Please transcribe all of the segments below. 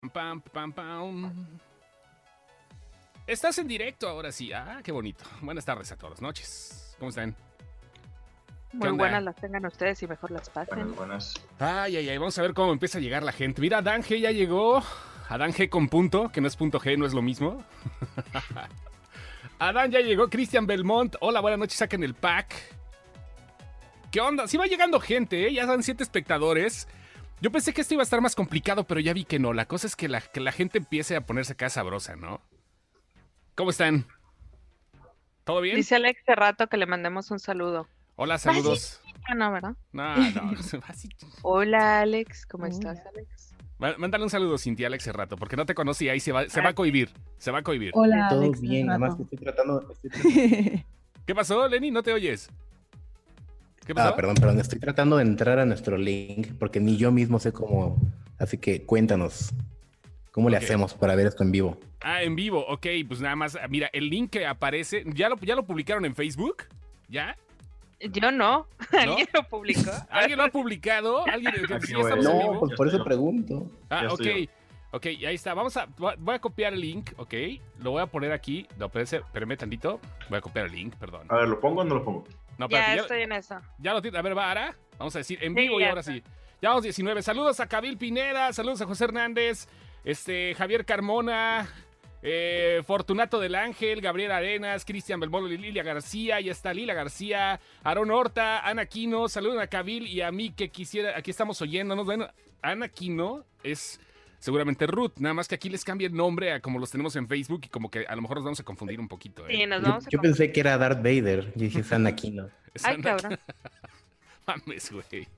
Pam, pam, pam. Estás en directo ahora sí. Ah, qué bonito. Buenas tardes a todas noches. ¿Cómo están? Muy onda? buenas las tengan ustedes y mejor las pasen. Buenas, buenas. Ay, ay, ay. Vamos a ver cómo empieza a llegar la gente. Mira, Adán G ya llegó. Adán G con punto, que no es punto G, no es lo mismo. Adán ya llegó. Cristian Belmont. Hola, buenas noches. Saquen el pack. ¿Qué onda? Sí va llegando gente, ¿eh? Ya dan siete espectadores. Yo pensé que esto iba a estar más complicado, pero ya vi que no. La cosa es que la, que la gente empiece a ponerse acá sabrosa, ¿no? ¿Cómo están? ¿Todo bien? Dice Alex de rato que le mandemos un saludo. Hola, saludos. Ah, no, ¿verdad? No, no. así- Hola Alex, ¿cómo Hola. estás Alex? Má- Mándale un saludo, Cintia, Alex, hace rato, porque no te conocí ahí se va, se va a cohibir. Se va a cohibir. Hola, Todo Alex. bien, nada más que estoy tratando. estoy tratando- ¿Qué pasó, Lenny? ¿No te oyes? ¿Qué pasó? Ah, perdón, perdón. Estoy tratando de entrar a nuestro link porque ni yo mismo sé cómo. Así que cuéntanos. ¿Cómo le hacemos para ver esto en vivo? Ah, en vivo, ok, pues nada más, mira, el link que aparece, ¿ya lo, ya lo publicaron en Facebook? ¿Ya? Yo no, alguien lo publicó. ¿Alguien lo ha publicado? ¿Alguien sí, en No, vivo? pues Ya por eso pregunto. Ah, ok. Ok, ahí está. Vamos a. Voy a copiar el link, ok. Lo voy a poner aquí. No, espérenme tantito. Voy a copiar el link, perdón. A ver, ¿lo pongo o no lo pongo? No, ya ya, estoy en eso. ya lo tiene. A ver, va, Ara. Vamos a decir en Sí, vivo y ahora está. sí. Ya vamos 19. Saludos a Cabil Pineda, saludos a José Hernández, este, Javier Carmona, eh, Fortunato del Ángel, Gabriel Arenas, Cristian Belmolo, Lilia García, ya está Lila García, Aaron Horta, Ana Quino, saludos a Cabil y a mí que quisiera, aquí estamos oyéndonos. Bueno, Ana Quino es seguramente Ruth, nada más que aquí les cambia el nombre a como los tenemos en Facebook y como que a lo mejor nos vamos a confundir un poquito. ¿eh? Sí, nos Yo, vamos a yo pensé que era Darth Vader. Yo dije, es Anakin. Es Ay, cabrón. Mames, güey.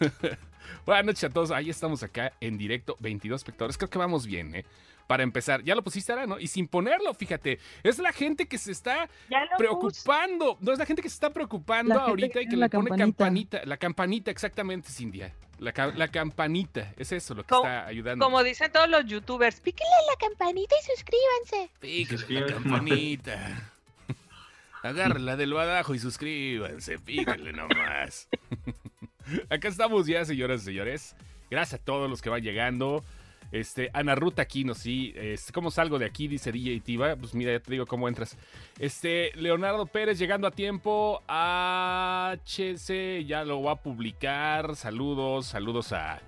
Buenas noches a todos. Ahí estamos acá en directo, 22 espectadores. Creo que vamos bien, ¿eh? Para empezar, ya lo pusiste ahora, ¿no? Y sin ponerlo, fíjate, es la gente que se está puse. preocupando. No es la gente que se está preocupando La ahorita que y que le la pone campanita. campanita. La campanita, exactamente, Cintia. La, ca- la campanita, es eso lo que Como- está ayudando. Como dicen todos los youtubers, píquenle la campanita y suscríbanse. Píquenle la campanita. Agárrenla del badajo y suscríbanse, píquenle nomás. Acá estamos ya, señoras y señores. Gracias a todos los que van llegando. Este, Ana Ruth Aquino, sí. Este, ¿Cómo salgo de aquí? Dice DJ Tiva. Pues mira, ya te digo cómo entras. Este, Leonardo Pérez llegando a tiempo. HC ya lo va a publicar. Saludos, saludos a.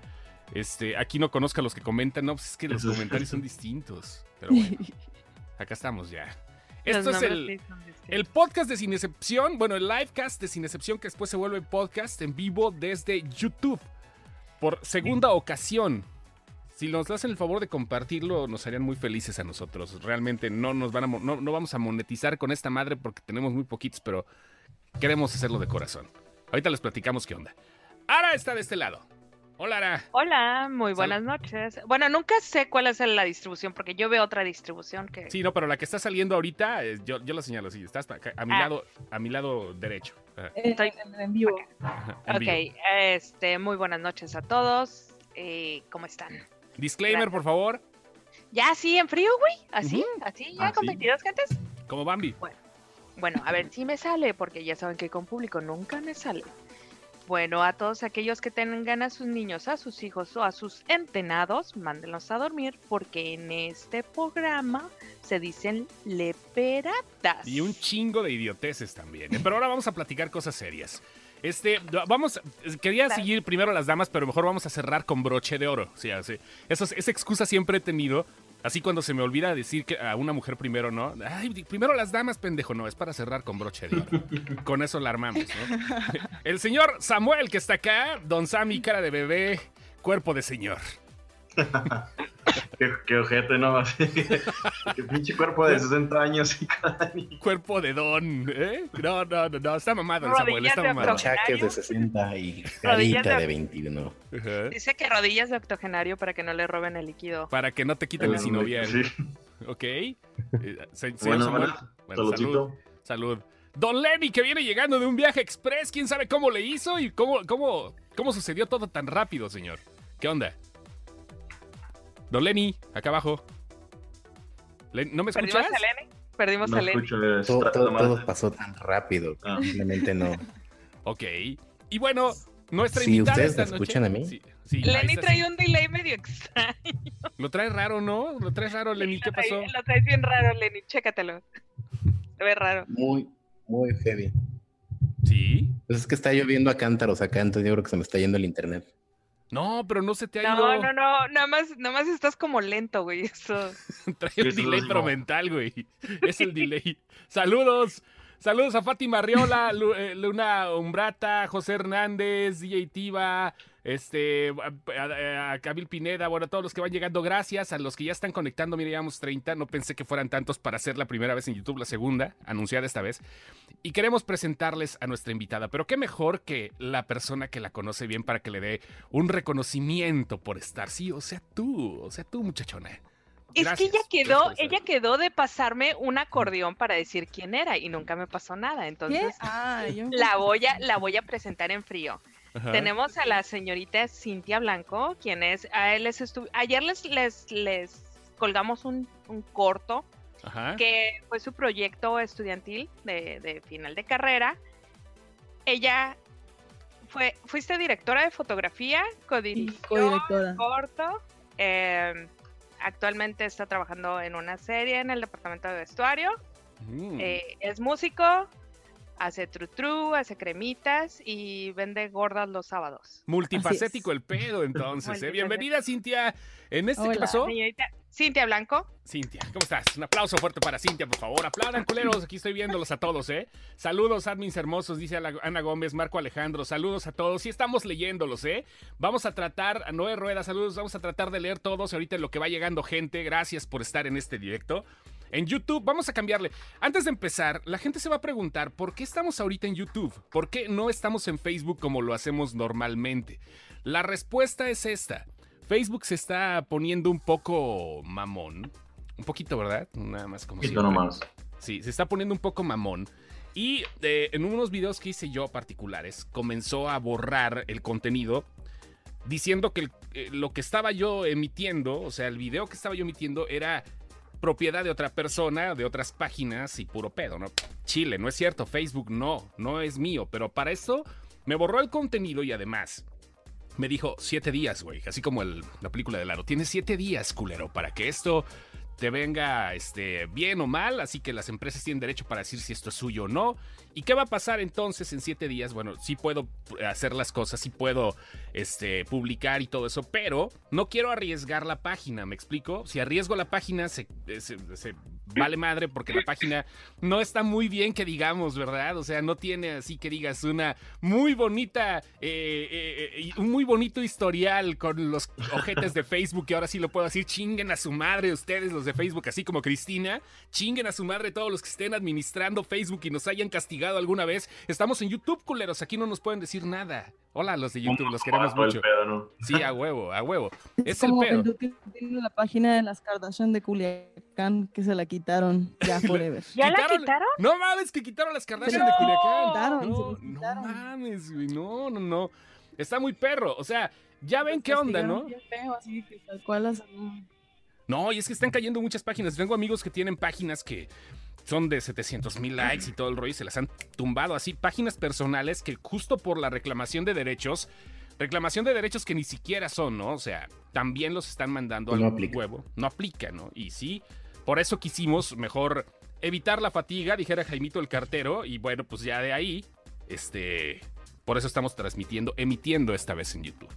Este, aquí no conozco a los que comentan. No, pues es que los comentarios son distintos. Pero bueno, acá estamos ya. Esto es el, el podcast de Sin Excepción, bueno, el livecast de Sin Excepción que después se vuelve podcast en vivo desde YouTube por segunda ocasión. Si nos hacen el favor de compartirlo, nos harían muy felices a nosotros. Realmente no nos van a mo- no, no vamos a monetizar con esta madre porque tenemos muy poquitos, pero queremos hacerlo de corazón. Ahorita les platicamos qué onda. Ara está de este lado. Hola, Ara. Hola, muy buenas noches. Bueno, nunca sé cuál es la distribución porque yo veo otra distribución que... Sí, no, pero la que está saliendo ahorita, eh, yo, yo la señalo, sí, estás acá, a mi Ah. lado, a mi lado derecho. En, Estoy- en- en vivo. en Ok, vivo. este, muy buenas noches a todos. Eh, ¿Cómo están? Disclaimer, por favor, ¿Ya así en frío, güey? ¿Así? Ujú. ¿Así? ¿Ya Ah, con sí. 22 gentes? como Bambi. Bueno, a ver si me sale, porque ya saben que con público nunca me sale. Bueno, a todos aquellos que tengan a sus niños, a sus hijos o a sus entenados, mándenlos a dormir, porque en este programa se dicen leperadas. Y un chingo de idioteces también. ¿eh? Pero ahora vamos a platicar cosas serias. Este, vamos, quería Claro. seguir primero las damas, pero mejor vamos a cerrar con broche de oro. Sí, así. Eso es- esa excusa siempre he tenido. Así cuando se me olvida decir que a una mujer primero, ¿no? Ay, primero las damas, pendejo. No, es para cerrar con broche de oro. con eso la armamos, ¿no? El señor Samuel, que está acá, don Sammy, cara de bebé, cuerpo de señor. Qué, qué ojete, ¿no? Así, qué pinche cuerpo de 60 años y cada niño. Cuerpo de don, ¿eh? No, no, no, no, está mamado el Samuel, Rodillas está mamado. Chaques de 60 y Rodillas carita de- de 21. Ajá. Dice que rodillas de octogenario para que no le roben el líquido. Para que no te quiten el Sí. sinovial. ¿Ok? Eh, se- Bueno, Samuel, bueno, bueno, salud, salud. Don Lenny, que viene llegando de un viaje express. ¿Quién sabe cómo le hizo y cómo, cómo, cómo sucedió todo tan rápido, señor? ¿Qué onda? Don Lenny, acá abajo. Len- ¿No me ¿Perdimos escuchas? a Lenny? Perdimos No a Lenny. Todo, todo, pasó tan rápido. Ah. Simplemente no. Ok. Y bueno, Nuestra Sí, invitada ¿ustedes esta me escuchan noche- a mí? Sí, sí, Lenny trae sí. un delay medio extraño. Lo trae raro, ¿no? Lo trae raro, Lenny. ¿Qué Lo traes- pasó? Lo traes bien raro, Lenny. Chécatelo. Se ve raro. Muy, muy heavy. Sí. Pues es que está lloviendo a cántaros acá, entonces yo creo que se me está yendo el internet. No, pero no se te ha No, ido. no, no. Nada más, nada más estás como lento, güey. Eso. Trae un delay es pero mental, güey. Es el delay. Saludos. Saludos a Fátima Arriola, Lu- eh, Luna Umbrata, José Hernández, DJ Tiva, este, a, a- a Kabil Pineda, bueno, a todos los que van llegando, gracias. A los que ya están conectando, mira, llevamos 30. No pensé que fueran tantos para ser la primera vez en YouTube, la segunda, anunciada esta vez. Y queremos presentarles a nuestra invitada, pero qué mejor que la persona que la conoce bien para que le dé un reconocimiento por estar. Sí, o sea, tú, o sea, tú, muchachona. Es Gracias, que ella quedó, ella quedó de pasarme un acordeón para decir quién era y nunca me pasó nada. Entonces, Ah, yo la voy a, la voy a presentar en frío. Ajá. Tenemos a la señorita Cintia Blanco, quien es, a él les estu- ayer les, les, les colgamos un, un corto Ajá. que fue su proyecto estudiantil de, de final de carrera. Ella fue, fuiste directora de fotografía, codirigió co-directora. corto. eh, actualmente está trabajando en una serie en el departamento de vestuario. Mm. eh, es músico, hace tru tru, hace cremitas y vende gordas los sábados. Multifacético el pedo, entonces. ¿eh? Bienvenida, Cintia. En este, ¿qué Hola. pasó? Señorita Cintia Blanco, Cintia, ¿cómo estás? Un aplauso fuerte para Cintia, por favor. Aplaudan, culeros. Aquí estoy viéndolos a todos, ¿eh? Saludos, admins hermosos, dice Ana Gómez, Marco Alejandro. Saludos a todos. Sí, estamos leyéndolos, ¿eh? Vamos a tratar, a Noé Rueda, saludos. Vamos a tratar de leer todos ahorita en lo que va llegando gente. Gracias por estar en este directo. En YouTube, vamos a cambiarle. Antes de empezar, la gente se va a preguntar por qué estamos ahorita en YouTube, por qué no estamos en Facebook como lo hacemos normalmente. La respuesta es esta. Facebook se está poniendo un poco mamón. Un poquito, ¿verdad? Nada más como Poquito nomás. Sí, se está poniendo un poco mamón. Y eh, en unos videos que hice yo particulares, comenzó a borrar el contenido diciendo que el- eh, lo que estaba yo emitiendo, o sea, el video que estaba yo emitiendo era propiedad de otra persona, de otras páginas y puro pedo, ¿no? Chile, no es cierto, Facebook no, no es mío, pero para eso me borró el contenido y además me dijo siete días, güey, así como la película de Laro, tienes siete días, culero, para que esto te venga este, bien o mal, así que las empresas tienen derecho para decir si esto es suyo o no. ¿Y qué va a pasar entonces en siete días? Bueno, sí puedo hacer las cosas, sí puedo este, publicar y todo eso, pero no quiero arriesgar la página, ¿me explico? Si arriesgo la página, se, vale madre porque la página no está muy bien que digamos, ¿verdad? O sea, no tiene así que digas una muy bonita, eh, eh, eh, un muy bonito historial con los ojetes de Facebook, que ahora sí lo puedo decir, chinguen a su madre ustedes los de Facebook, así como Cristina, chinguen a su madre todos los que estén administrando Facebook y nos hayan castigado alguna vez. Estamos en YouTube, culeros, aquí no nos pueden decir nada. Hola, los de YouTube, los queremos mucho. pedo, ¿no? Sí, a huevo, a huevo. Es, Es el como pedo. el duque que tiene la página de las Kardashian de Culiacán que se la quitaron ya forever. ¿Ya la Quitaron- quitaron? No mames, que quitaron las Kardashian No, de Culiacán. quitaron, no, se no mames, güey. No, no, no. Está muy perro. O sea, ya ven qué onda, ¿no? Feo, así que tal cual las- No, y es que están cayendo muchas páginas. Tengo amigos que tienen páginas que son de 700 mil likes y todo el rollo y se las han tumbado así. Páginas personales que justo por la reclamación de derechos, reclamación de derechos que ni siquiera son, ¿no? O sea, también los están mandando No al aplica. huevo. No aplica, ¿no? Y sí, por eso quisimos mejor evitar la fatiga, dijera Jaimito el cartero, y bueno, pues ya de ahí, este, por eso estamos transmitiendo, emitiendo esta vez en YouTube.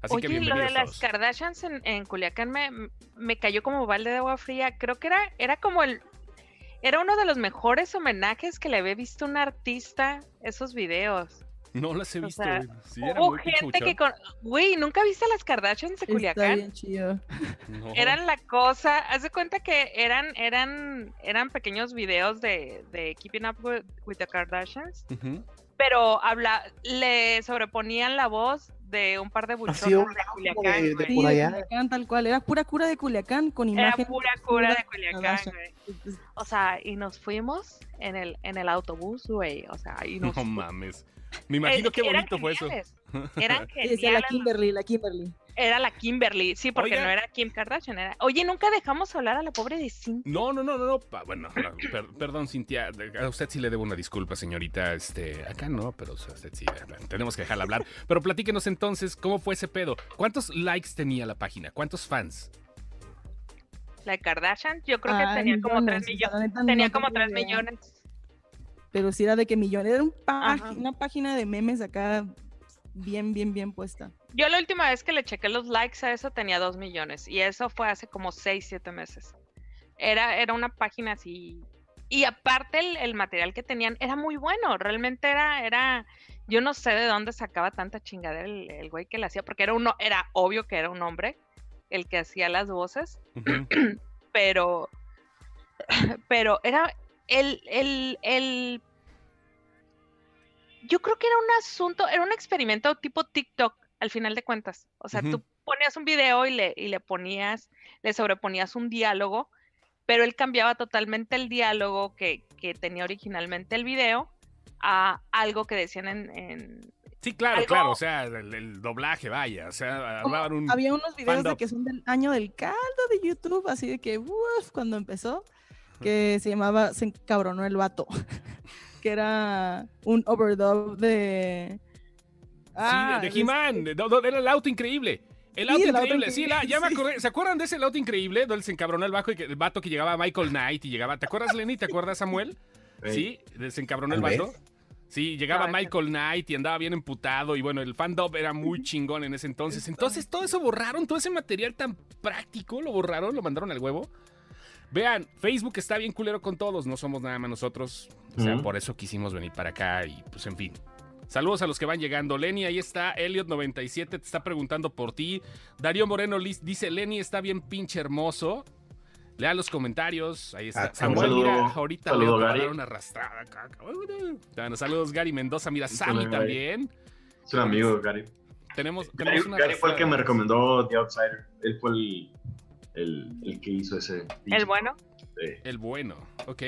Así que Oye, lo bienvenidos de las todos. Kardashians en, en Culiacán me, me cayó como balde de agua fría. Creo que era, era como el. Era uno de los mejores homenajes que le había visto a un artista esos videos. No las he o visto, sea, güey. Sí, era Hubo muy gente que con. Güey, ¿nunca viste las Kardashians de Está Culiacán? bien chido. No. Eran la cosa. Haz de cuenta que eran, eran, eran pequeños videos de, de Keeping Up with, with the Kardashians. Pero habla, le sobreponían la voz de un par de un de Culiacán. de- de. Sí, por de allá. Culiacán, tal cual. Era pura cura de Culiacán con Era imagen. pura cura de Culiacán, Kardashian. güey. O sea, y nos fuimos en el, en el autobús, güey. O sea, y nos No mames. Me imagino Eh, qué bonito fue eso. geniales. Eran Sí, decía la geniales. Kimberly, la Kimberly. Era la Kimberly, sí, porque Oiga. no era Kim Kardashian. Era... Oye, nunca dejamos hablar a la pobre de Cintia. No, no, no, no, no. pa- Bueno, no, per- perdón, Cintia. A usted sí le debo una disculpa, señorita. Este, acá no, pero o sea, usted sí. Tenemos que dejarla hablar. Pero platíquenos entonces, ¿cómo fue ese pedo? ¿Cuántos likes tenía la página? ¿Cuántos fans? La de Kardashian, yo creo que tenía como 3 millones, Tenía no como tengo 3 idea. millones. Pero sí era de que millones. Era un una página de memes acá bien, bien, bien puesta. Yo la última vez que le chequé los likes a eso tenía 2 millones. Y eso fue hace como 6, 7 meses. Era, era una página así. Y aparte el, el material que tenían era muy bueno. Realmente era, era. Yo no sé de dónde sacaba tanta chingadera el, el güey que la hacía, porque era uno, era obvio que era un hombre el que hacía las voces. Pero pero era el, el, el yo creo que era un asunto, era un experimento tipo TikTok al final de cuentas. O sea, tú ponías un video y le, y le ponías, le sobreponías un diálogo, pero él cambiaba totalmente el diálogo que, que tenía originalmente el video a algo que decían en, en- Sí, claro, Algo- claro. O sea, el, el doblaje, vaya. O sea, un. Había unos videos fandom. de que son del año del caldo de YouTube, así de que, uff, cuando empezó, que se llamaba Se encabronó el vato, que era un overdub de... Ah, sí, de, de He-Man. Era el auto increíble. El Sí, auto el auto increíble, sí, la- ya me acordé. ¿Se acuerdan de ese auto increíble? Donde se encabronó el, bajo y que, el vato que llegaba a Michael Knight y llegaba. ¿Te acuerdas, Lenny? ¿Te acuerdas, Samuel? Sí, se encabronó el vato. Sí, llegaba No, Michael Knight y andaba bien emputado y bueno, el fandom era muy chingón en ese entonces. Entonces todo eso borraron, todo ese material tan práctico lo borraron, lo mandaron al huevo. Vean, Facebook está bien culero con todos, no somos nada más nosotros. O sea, por eso quisimos venir para acá y pues en fin. Saludos a los que van llegando. Lenny, ahí está. Elliot97 te está preguntando por ti. Darío Moreno Liz dice: Lenny está bien pinche hermoso. Lea los comentarios. Ahí está. Ah, Samuel, mira, ahorita saludo, Leo te va a dar una arrastrada. Bueno, saludos, Gary Mendoza. Mira, Sammy también. Es un amigo, Gary. Tenemos, Gary, una Gary fue el que me recomendó The Outsider. Él fue el, el, el que hizo ese. el bueno. Sí. El bueno, ok.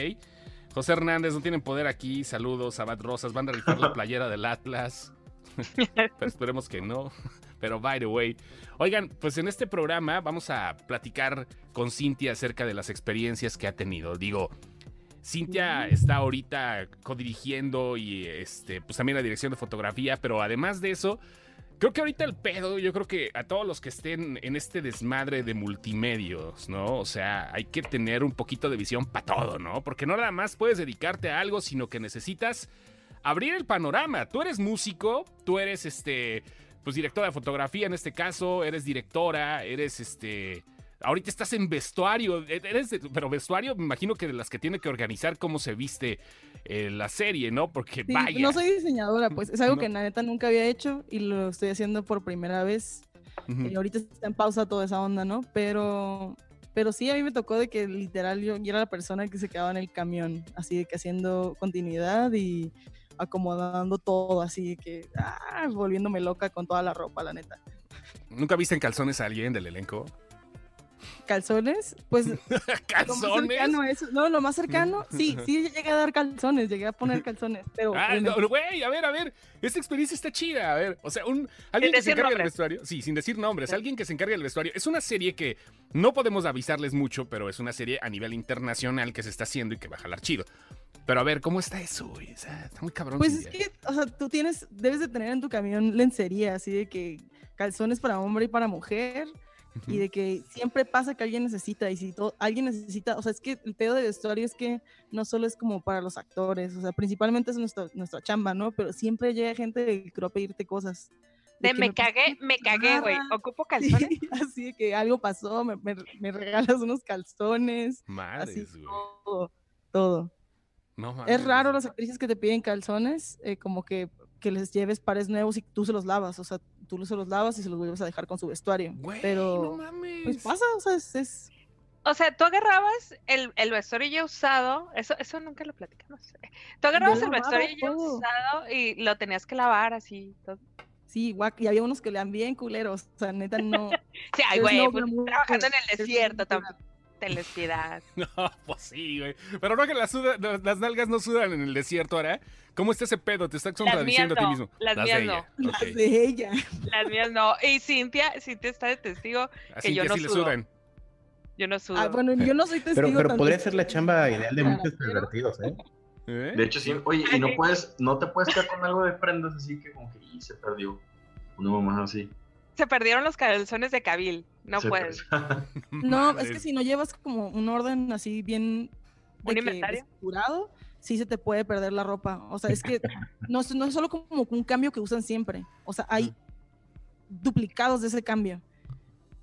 José Hernández, no tienen poder aquí. Saludos, Abad Rosas. Van a rifar la playera del Atlas. Pero esperemos que no. Pero by the way. Oigan, pues en este programa vamos a platicar con Cintia acerca de las experiencias que ha tenido. Digo, Cintia está ahorita codirigiendo y este, pues también la dirección de fotografía, pero además de eso, creo que ahorita el pedo, yo creo que a todos los que estén en este desmadre de multimedios, ¿no? O sea, hay que tener un poquito de visión para todo, ¿no? Porque no nada más puedes dedicarte a algo, sino que necesitas abrir el panorama. Tú eres músico, tú eres este, pues directora de fotografía en este caso, eres directora, eres este. Ahorita estás en vestuario, e-, eres pero vestuario, me imagino que de las que tiene que organizar cómo se viste eh, la serie, ¿no? Porque Sí, vaya. no soy diseñadora, pues es algo No. que la neta nunca había hecho y lo estoy haciendo por primera vez. Ujú. Y ahorita está en pausa toda esa onda, ¿no? Pero, pero sí, a mí me tocó de que literal yo, yo era la persona que se quedaba en el camión, así de que haciendo continuidad y acomodando todo, así de que ah, volviéndome loca con toda la ropa, la neta. ¿Nunca viste en calzones a alguien del elenco? Calzones, pues lo más ¿Calzones? cercano a eso, no, lo más cercano, sí, sí llegué a dar calzones, llegué a poner calzones, pero Ah, obviamente- no, güey, a ver, a ver, esta experiencia está chida, a ver, o sea, un, alguien que se encarga del vestuario, sí, sin decir nombres, Sí. alguien que se encarga del vestuario, es una serie que no podemos avisarles mucho, pero es una serie a nivel internacional que se está haciendo y que va a jalar chido. Pero a ver, ¿cómo está eso, güey? O sea, está muy cabrón. Pues es que, o sea, tú tienes, debes de tener en tu camión lencería, así de que calzones para hombre y para mujer, y de que siempre pasa que alguien necesita, y si to- alguien necesita, o sea, es que el pedo de vestuario es que no solo es como para los actores, o sea, principalmente es nuestra, nuestra chamba, ¿no? Pero siempre llega gente que quiere pedirte cosas. De que me me cagué, me cagué, güey. Ocupo Sí, calzones. así de que algo pasó, me, me- me regalas unos calzones, así Madres, güey. todo, todo. No. Es raro las actrices que te piden calzones, eh, como que, que les lleves pares nuevos y tú se los lavas, o sea, tú se los lavas y se los vuelves a dejar con su vestuario. Güey, pero, no mames. pues pasa, o sea, es, es- O sea, tú agarrabas el, el vestuario ya usado, eso, eso nunca lo platicamos. Tú agarrabas el vestuario ya usado y lo tenías que lavar así. todo. sí, guac, y había unos que le dan bien culeros, o sea, neta no. Sí, ay, güey, no pues, trabajando en el desierto glamour. Tenles piedad. No, pues sí, güey. Pero no que las, suda- las nalgas no sudan en el desierto ahora. ¿Cómo está ese pedo? Te estás contradiciendo a ti mismo. las mías ella. no. Las de ella. Las mías no. Y Cintia, Cintia está de testigo, Así yo que no sí le sudo. sudan. yo no sudo. Ah, bueno, yo no soy testigo. Pero, pero podría ser la chamba ideal de muchos pero- pervertidos, ¿eh? ¿Eh? De hecho, sí. Oye, y no puedes, no te puedes quedar con algo de prendas así que como que y se perdió. Una mamá así. Se perdieron los calzones de Cabil. No Se puedes. No, es que si no llevas como un orden así bien de ¿Un que inventario? estructurado, sí se te puede perder la ropa. O sea, es que no, es- no es solo como un cambio que usan siempre. O sea, hay duplicados de ese cambio.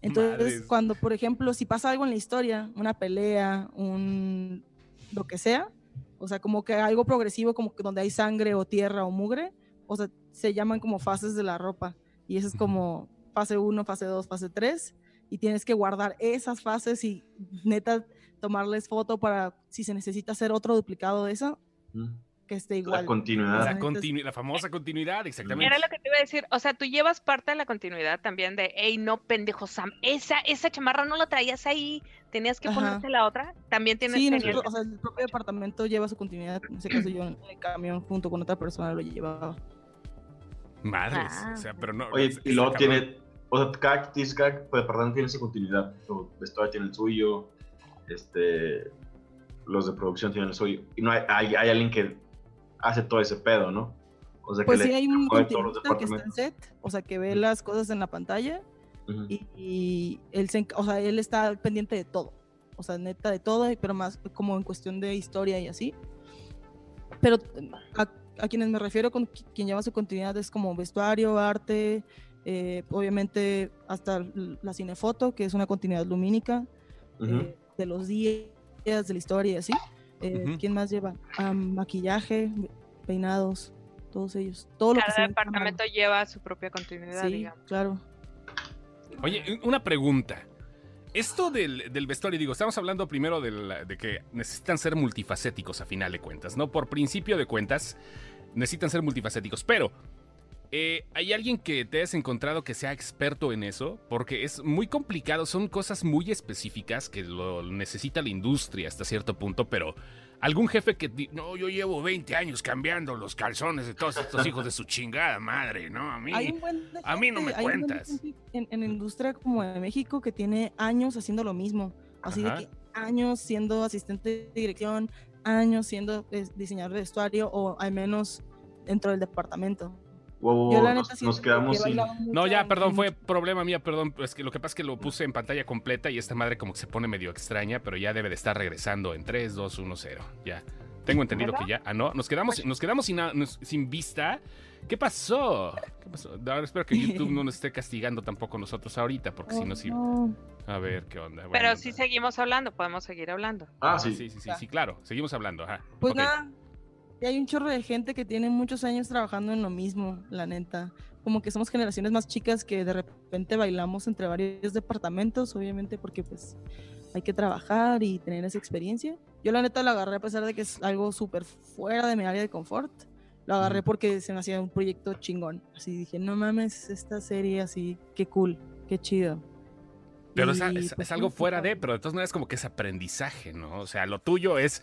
Entonces, cuando, por ejemplo, si pasa algo en la historia, una pelea, un lo que sea, o sea, como que algo progresivo, como que donde hay sangre o tierra o mugre, o sea, se llaman como fases de la ropa. Y eso es como fase 1, fase 2, fase 3. Y tienes que guardar esas fases y neta tomarles foto para si se necesita hacer otro duplicado de eso, que esté La igual. La, continuidad. continu- la famosa continuidad, exactamente. Era lo que te iba a decir. O sea, tú llevas parte de la continuidad también de, hey, no, pendejo Sam, esa, esa chamarra no la traías ahí, tenías que Ajá. ponerte la otra. También tienes Sí, nosotros- o sea, el propio departamento lleva su continuidad. En ese caso, yo en el camión junto con otra persona lo llevaba. Madres. Ah. O sea, pero no. Oye, y luego tiene, o sea, cada, cada departamento tiene su continuidad. Tu vestuario tiene el suyo, este, los de producción tienen el suyo. Y no hay, hay, hay alguien que hace todo ese pedo, ¿no? O sea, Pues que sí, le hay un continuista que está en set, o sea, que ve las cosas en la pantalla Ujú. y, y él, se, o sea, él está pendiente de todo. O sea, neta de todo, pero más como en cuestión de historia y así. Pero a, a quienes me refiero con qui- quien lleva su continuidad es como vestuario, arte, eh, obviamente hasta la cinefoto, que es una continuidad lumínica eh, de los días, de la historia y así. Eh. ¿Quién más lleva? Ah, maquillaje, peinados, todos ellos. Todo lo que cada en cámara. departamento lleva su propia continuidad, Sí, digamos. claro. Oye, una pregunta. Esto del, del vestuario, digo, estamos hablando primero del- de que necesitan ser multifacéticos a final de cuentas, ¿no? Por principio de cuentas, necesitan ser multifacéticos, pero eh, ¿hay alguien que te hayas encontrado que sea experto en eso? Porque es muy complicado, son cosas muy específicas que lo necesita la industria hasta cierto punto, pero algún jefe que... No, yo llevo 20 años cambiando los calzones de todos estos hijos de su chingada madre, ¿no? A mí... Un de a mí no me gente- hay un buen de cuentas. gente En, en la industria como de México que tiene años haciendo lo mismo. Así Ajá. de que años siendo asistente de dirección, años siendo eh, diseñador de vestuario o al menos dentro del departamento. Wow, Yo nos, quedamos sin. No, ya, perdón, fue problema mía, perdón. Es que lo que pasa es que lo puse en pantalla completa y esta madre como que se pone medio extraña, pero ya debe de estar regresando en 3, 2, 1, 0. Ya. Tengo entendido que ya. Ah, no, nos quedamos, nos quedamos sin, a- nos- sin vista. ¿Qué pasó? ¿Qué pasó? Ahora espero que YouTube no nos esté castigando tampoco nosotros ahorita, porque si Oh, no, sí. no. A ver qué onda. Pero si seguimos hablando, podemos seguir hablando. Ah, Ah, sí. sí, sí, sí, sí, claro. Seguimos hablando. Ajá. Pues nada, y hay un chorro de gente que tiene muchos años trabajando en lo mismo, la neta. Como que somos generaciones más chicas que de repente bailamos entre varios departamentos, obviamente porque pues hay que trabajar y tener esa experiencia. Yo la neta la agarré a pesar de que es algo súper fuera de mi área de confort. Lo agarré porque se me hacía un proyecto chingón. Así dije, no mames, esta serie así, qué cool, qué chido. Pero es, Y, es- pues, es algo fuera de, pero de todas maneras como que es aprendizaje, ¿no? O sea, lo tuyo es...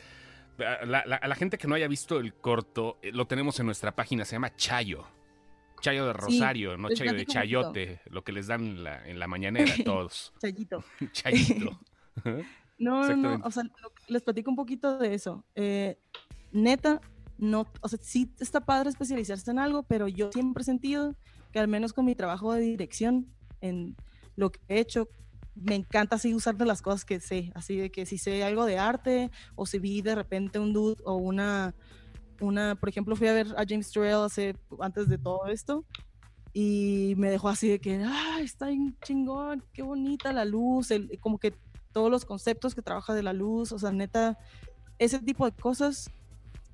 A la, la- a la gente que no haya visto el corto, eh, lo tenemos en nuestra página, se llama Chayo. Chayo de Rosario, no Chayo de. Chayote, lo que les dan en la, en la mañanera a todos. Chayito. Chayito. No, no, no, o sea, lo- les platico un poquito de eso. Eh, neta, no, o sea, sí está padre especializarse en algo, pero yo siempre he sentido que al menos con mi trabajo de dirección, en lo que he hecho, me encanta así usar de las cosas que sé, así de que si sé algo de arte o si vi de repente un dude o una, una, por ejemplo, fui a ver a James Turrell hace, antes de todo esto y me dejó así de que, ah, está bien chingón, qué bonita la luz, el, como que todos los conceptos que trabaja de la luz, o sea, neta, ese tipo de cosas,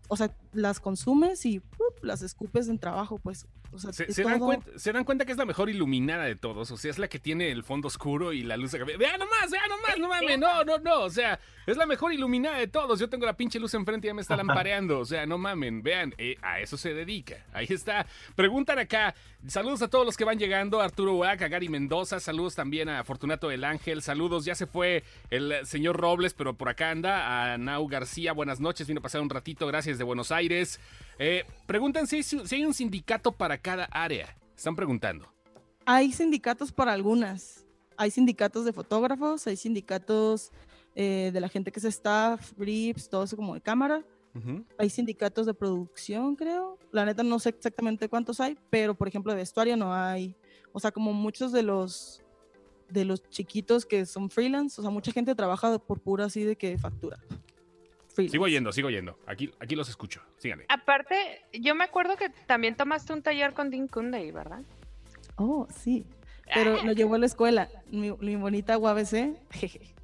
o sea, las consumes y las escupes en trabajo, pues. O sea, Se, dan cuenta, se dan cuenta que es la mejor iluminada de todos. O sea, es la que tiene el fondo oscuro y la luz de cabello. Vean nomás, vean nomás, no mames, no, no, no. O sea, es la mejor iluminada de todos. Yo tengo la pinche luz enfrente y ya me está lampareando. O sea, no mamen, vean, eh, a eso se dedica. Ahí está. Preguntan acá. Saludos a todos los que van llegando. Arturo Uac, a Gary Mendoza. Saludos también a Fortunato del Ángel. Saludos. Ya se fue el señor Robles, pero por acá anda. A Nau García, buenas noches. Vino a pasar un ratito. Gracias de Buenos Aires. Eh, preguntan si, hay- si hay un sindicato para cada área. Están preguntando. Hay sindicatos para algunas. Hay sindicatos de fotógrafos, hay sindicatos eh, de la gente que es staff, briefs, todo eso como de cámara. Ujú. Hay sindicatos de producción, creo. La neta no sé exactamente cuántos hay, pero por ejemplo de vestuario no hay. O sea, como muchos de los de los chiquitos que son freelance, o sea, mucha gente trabaja por pura así de que factura. Freelance. Sigo yendo, sigo yendo. Aquí, aquí los escucho. Síganle. Aparte, yo me acuerdo que también tomaste un taller con Dean Kunde, ¿verdad? Oh, sí. Pero lo llevó a la escuela. Mi, mi bonita UABC. jeje.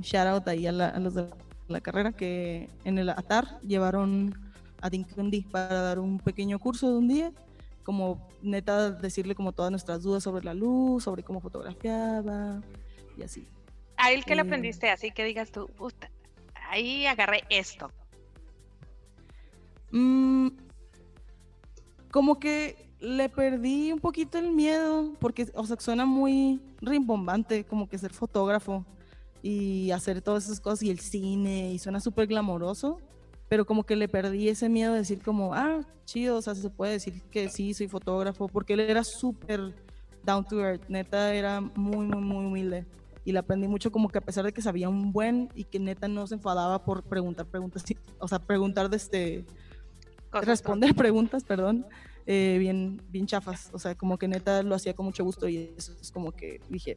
Shout out ahí a, la- a los de la carrera que en el ATAR llevaron a Dinkundi para dar un pequeño curso de un día. Como neta decirle como todas nuestras dudas sobre la luz, sobre cómo fotografiaba y así. A él que le Mm. aprendiste, así que digas tú, puta, ahí agarré esto. Mm, como que le perdí un poquito el miedo, porque, o sea, suena muy rimbombante, como que ser fotógrafo y hacer todas esas cosas y el cine, y suena súper glamoroso, pero como que le perdí ese miedo de decir como, ah, chido, o sea, se puede decir que sí, soy fotógrafo, porque él era súper down to earth, neta, era muy, muy, muy humilde. Y le aprendí mucho como que a pesar de que sabía un buen y que neta no se enfadaba por preguntar preguntas, o sea, preguntar de este, Cosas responder preguntas, perdón, eh, bien, bien chafas. O sea, como que neta lo hacía con mucho gusto y eso es como que dije.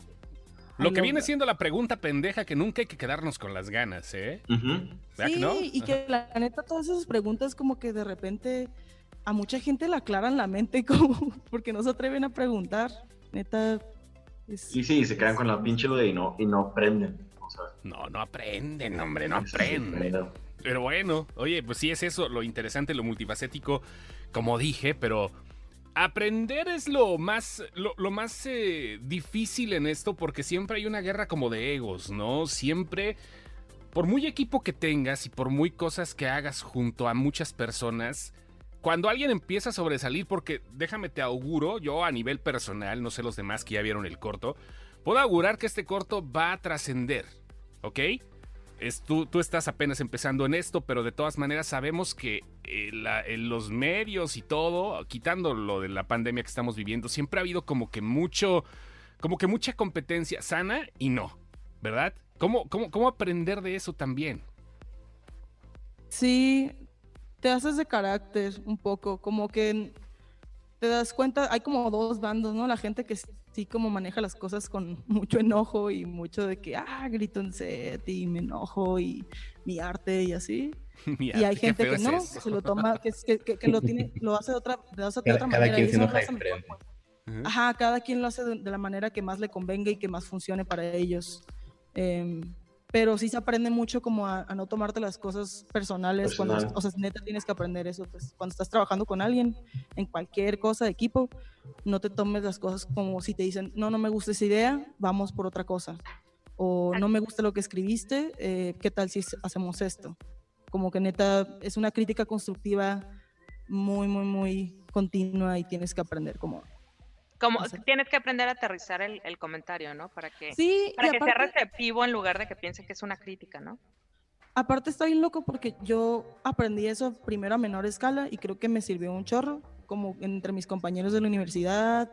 Lo que viene siendo la pregunta pendeja que nunca hay que quedarnos con las ganas, ¿eh? Ujú. ¿Verdad que Sí, no? y que la neta todas esas preguntas como que de repente a mucha gente le aclaran la mente como porque no se atreven a preguntar. Neta. Es- Sí, sí, se quedan con la pinche duda y no, y no aprenden. O sea, No, no aprenden, hombre, no aprenden. Pero bueno, oye, pues sí es eso, lo interesante, lo multifacético, como dije, pero aprender es lo más, lo, lo más eh, difícil en esto porque siempre hay una guerra como de egos, ¿no? Siempre, por muy equipo que tengas y por muy cosas que hagas junto a muchas personas, cuando alguien empieza a sobresalir, porque déjame te auguro, yo a nivel personal, no sé los demás que ya vieron el corto, puedo augurar que este corto va a trascender, ¿ok? es, tú, tú estás apenas empezando en esto, pero de todas maneras sabemos que eh, eh, los medios y todo, quitando lo de la pandemia que estamos viviendo, siempre ha habido como que mucho, como que mucha competencia sana y no, ¿verdad? ¿Cómo, cómo, cómo aprender de eso también? Sí, te haces de carácter un poco, como que te das cuenta, hay como dos bandos, ¿no? La gente que sí como maneja las cosas con mucho enojo y mucho de que, ah, grito en set y me enojo y mi arte y así. Mira, y hay gente que no, que se lo toma, que, que, que- que lo tiene, lo hace de otra, lo hace de Cada, otra cada manera. quien se enoja. Ajá, cada quien lo hace de, de la manera que más le convenga y que más funcione para ellos. Em, pero sí se aprende mucho como a, a no tomarte las cosas personales. Cuando, Personal. o sea, neta tienes que aprender eso. Pues, cuando estás trabajando con alguien en cualquier cosa de equipo, no te tomes las cosas como si te dicen, no, no me gusta esa idea, vamos por otra cosa. O no me gusta lo que escribiste, eh, ¿qué tal si hacemos esto? Como que neta es una crítica constructiva muy, muy, muy continua y tienes que aprender como Como o sea- tienes que aprender a aterrizar el, el comentario, ¿no? Para que, Sí, para que sea aparte, receptivo en lugar de que piense que es una crítica, ¿no? aparte está bien loco porque yo aprendí eso primero a menor escala y creo que me sirvió un chorro, como entre mis compañeros de la universidad,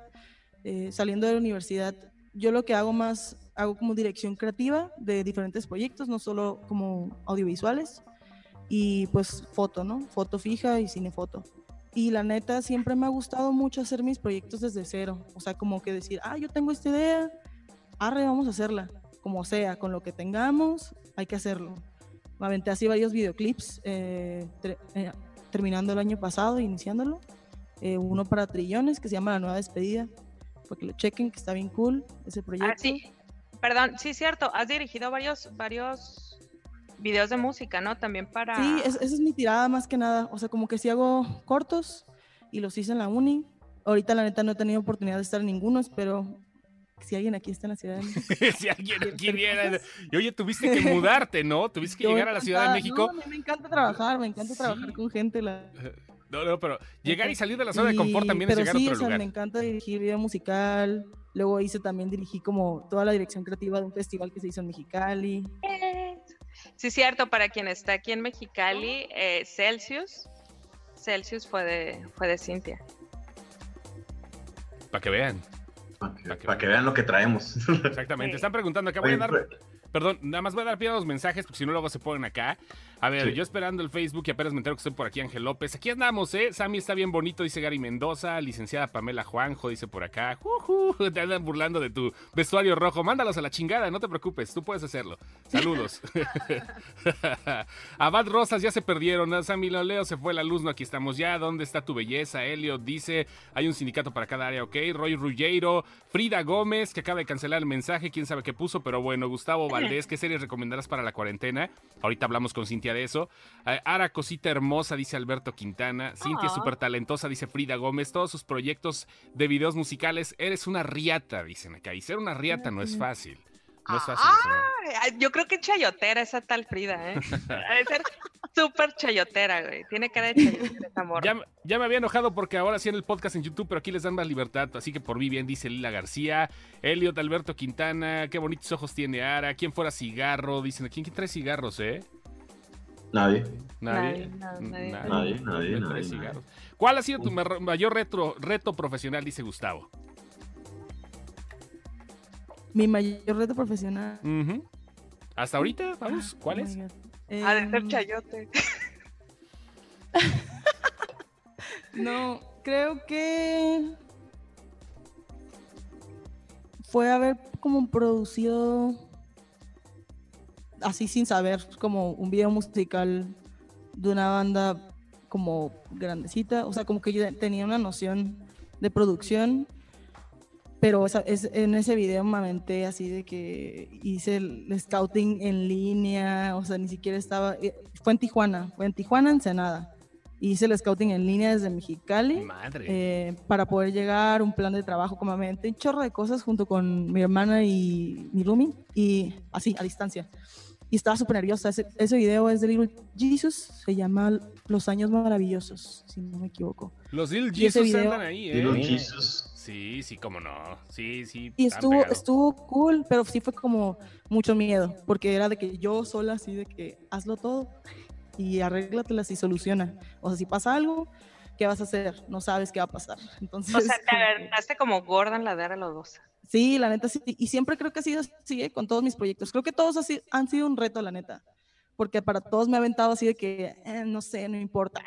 eh, saliendo de la universidad, yo lo que hago más, hago como dirección creativa de diferentes proyectos, no solo como audiovisuales, y pues foto, ¿no? Foto fija y cinefoto. Y la neta, siempre me ha gustado mucho hacer mis proyectos desde cero. O sea, como que decir, ah, yo tengo esta idea, arre, vamos a hacerla. Como sea, con lo que tengamos, hay que hacerlo. Me aventé así varios videoclips, eh, eh, terminando el año pasado, iniciándolo. Eh, uno para Trillones, que se llama La Nueva Despedida, para que lo chequen, que está bien cool ese proyecto. Ah, sí. Perdón, sí, cierto. Has dirigido varios, varios videos de música, ¿no? También para... Sí, es- esa es mi tirada más que nada. O sea, como que sí hago cortos y los hice en la uni. Ahorita, la neta, no he tenido oportunidad de estar en ninguno. Espero que si alguien aquí está en la Ciudad de México. si alguien aquí viera. Y oye, tuviste que mudarte, ¿no? Tuviste que yo llegar a la Ciudad de México. No, a mí me encanta trabajar, me encanta Sí. trabajar con gente. La... No, no, pero llegar y salir de la zona de confort también es pero llegar sí, a otro o sea, lugar. me encanta dirigir video musical. Luego hice también, dirigí como toda la dirección creativa de un festival que se hizo en Mexicali. Sí, cierto, para quien está aquí en Mexicali, eh, Celsius. Celsius fue de, fue de Cintia. Para que vean. Para que, Pa' que pa' que vean lo que traemos. Exactamente. Sí. Están preguntando acá. Voy a dar. Perdón, nada más voy a dar pie a los mensajes porque si no luego se ponen acá. A ver, Sí. yo esperando el Facebook y apenas me entero que estoy por aquí Ángel López. Aquí andamos, ¿eh? Sammy está bien bonito, dice Gary Mendoza. Licenciada Pamela Juanjo, dice por acá. Juju, te andan burlando de tu vestuario rojo. Mándalos a la chingada, no te preocupes, tú puedes hacerlo. Saludos. Abad Rosas ya se perdieron. ¿no? Sammy lo leo, se fue la luz, no, aquí estamos ya. ¿Dónde está tu belleza? Elliot dice, hay un sindicato para cada área, ok. Roy Ruggiero, Frida Gómez, que acaba de cancelar el mensaje, quién sabe qué puso, pero bueno, Gustavo Valdés, ¿qué series recomendarás para la cuarentena? Ahorita hablamos con Cintia de eso. Ara Cosita Hermosa, dice Alberto Quintana. Cintia Ah. súper talentosa, dice Frida Gómez. Todos sus proyectos de videos musicales, eres una riata, dicen acá. Y ser una riata no es fácil. No es fácil. Ay, Yo creo que chayotera esa tal Frida, ¿eh? Debe ser súper chayotera, güey. Tiene cara de chayotera esa morra. Ya, ya me había enojado porque ahora sí en el podcast en YouTube, pero aquí les dan más libertad. Así que por mí bien, dice Lila García. Elliot Alberto Quintana, qué bonitos ojos tiene Ara. ¿Quién fuera cigarro? Dicen, ¿quién, quién trae cigarros, eh? Nadie. Nadie. Nadie, no, nadie. Nadie, nadie. ¿Cuál ha sido tu mayor retro- reto profesional? Dice Gustavo. Mi mayor reto profesional. Hasta ahorita, vamos, ¿cuál Oh es? Ha de ser Em, chayote. No, creo que fue haber como producido así sin saber como un video musical de una banda como grandecita, o sea, como que yo tenía una noción de producción, pero esa- es, en ese video me aventé así de que hice el scouting en línea, o sea, ni siquiera estaba, eh, fue en Tijuana, fue en Tijuana, Ensenada. Hice el scouting en línea desde Mexicali Madre. eh, para poder llegar, un plan de trabajo, como me aventé un chorro de cosas junto con mi hermana y mi roomie, y así, a distancia. Y estaba súper nerviosa. Ese, ese video es de Little Jesus, se llama Los Años Maravillosos, si no me equivoco. Los ese Jesus video- andan ahí, ¿eh? Little Sí. Jesus. Sí, sí, cómo no. Sí, sí. Y estuvo, pegado. estuvo cool, pero sí fue como mucho miedo, porque era de que yo sola, así de que hazlo todo y arréglatelas y soluciona. O sea, si pasa algo, ¿qué vas a hacer? No sabes qué va a pasar. Entonces, O sea, te aventaste como Gordon la de Ara Lodosa. Sí, la neta sí. Y siempre creo que ha sido así ¿eh? con todos mis proyectos. Creo que todos así, han sido un reto, la neta. Porque para todos me ha aventado así de que, eh, no sé, no importa.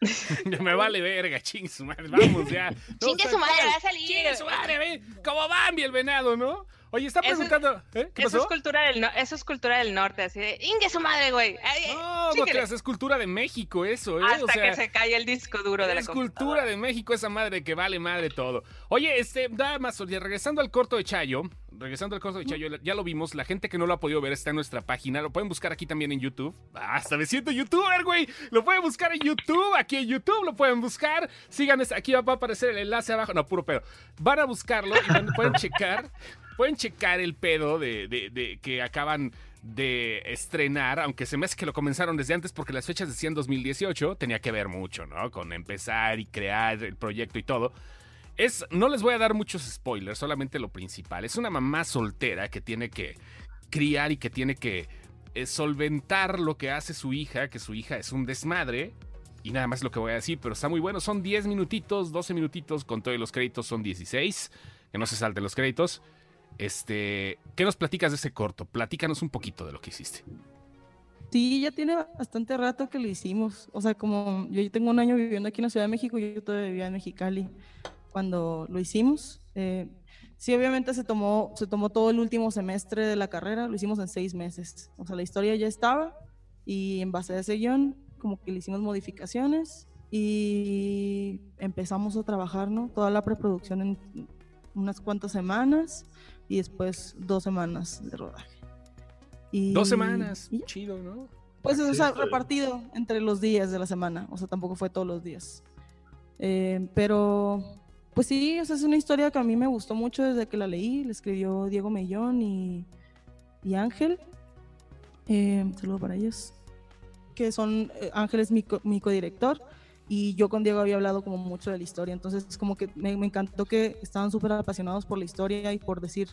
Me vale verga, ching su madre. Vamos ya. No, Chingue su madre, va a salir. Chingue su madre, ve. Como Bambi el venado, ¿no? Oye, está Eso preguntando. ¿eh? ¿Qué Eso pasó? es, cultura del no- eso es cultura del norte, así de, ¡ingue su madre, güey! No, chíquele". es cultura de México eso, ¿eh? Hasta o sea, que se cae el disco duro de la es cultura de México esa madre que vale madre todo. Oye, este, nada más, regresando al corto de Chayo, regresando al corto de Chayo, ya lo vimos, la gente que no lo ha podido ver está en nuestra página, lo pueden buscar aquí también en YouTube. Ah, Hasta me siento youtuber, güey. Lo pueden buscar en YouTube, aquí en YouTube lo pueden buscar. Sigan, es- aquí va a aparecer el enlace abajo, no, puro pedo. Van a buscarlo y van- pueden checar, pueden checar el pedo de, que acaban de estrenar, aunque se me hace que lo comenzaron desde antes porque las fechas decían 2018, tenía que ver mucho, ¿no? Con empezar y crear el proyecto y todo. Es, no les voy a dar muchos spoilers, solamente lo principal. Es una mamá soltera que tiene que criar y que tiene que eh, solventar lo que hace su hija, que su hija es un desmadre. Y nada más lo que voy a decir, pero está muy bueno. Son 10 minutitos, 12 minutitos, con todos los créditos son 16. Que no se salten los créditos. Este, ¿qué nos platicas de ese corto? Platícanos un poquito de lo que hiciste. Sí, ya tiene bastante rato que lo hicimos. O sea, como yo tengo un año viviendo aquí en la Ciudad de México, yo todavía vivía en Mexicali cuando lo hicimos. Eh, sí, obviamente se tomó, se tomó todo el último semestre de la carrera, lo hicimos en seis meses. O sea, la historia ya estaba y en base a ese guion, como que le hicimos modificaciones y empezamos a trabajar, ¿no? Toda la preproducción en unas cuantas semanas y después dos semanas de rodaje. Y, Dos semanas. y. Chido, ¿no? Pues, o Sí, sea, está bien. repartido entre los días de la semana. O sea, tampoco fue todos los días. Eh, pero, pues sí, o sea, es una historia que a mí me gustó mucho desde que la leí. La escribió Diego Mellón y, y Ángel. Eh, saludo para ellos. Que son, eh, Ángel es mi, co- mi codirector. Y yo con Diego había hablado como mucho de la historia. Entonces, es como que me, me encantó que estaban súper apasionados por la historia y por decir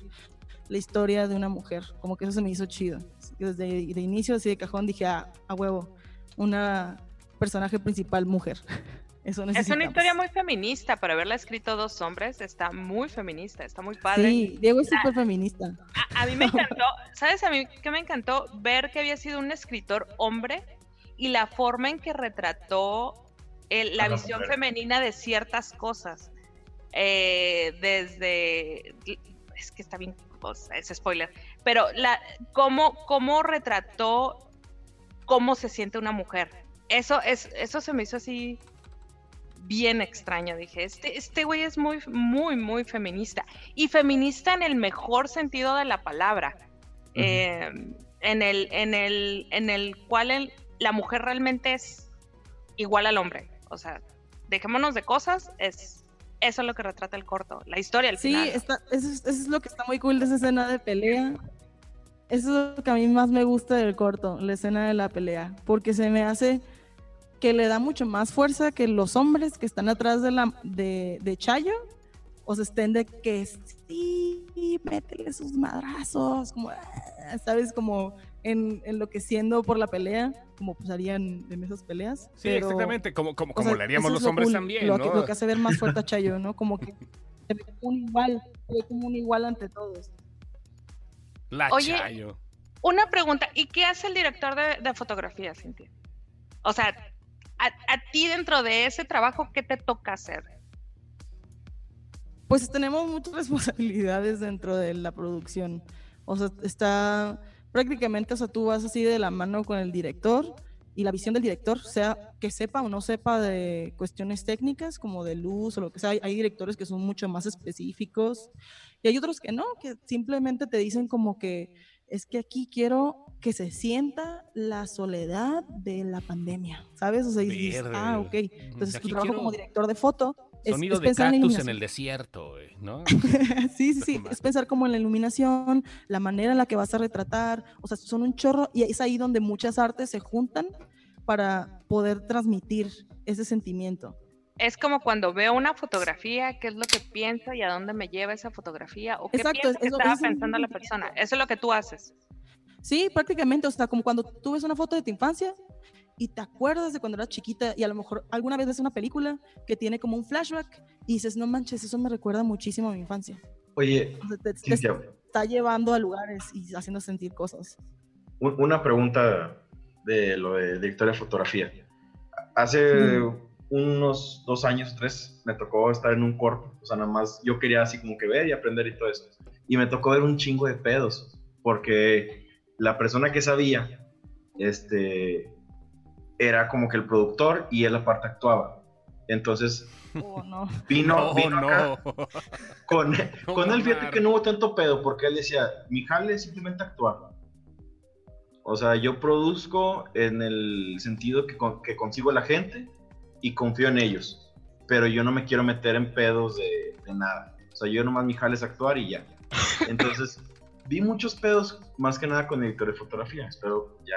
la historia de una mujer. Como que eso se me hizo chido. Desde de inicio, así de cajón, dije, ah, a huevo, una personaje principal mujer. Eso Es una historia muy feminista, pero haberla escrito dos hombres está muy feminista, está muy padre. Sí, Diego es súper feminista. A, a mí me encantó, ¿sabes? A mí que me encantó ver que había sido un escritor hombre y la forma en que retrató el- la A la visión mujer. femenina de ciertas cosas. Eh, desde. Es que está bien. pues, es spoiler. Pero la, cómo, cómo retrató cómo se siente una mujer. Eso, es, eso se me hizo así bien extraño. Dije, este, este güey es muy, muy, muy feminista. Y feminista en el mejor sentido de la palabra. Eh, en, el, en, el, en el cual el- la mujer realmente es igual al hombre. O sea, dejémonos de cosas, es eso es lo que retrata el corto, la historia al Sí, final. está, eso, es, eso es lo que está muy cool de esa escena de pelea. Eso es lo que a mí más me gusta del corto, la escena de la pelea, porque se me hace que le da mucho más fuerza que los hombres que están atrás de, la, de, de Chayo, o se estén de que sí, métele sus madrazos, como, ah, ¿sabes? Como en, enloqueciendo por la pelea, como pues harían en esas peleas. Sí, pero- exactamente, como, como, o como sea, le haríamos los es lo hombres cool, también, lo ¿no? Que, lo que hace ver más fuerte a Chayo, ¿no? Como que se ve como un igual, se ve como un igual ante todos. La Oye, Chayo. Una pregunta, ¿y qué hace el director de, de fotografía, Cintia? O sea, a, a ti dentro de ese trabajo, ¿qué te toca hacer? Pues tenemos muchas responsabilidades dentro de la producción. O sea, está prácticamente, o sea, tú vas así de la mano con el director y la visión del director, sea que sepa o no sepa de cuestiones técnicas como de luz o lo que sea. Hay, directores que son mucho más específicos y hay otros que no, que simplemente te dicen como que es que aquí quiero que se sienta la soledad de la pandemia, ¿sabes? O sea, dices, ah, ok. Entonces tu trabajo quiero como director de foto Sonido es de en cactus en el desierto, ¿no? sí, sí, sí. Es pensar como en la iluminación, la manera en la que vas a retratar. O sea, son un chorro y es ahí donde muchas artes se juntan para poder transmitir ese sentimiento. Es como cuando veo una fotografía, ¿qué es lo que pienso y a dónde me lleva esa fotografía? ¿O qué Exacto, pienso que es lo- estaba pensando la persona? Eso es lo que tú haces. Sí, prácticamente. O sea, como cuando tú ves una foto de tu infancia y te acuerdas de cuando eras chiquita y a lo mejor alguna vez ves una película que tiene como un flashback y dices, no manches, eso me recuerda muchísimo a mi infancia. Oye, O sea, te, te está llevando a lugares y haciendo sentir cosas. un- una pregunta de lo de director de fotografía. Hace Mm. unos dos años, tres, me tocó estar en un corto. O sea, nada más yo quería así como que ver y aprender y todo eso. Y me tocó ver un chingo de pedos. Porque la persona que sabía, este, era como que el productor y él aparte actuaba. Entonces Oh, no. vino, No, vino acá no. con, No, con él, fíjate que no hubo tanto pedo, porque él decía, mi jale es simplemente actuar. O sea, yo produzco en el sentido que, con- que consigo a la gente y confío en ellos, pero yo no me quiero meter en pedos de, de nada. O sea, yo nomás mi jale es actuar y ya. Entonces, vi muchos pedos, más que nada con el editor de fotografía. Espero ya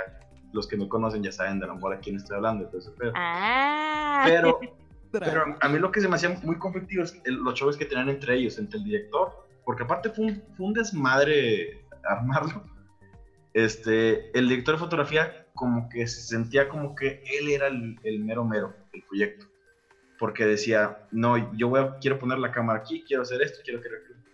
los que me conocen ya saben de la a quién estoy hablando, pedo. Ah. Pero pero a mí lo que se me hacía muy conflictivo es el- los shows que tenían entre ellos, entre el director, porque aparte fue un, fue un desmadre armarlo. Este, el director de fotografía como que se sentía como que él era el, el mero mero del proyecto. Porque decía, no, yo voy a- quiero poner la cámara aquí, quiero hacer esto, quiero que,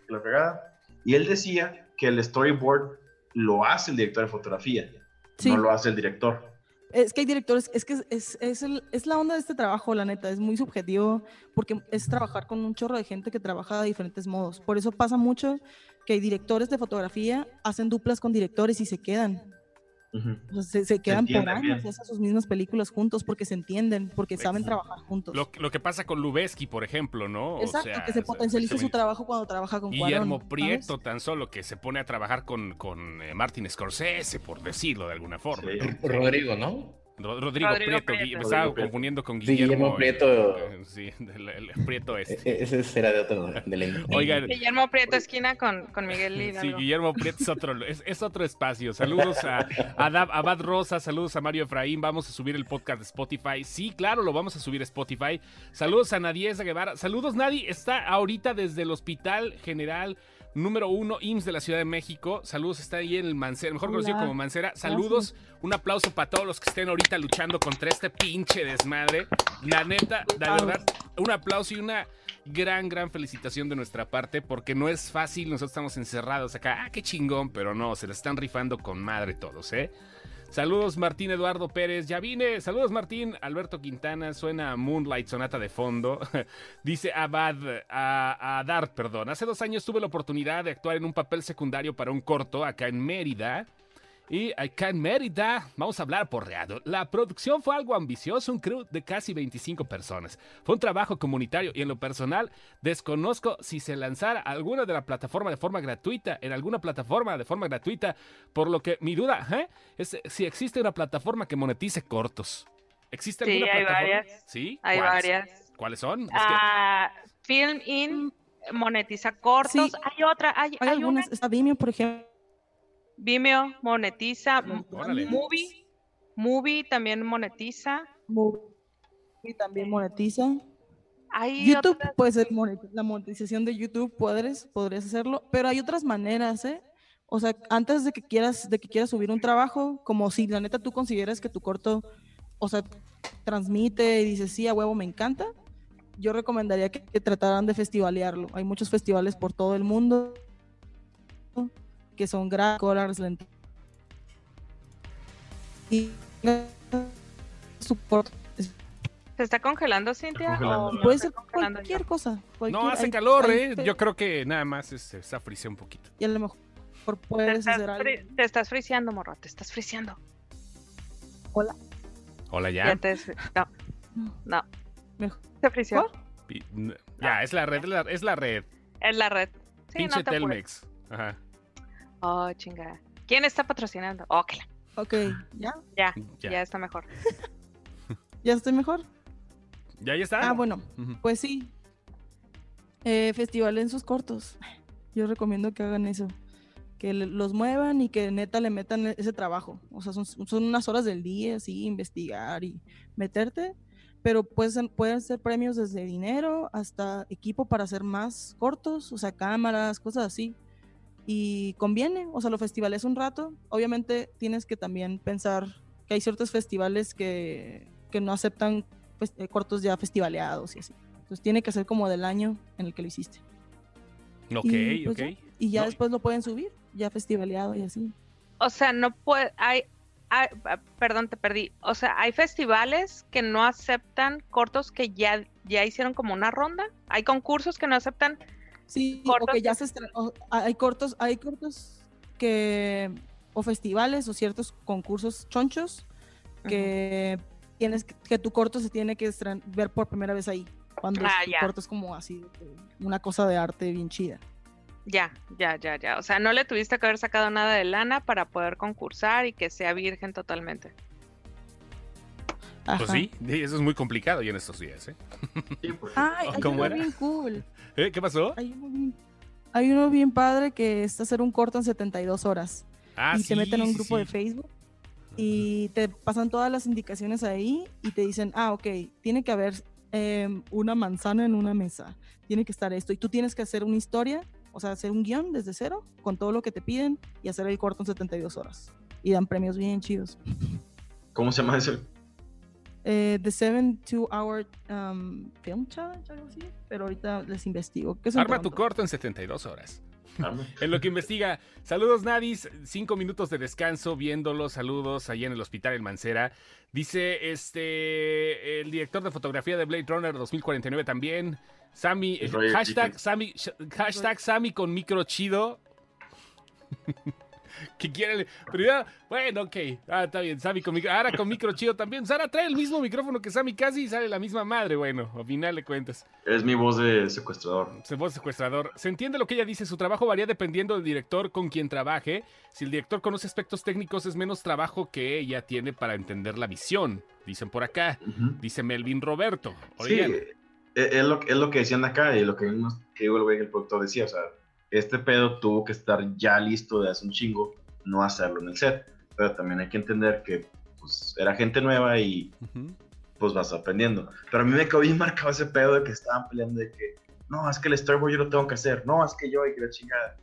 la fregada. Y él decía que el storyboard lo hace el director de fotografía, Sí. no lo hace el director. Es que hay directores, es que es, es, el- es la onda de este trabajo, la neta, es muy subjetivo porque es trabajar con un chorro de gente que trabaja de diferentes modos. Por eso pasa mucho que hay directores de fotografía hacen duplas con directores y se quedan. Se, se quedan por años bien. y hacen sus mismas películas juntos porque se entienden, porque saben Exacto. trabajar juntos. Lo, lo que pasa con Lubeski, por ejemplo, ¿no? O Exacto, sea, que se potencialice su trabajo cuando trabaja con Guillermo Cuarón, ¿sabes? Prieto, tan solo que se pone a trabajar con, con eh, Martin Scorsese, por decirlo de alguna forma. Sí. ¿no? Rodrigo, ¿no? Ro- Rodrigo, Rodrigo Prieto, Prieto. Gui- me estaba confundiendo con Sí, Guillermo. Guillermo Prieto. eh, sí, el, el Prieto E- este. e- Ese será de otro. De la... Oigan, Guillermo Prieto esquina con, con Miguel Sí, Hidalgo. Guillermo Prieto es otro, es, es otro espacio. Saludos a, a, Dab- a Bad Rosa, saludos a Mario Efraín. Vamos a subir el podcast de Spotify. Sí, claro, lo vamos a subir a Spotify. Saludos a Nadiesa Guevara. Saludos, Nadie. Está ahorita desde el Hospital General número uno IMSS de la Ciudad de México. Saludos, está ahí en el Mancera, mejor Hola. conocido como Mancera. Saludos, un aplauso para todos los que estén ahorita luchando contra este pinche desmadre. La neta, la verdad, un aplauso y una gran, gran felicitación de nuestra parte, porque no es fácil, nosotros estamos encerrados acá, ah, qué chingón, pero no, se la están rifando con madre todos, ¿eh? Saludos Martín Eduardo Pérez, ya vine, saludos Martín, Alberto Quintana, suena Moonlight Sonata de fondo, dice Abad, a, a perdón, hace dos años tuve la oportunidad de actuar en un papel secundario para un corto acá en Mérida, y acá en Mérida, vamos a hablar por reado. La producción fue algo ambicioso, un crew de casi 25 personas. Fue un trabajo comunitario y en lo personal desconozco si se lanzara alguna de la plataforma de forma gratuita, en alguna plataforma de forma gratuita, por lo que mi duda ¿eh? es si existe una plataforma que monetice cortos. ¿Existe Sí, alguna hay plataforma? varias. Sí, Hay ¿Cuáles? varias. ¿Cuáles son? Es que- Ah, Film In monetiza cortos. Sí. Hay otra, hay, Hay hay algunas, una. está Vimeo, por ejemplo. Vimeo monetiza. Órale. Movie. Movie también monetiza. Y también monetiza. Hay YouTube otras- puede ser moneti- la monetización de YouTube, puedes, podrías hacerlo, pero hay otras maneras, ¿eh? O sea, antes de que quieras, de que quieras subir un trabajo, como si la neta tú consideras que tu corto, o sea, transmite y dices, sí, a huevo, me encanta, yo recomendaría que, que trataran de festivalearlo. Hay muchos festivales por todo el mundo que son gratis, y su corto ¿Se está congelando, Cintia? congelando. ¿O me Puede ser congelando cualquier yo? cosa. No, hace hay- calor, hay ¿eh? Yo creo que nada más es- se está un poquito. Y a lo mejor Te puedes estás, hacer algo. te estás friseando, morro. Te estás friseando. Hola, Ya ya. te No, no. Mejor. Se friseó. Ya, es la red, es la, es la red. Es la red. Sí, Pinche no te apures. Telmex. Ajá. Oh, chingada. ¿Quién está patrocinando? Oh, que la- Ok, ¿ya? ya, Ya. ya está mejor. ¿Ya estoy mejor? ¿Ya, ya está? Ah, bueno, pues sí. Eh, festival en sus cortos. Yo recomiendo que hagan eso. Que los muevan y que neta le metan ese trabajo. O sea, son, son unas horas del día, sí, investigar y meterte. Pero pueden ser, pueden ser premios desde dinero hasta equipo para hacer más cortos, o sea, cámaras, cosas así. Y conviene, o sea, lo festivales un rato. Obviamente tienes que también pensar que hay ciertos festivales que, que no aceptan pues, eh, cortos ya festivaleados y así. Entonces tiene que ser como del año en el que lo hiciste. Ok, y, pues, ok. ya, y ya No, después lo pueden subir, ya festivaleado y así. O sea, no puede. Hay, hay- ah, perdón, te perdí. O sea, hay festivales que no aceptan cortos que ya, ya hicieron como una ronda. Hay concursos que no aceptan. Sí, Cortos que ya se o- hay cortos, hay cortos que o festivales o ciertos concursos chonchos que tienes que, que tu corto se tiene que ver por primera vez ahí. Cuando Ah, tu corto es como así, una cosa de arte bien chida. Ya, ya, ya, ya. O sea, no le tuviste que haber sacado nada de lana para poder concursar y que sea virgen totalmente. Pues Ajá. sí, sí, eso es muy complicado ya en estos días, ¿eh? Sí, porque Ay, hay ¿Cómo uno era? bien cool. ¿Eh? ¿Qué pasó? Hay uno bien, hay uno bien padre que es hacer un corto en 72 horas. Ah, y sí, te meten a un grupo sí. de Facebook y te pasan todas las indicaciones ahí y te dicen, ah, ok, tiene que haber em, una manzana en una mesa, tiene que estar esto. Y tú tienes que hacer una historia, o sea, hacer un guion desde cero con todo lo que te piden y hacer el corto en 72 horas. Y dan premios bien chidos. ¿Cómo se llama ese? Eh, the 72 Hour um, Film Challenge, algo así. Pero ahorita les investigo. ¿Qué son Arma tu corto en 72 horas. En lo que investiga, saludos Nadis, cinco minutos de descanso viéndolo, saludos allá en el hospital en Mancera. Dice este el director de fotografía de Blade Runner 2049 también. Sammy, hashtag. Sammy, sh- hashtag Sammy con micro chido. que quiere. Primero, bueno, ok. Ah, está bien. Sammy con micro. Ahora con micro chido también. Sara trae el mismo micrófono que Sammy casi y sale la misma madre. Bueno, al final de cuentas. Es mi voz de secuestrador. Se voz secuestrador. Se entiende lo que ella dice. Su trabajo varía dependiendo del director con quien trabaje. Si el director conoce aspectos técnicos, es menos trabajo que ella tiene para entender la visión. Dicen por acá. Dice Melvin Roberto. Sí, Oigan, e- es lo, es lo que decían acá y lo que, que el productor decía. O sea, este pedo tuvo que estar ya listo de hace un chingo, no hacerlo en el set. Pero también hay que entender que pues, era gente nueva y ujú. pues vas aprendiendo. Pero a mí me quedó bien marcado ese pedo de que estaban peleando de que, no, es que el storyboard yo lo tengo que hacer, no, es que yo y que la chingada.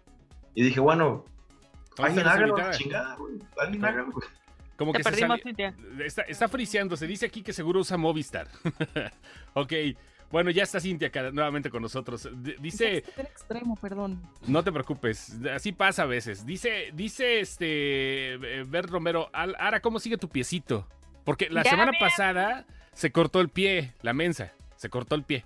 Y dije, bueno, ¿Dónde alguien hágalo, la chingada, güey, alguien hágalo, güey. Como Te que se perdimos, sale- Cintia. Está, está friseando, se dice aquí que seguro usa Movistar. ok, bueno, ya está Cintia acá nuevamente con nosotros. D- dice, extremo, perdón. no te preocupes, así pasa a veces. Dice, dice este, eh, Bert Romero, Ara, ¿cómo sigue tu piecito? Porque la Ya semana bien. pasada se cortó el pie, la mensa, se cortó el pie.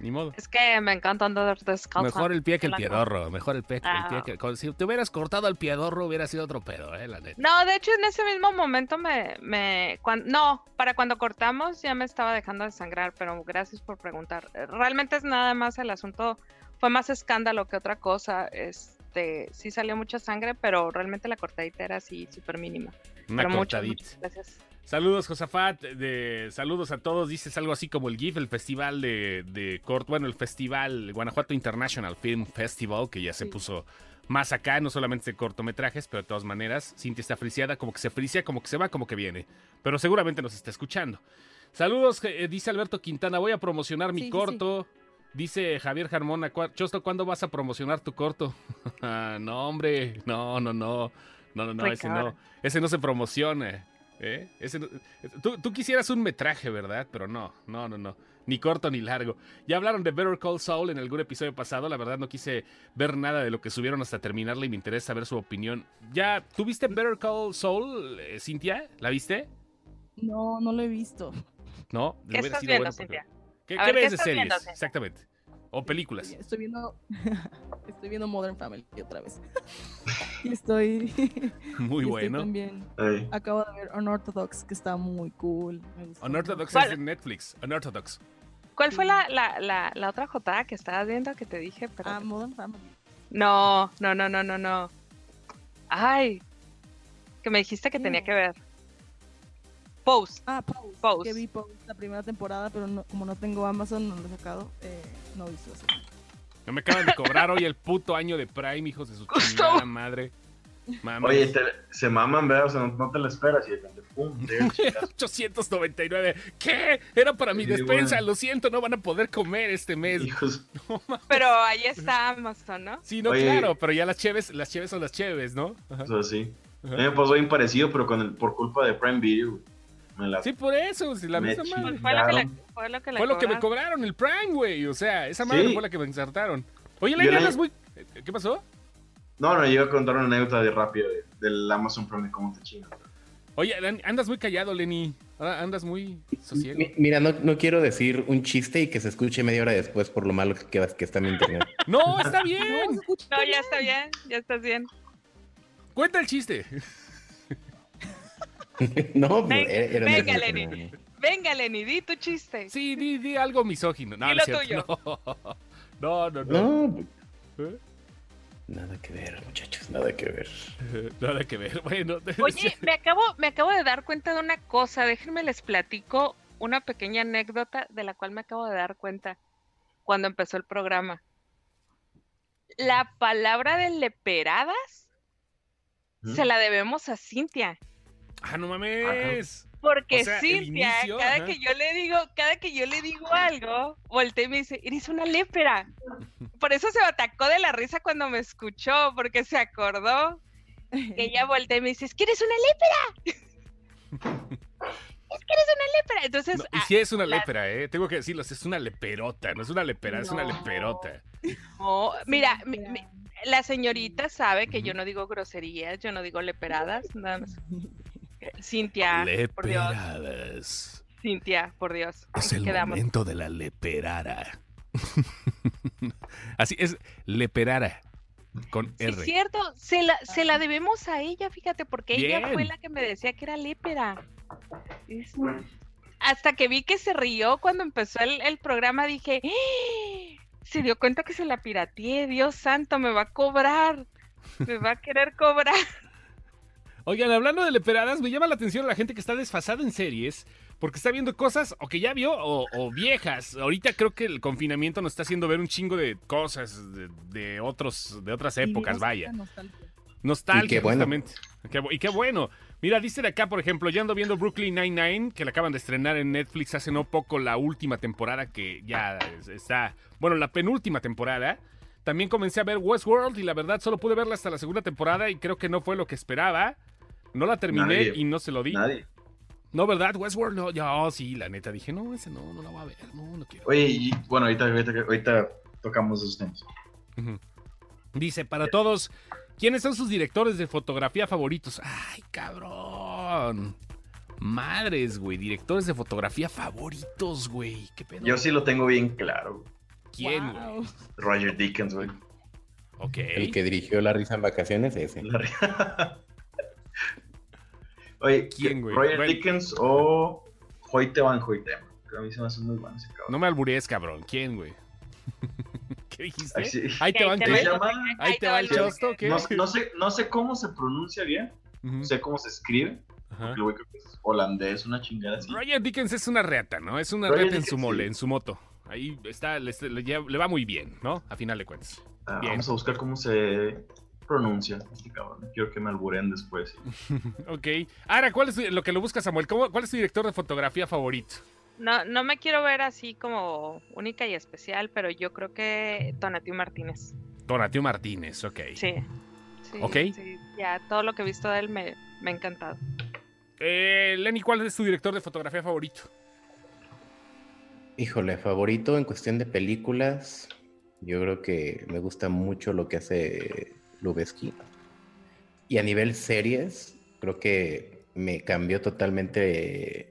Ni modo. Es que me encanta andar descalza. Mejor el pie que el piedorro, mejor el pie, que el Ah. pie que... con- Si te hubieras cortado el piedorro hubiera sido otro pedo, eh, la neta. No, de hecho en ese mismo momento me, me cuan- no, para cuando cortamos ya me estaba dejando de sangrar, pero gracias por preguntar. Realmente es nada más el asunto, fue más escándalo que otra cosa. Este, sí salió mucha sangre, pero realmente la cortadita era así súper mínima. Una pero cortadita. muchas gracias. Saludos, Josafat. De, saludos a todos. Dices algo así como el GIF, el festival de, de corto. Bueno, el festival Guanajuato International Film Festival, que ya se Sí. puso más acá, no solamente de cortometrajes, pero de todas maneras, Cintia está friciada, como que se fricia, como que se va, como que viene. Pero seguramente nos está escuchando. Saludos, eh, dice Alberto Quintana. Voy a promocionar mi Sí, sí, corto. Dice Javier Jarmona, "¿Cuá- Chosto, ¿cuándo vas a promocionar tu corto? No, hombre, no, no, no. No, no, no, ese no. Ese no se promociona. ¿Eh? Ese tú, tú quisieras un metraje, ¿verdad? Pero no, no, no, no. Ni corto ni largo. Ya hablaron de Better Call Saul en algún episodio pasado. La verdad no quise ver nada de lo que subieron hasta terminarla y me interesa saber su opinión. ¿Ya tuviste Better Call Saul, eh, Cintia? ¿La viste? No, no lo he visto. No. ¿Qué estás viendo, bueno Cintia? ¿Qué, A qué ver, ¿qué ves de series? viendo, Cintia? Exactamente. O películas. Estoy viendo, estoy viendo Modern Family otra vez. y estoy, Muy y estoy bueno. también. Acabo de ver Unorthodox, que está muy cool. Unorthodox es de Netflix. Unorthodox. ¿Cuál fue la, la, la, la otra jotada que estabas viendo que te dije? Pero... Ah, Modern Family. No, no, no, no, no, no. Ay, que me dijiste que ¿Qué? tenía que ver. Pose. Ah, Pose. Pose. Que vi Pose la primera temporada, pero no- como no tengo Amazon, no lo he sacado. Eh, no he visto eso. No me acaban de cobrar hoy el puto año de Prime, hijos de su chingada madre. Mames. Oye, te- se maman, ¿verdad? O sea, no, no te lo esperas y de repente, pum, llega el chingazo. 899. ¿Qué? Era para mi Sí, despensa. bueno. Lo siento, no van a poder comer este mes. Hijos, Pero ahí está Amazon, ¿no? Sí, no, Oye. claro, pero ya las cheves, las cheves son las cheves, ¿no? Ajá. o sea, sí. A mí me pasó bien parecido, pero con el, por culpa de Prime Video. La Sí, por eso, si la Me misma madre. chingaron. Fue lo que le, fue lo que le Fue lo que me cobraron. el Prime, güey. O sea, esa madre Sí. fue la que me insertaron. Oye, la- andas muy. ¿Qué pasó? No, no, yo iba a contar una anécdota de rápido de- del Amazon Prime, cómo te chingan. Oye, andas muy callado, Lenny. Andas muy sosiego. Mi- Mira, no, no quiero decir un chiste y que se escuche media hora después por lo malo que, que, que está mi internet. No, está bien. No, ya está bien, ya estás bien. Cuenta el chiste. no, pues, Venga, era, venga, Lenny. no. Venga, Lenny, di tu chiste. Sí, di, di algo misógino. No, no, cierto. No, no, no. No, ¿Eh? nada que ver, muchachos, nada que ver. Nada que ver. Bueno, Oye, me acabo, me acabo de dar cuenta de una cosa. Déjenme les platico una pequeña anécdota de la cual me acabo de dar cuenta cuando empezó el programa. La palabra de leperadas ¿Mm? se la debemos a Cintia. Ah, no mames. Porque O sea, Cintia, inicio, cada ajá. que yo le digo, cada que yo le digo algo, voltea y me dice, eres una lépera. Por eso se atacó de la risa cuando me escuchó, porque se acordó que ella voltea y me dice, es que eres una lépera. es que eres una lépera. Entonces, No, y ah, sí es una la- lepera, ¿eh? Tengo que decirlo, es una leperota, no es una lepera, es una leperota. no, mira, mi- la señorita sabe que yo no digo groserías, yo no digo leperadas, nada más. Cintia, por Dios. Cintia, por Dios. Es el quedamos. momento de la leperara. Así es, leperara. con Sí, R. es cierto, se la, se la debemos a ella, fíjate, porque ella fue la que me decía que era lépera. Es- Hasta que vi que se rió cuando empezó el, el programa, dije, "¡Ah! se dio cuenta que se la pirateé, Dios santo, me va a cobrar, me va a querer cobrar. Oigan, hablando de leperadas, me llama la atención la gente que está desfasada en series porque está viendo cosas o que ya vio o, o viejas. Ahorita creo que el confinamiento nos está haciendo ver un chingo de cosas de, de otros, de otras épocas, vaya. nostalgia. Nostalgia, Y qué bueno. justamente. Y qué bueno. Mira, dice de acá, por ejemplo, yo ando viendo Brooklyn Nine-Nine, que la acaban de estrenar en Netflix hace no poco, la última temporada que ya es- está. Bueno, la penúltima temporada. También comencé a ver Westworld y la verdad solo pude verla hasta la segunda temporada y creo que no fue lo que esperaba. No la terminé Nadie. y no se lo di. Nadie. No, ¿verdad? Westworld, no. Yo sí, la neta. Dije, no, ese no, no la voy a ver. No, no quiero. Oye, y bueno, ahorita, ahorita, ahorita tocamos esos temas. Dice, para todos, ¿quiénes son sus directores de fotografía favoritos? Ay, cabrón. Madres, güey. Directores de fotografía favoritos, güey. ¿Qué pedo? Yo sí lo tengo bien claro. ¿Quién? Wow. Roger Dickens, güey. Ok. El que dirigió La Risa en Vacaciones, ese. La Oye, ¿Quién, güey? Roger Bueno. Dickens o Hoyte Van Hoyte. A mí se me hace muy bueno ese cabrón. No me alburees, cabrón. ¿Quién, güey? ¿Qué dijiste? Ay, sí. Ahí te van, ¿qué? ¿Qué se llama? Ahí te va el chosto, ¿qué? No, no sé, no sé cómo se pronuncia bien, Ujú. sé cómo se escribe. El güey creo que es holandés, una chingada así. Roger Dickens es una reata, ¿no? Es una Roger reata en su mole, sí. en su moto. Ahí está, le, le lleva- le va muy bien, ¿no? A final de cuentas. Ah, Bien. vamos a buscar cómo se pronuncia este cabrón. Quiero que me alburen después. Ok. Ahora, ¿cuál es lo que lo busca Samuel? ¿Cómo- ¿Cuál es tu director de fotografía favorito? No, no me quiero ver así como única y especial, pero yo creo que Tonatiuh Martínez. Donatio Martínez, ok. Sí. sí Ok. sí, ya todo lo que he visto de él me, me ha encantado. Eh, Lenny, ¿cuál es tu director de fotografía favorito? Híjole, favorito en cuestión de películas. Yo creo que me gusta mucho lo que hace Lubeski. Y a nivel series, creo que me cambió totalmente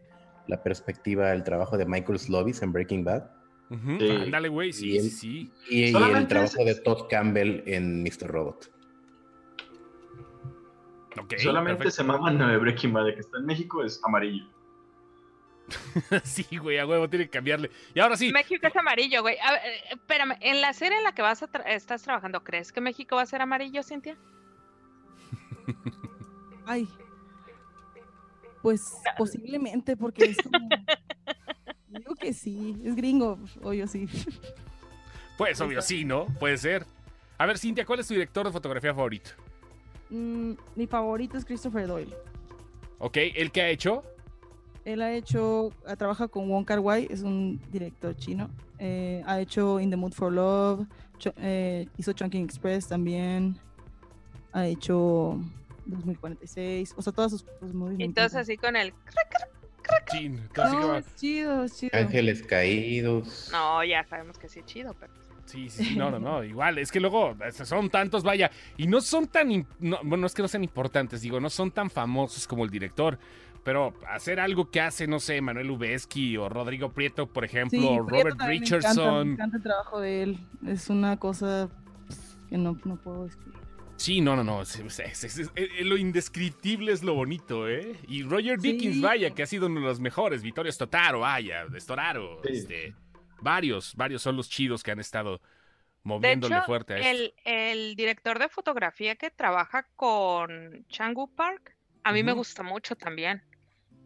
la perspectiva el trabajo de Michael Slovis en Breaking Bad. Ándale, güey, sí, Y sí, el- sí. y, y el trabajo de Todd Campbell en Mr. Robot. Ok, Solamente perfecto. se maman de Breaking Bad, que está en México es amarillo. sí, güey, a huevo, tiene que cambiarle. Y ahora sí, México es amarillo, güey. A ver, eh, espérame, en la serie en la que vas a tra- estás trabajando, ¿crees que México va a ser amarillo, Cintia? Ay. Pues posiblemente, porque es como. Digo que sí, es gringo, obvio sí. pues obvio, sí, ¿no? Puede ser. A ver, Cintia, ¿cuál es tu director de fotografía favorito? Mm, mi favorito es Christopher Doyle. Ok, ¿el que ha hecho? Él ha hecho, trabaja con Wong Kar Wai, es un director chino. Eh, ha hecho In the Mood for Love, Cho- eh, hizo Chunking Express también. Ha hecho 2046, o sea, todas sus, sus movies. Y todos así con el... Chin. No, es chido, es chido. Ángeles Caídos. No, ya sabemos que sí es chido, pero... Sí, sí, sí, no, no, no, igual, es que luego son tantos, vaya, y no son tan, no, bueno, no es que no sean importantes, digo, no son tan famosos como el director, pero hacer algo que hace, no sé, Manuel Ubeski o Rodrigo Prieto, por ejemplo, Sí, o Prieto Robert también me encanta, Richardson. Me encanta el trabajo de él. Es una cosa que no, no puedo describir. Sí, no, no, no, es- es- es- es- es- lo indescriptible es lo bonito, ¿eh? Y Roger Dickens, Sí. vaya, que ha sido uno de los mejores, Vittorio Stotaro, vaya, Storaro, Sí. este, varios, varios son los chidos que han estado De moviéndole hecho, fuerte a esto. el, el director de fotografía que trabaja con Changu Park, a mí me gusta mucho también.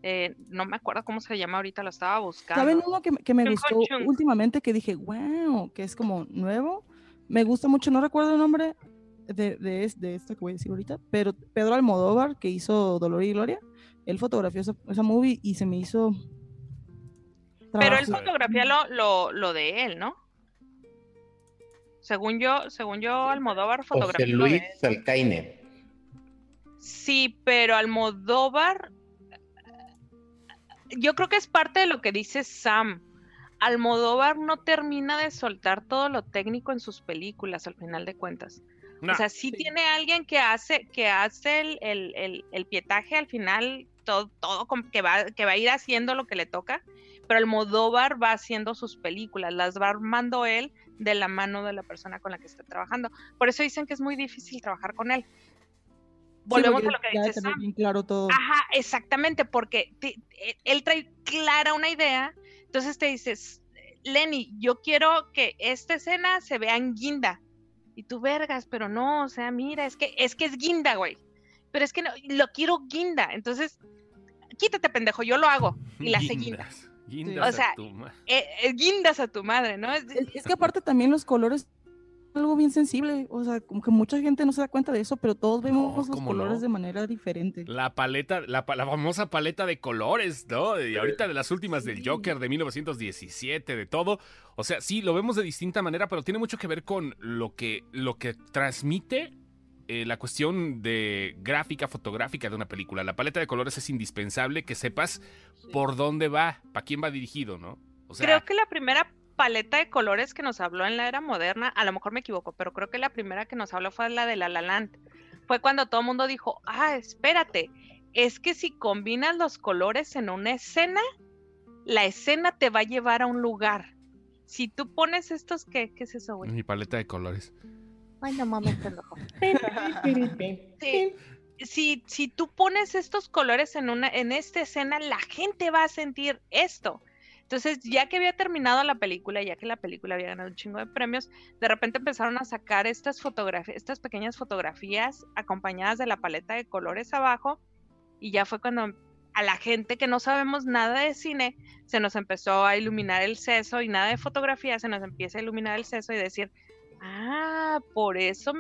Eh, no me acuerdo cómo se llama ahorita, lo estaba buscando. ¿Saben uno que, me- que me Chung gustó últimamente que dije, wow, que es como nuevo? Me gusta mucho, no recuerdo el nombre de, de, de esto que voy a decir ahorita, pero Pedro Almodóvar, que hizo Dolor y Gloria, él fotografió esa, esa movie y se me hizo... Pero él fotografía lo, lo, lo de él, ¿no? Según yo, según yo, Almodóvar José fotografía lo de Luis él. Salcaine. Sí, pero Almodóvar, yo creo que es parte de lo que dice Sam. Almodóvar no termina de soltar todo lo técnico en sus películas, al final de cuentas. No, O sea, sí, Sí. tiene alguien que hace, que hace el, el- el- el pietaje al final, todo, todo que va, que va a ir haciendo lo que le toca, pero Almodóvar va haciendo sus películas, las va armando él de la mano de la persona con la que está trabajando. Por eso dicen que es muy difícil trabajar con él. Volvemos Sí, a lo que porque ya dice tener Sam. bien claro todo. Ajá, exactamente, porque te- te- él trae clara una idea, entonces te dices, Lenny, yo quiero que esta escena se vea en guinda. Y tú vergas, pero no, o sea, mira, es que es que es guinda, güey. Pero es que no, lo quiero guinda. Entonces, quítate, pendejo, yo lo hago. Y la hace guinda. Guindas. Guindas O sea, a tu ma- Eh, eh, guindas a tu madre, ¿no? Es que aparte también los colores algo bien sensible, o sea, como que mucha gente no se da cuenta de eso, pero todos vemos los ¿cómo colores no? de manera diferente. La paleta, la, la famosa paleta de colores, ¿no? Y ahorita de las últimas del Joker de 1917, de todo. O sea, sí, lo vemos de distinta manera, pero tiene mucho que ver con lo que, lo que transmite eh, la cuestión de gráfica, fotográfica de una película. La paleta de colores es indispensable que sepas por dónde va, para quién va dirigido, ¿no? O sea, creo que la primera paleta de colores que nos habló en la era moderna, a lo mejor me equivoco, pero creo que la primera que nos habló fue la de La La Land. Fue cuando todo el mundo dijo, ah, espérate, es que si combinas los colores en una escena, la escena te va a llevar a un lugar. Si tú pones estos, ¿qué, qué es eso, güey? mi paleta de colores. Ay, no mames, pendejo. Sí. Si, si tú pones estos colores en una, en esta escena, la gente va a sentir esto. Entonces, ya que había terminado la película, ya que la película había ganado un chingo de premios, de repente empezaron a sacar estas fotografías, estas pequeñas fotografías acompañadas de la paleta de colores abajo, y ya fue cuando a la gente que no sabemos nada de cine se nos empezó a iluminar el seso y nada de fotografía, se nos empieza a iluminar el seso y decir, ah, por eso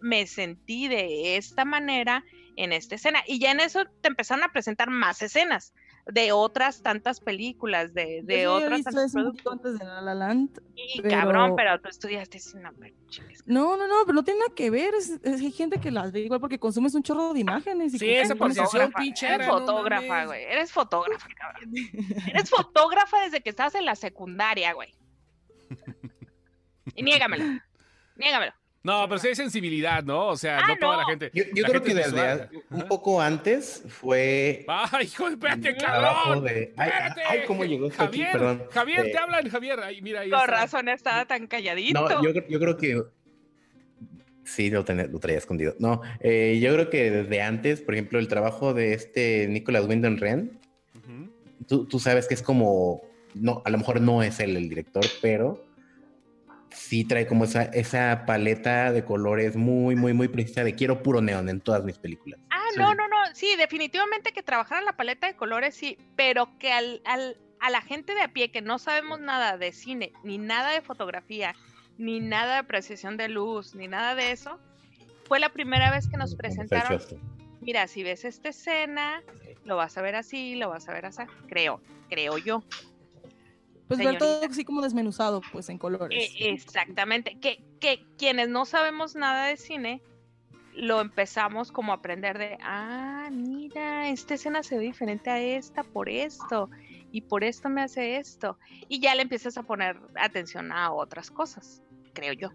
me sentí de esta manera en esta escena. Y ya en eso te empezaron a presentar más escenas de otras tantas películas, de, de sí otras poquito productos. antes de La La Land. Y pero- cabrón, pero tú estudiaste cine, hombre. No, no, no, pero no tiene nada que ver. Es, es- hay gente que las ve igual porque consumes un chorro de imágenes. Y Sí, esa Fotógrafa, pinchera, Eres fotógrafa, güey. Eres fotógrafa, cabrón. Eres fotógrafa desde que estabas en la secundaria, güey. Y niégamelo. Niégamelo. No, pero sí hay sensibilidad, ¿no? O sea, Ah, no toda la gente. Yo, yo la creo gente que es desde un poco antes fue Ay, hijo, espérate, el trabajo cabrón. de. Ay, Espérate. ay, cómo llegó esto aquí, Javier, perdón. Javier, Eh, te hablan, Javier. Ay, mira, ahí Con está. razón estaba tan calladito. No, yo, creo- yo creo que. Sí, lo, tenía- lo traía escondido. No, eh, yo creo que desde antes, por ejemplo, el trabajo de este Nicolas Winding Ren, tú, tú sabes que es como. No, a lo mejor no es él el director, pero sí trae como esa, esa paleta de colores muy, muy, muy precisa de quiero puro neón en todas mis películas. Ah, Sí. no, no, no. Sí, definitivamente que trabajara la paleta de colores, sí, pero que al, al- a la gente de a pie que no sabemos nada de cine, ni nada de fotografía, ni nada de precisión de luz, ni nada de eso, fue la primera vez que nos presentaron. Mira, si ves esta escena, lo vas a ver así, lo vas a ver así. Creo, creo yo. Pues ver todo señorita. así como desmenuzado, pues en colores. Eh, exactamente. Que, que quienes no sabemos nada de cine, lo empezamos como a aprender de, ah, mira, esta escena se ve diferente a esta por esto, y por esto me hace esto. Y ya le empiezas a poner atención a otras cosas, creo yo.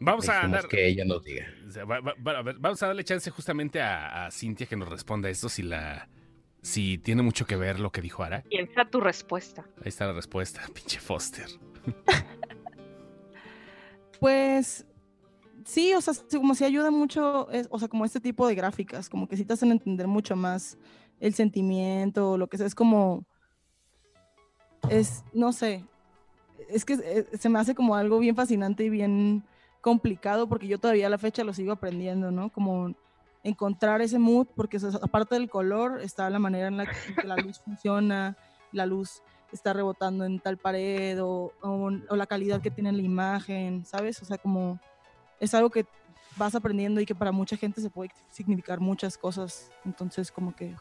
Vamos a dar. que ella nos diga. o sea, va- va- va- a ver, vamos a darle chance justamente a, a Cintia que nos responda esto si la. Si tiene mucho que ver lo que dijo Ara. Piensa tu respuesta. Ahí está la respuesta, pinche Foster. Pues sí, o sea, como si ayuda mucho, es- o sea, como este tipo de gráficas, como que sí te hacen entender mucho más el sentimiento, lo que sea, es como, es, no sé, es que eh, se me hace como algo bien fascinante y bien complicado porque yo todavía a la fecha lo sigo aprendiendo, ¿no? Como encontrar ese mood, porque aparte del color está la manera en la que, la luz funciona, la luz está rebotando en tal pared o, o- o la calidad que tiene la imagen, ¿sabes? O sea, como es algo que vas aprendiendo y que para mucha gente se puede significar muchas cosas. Entonces, como que...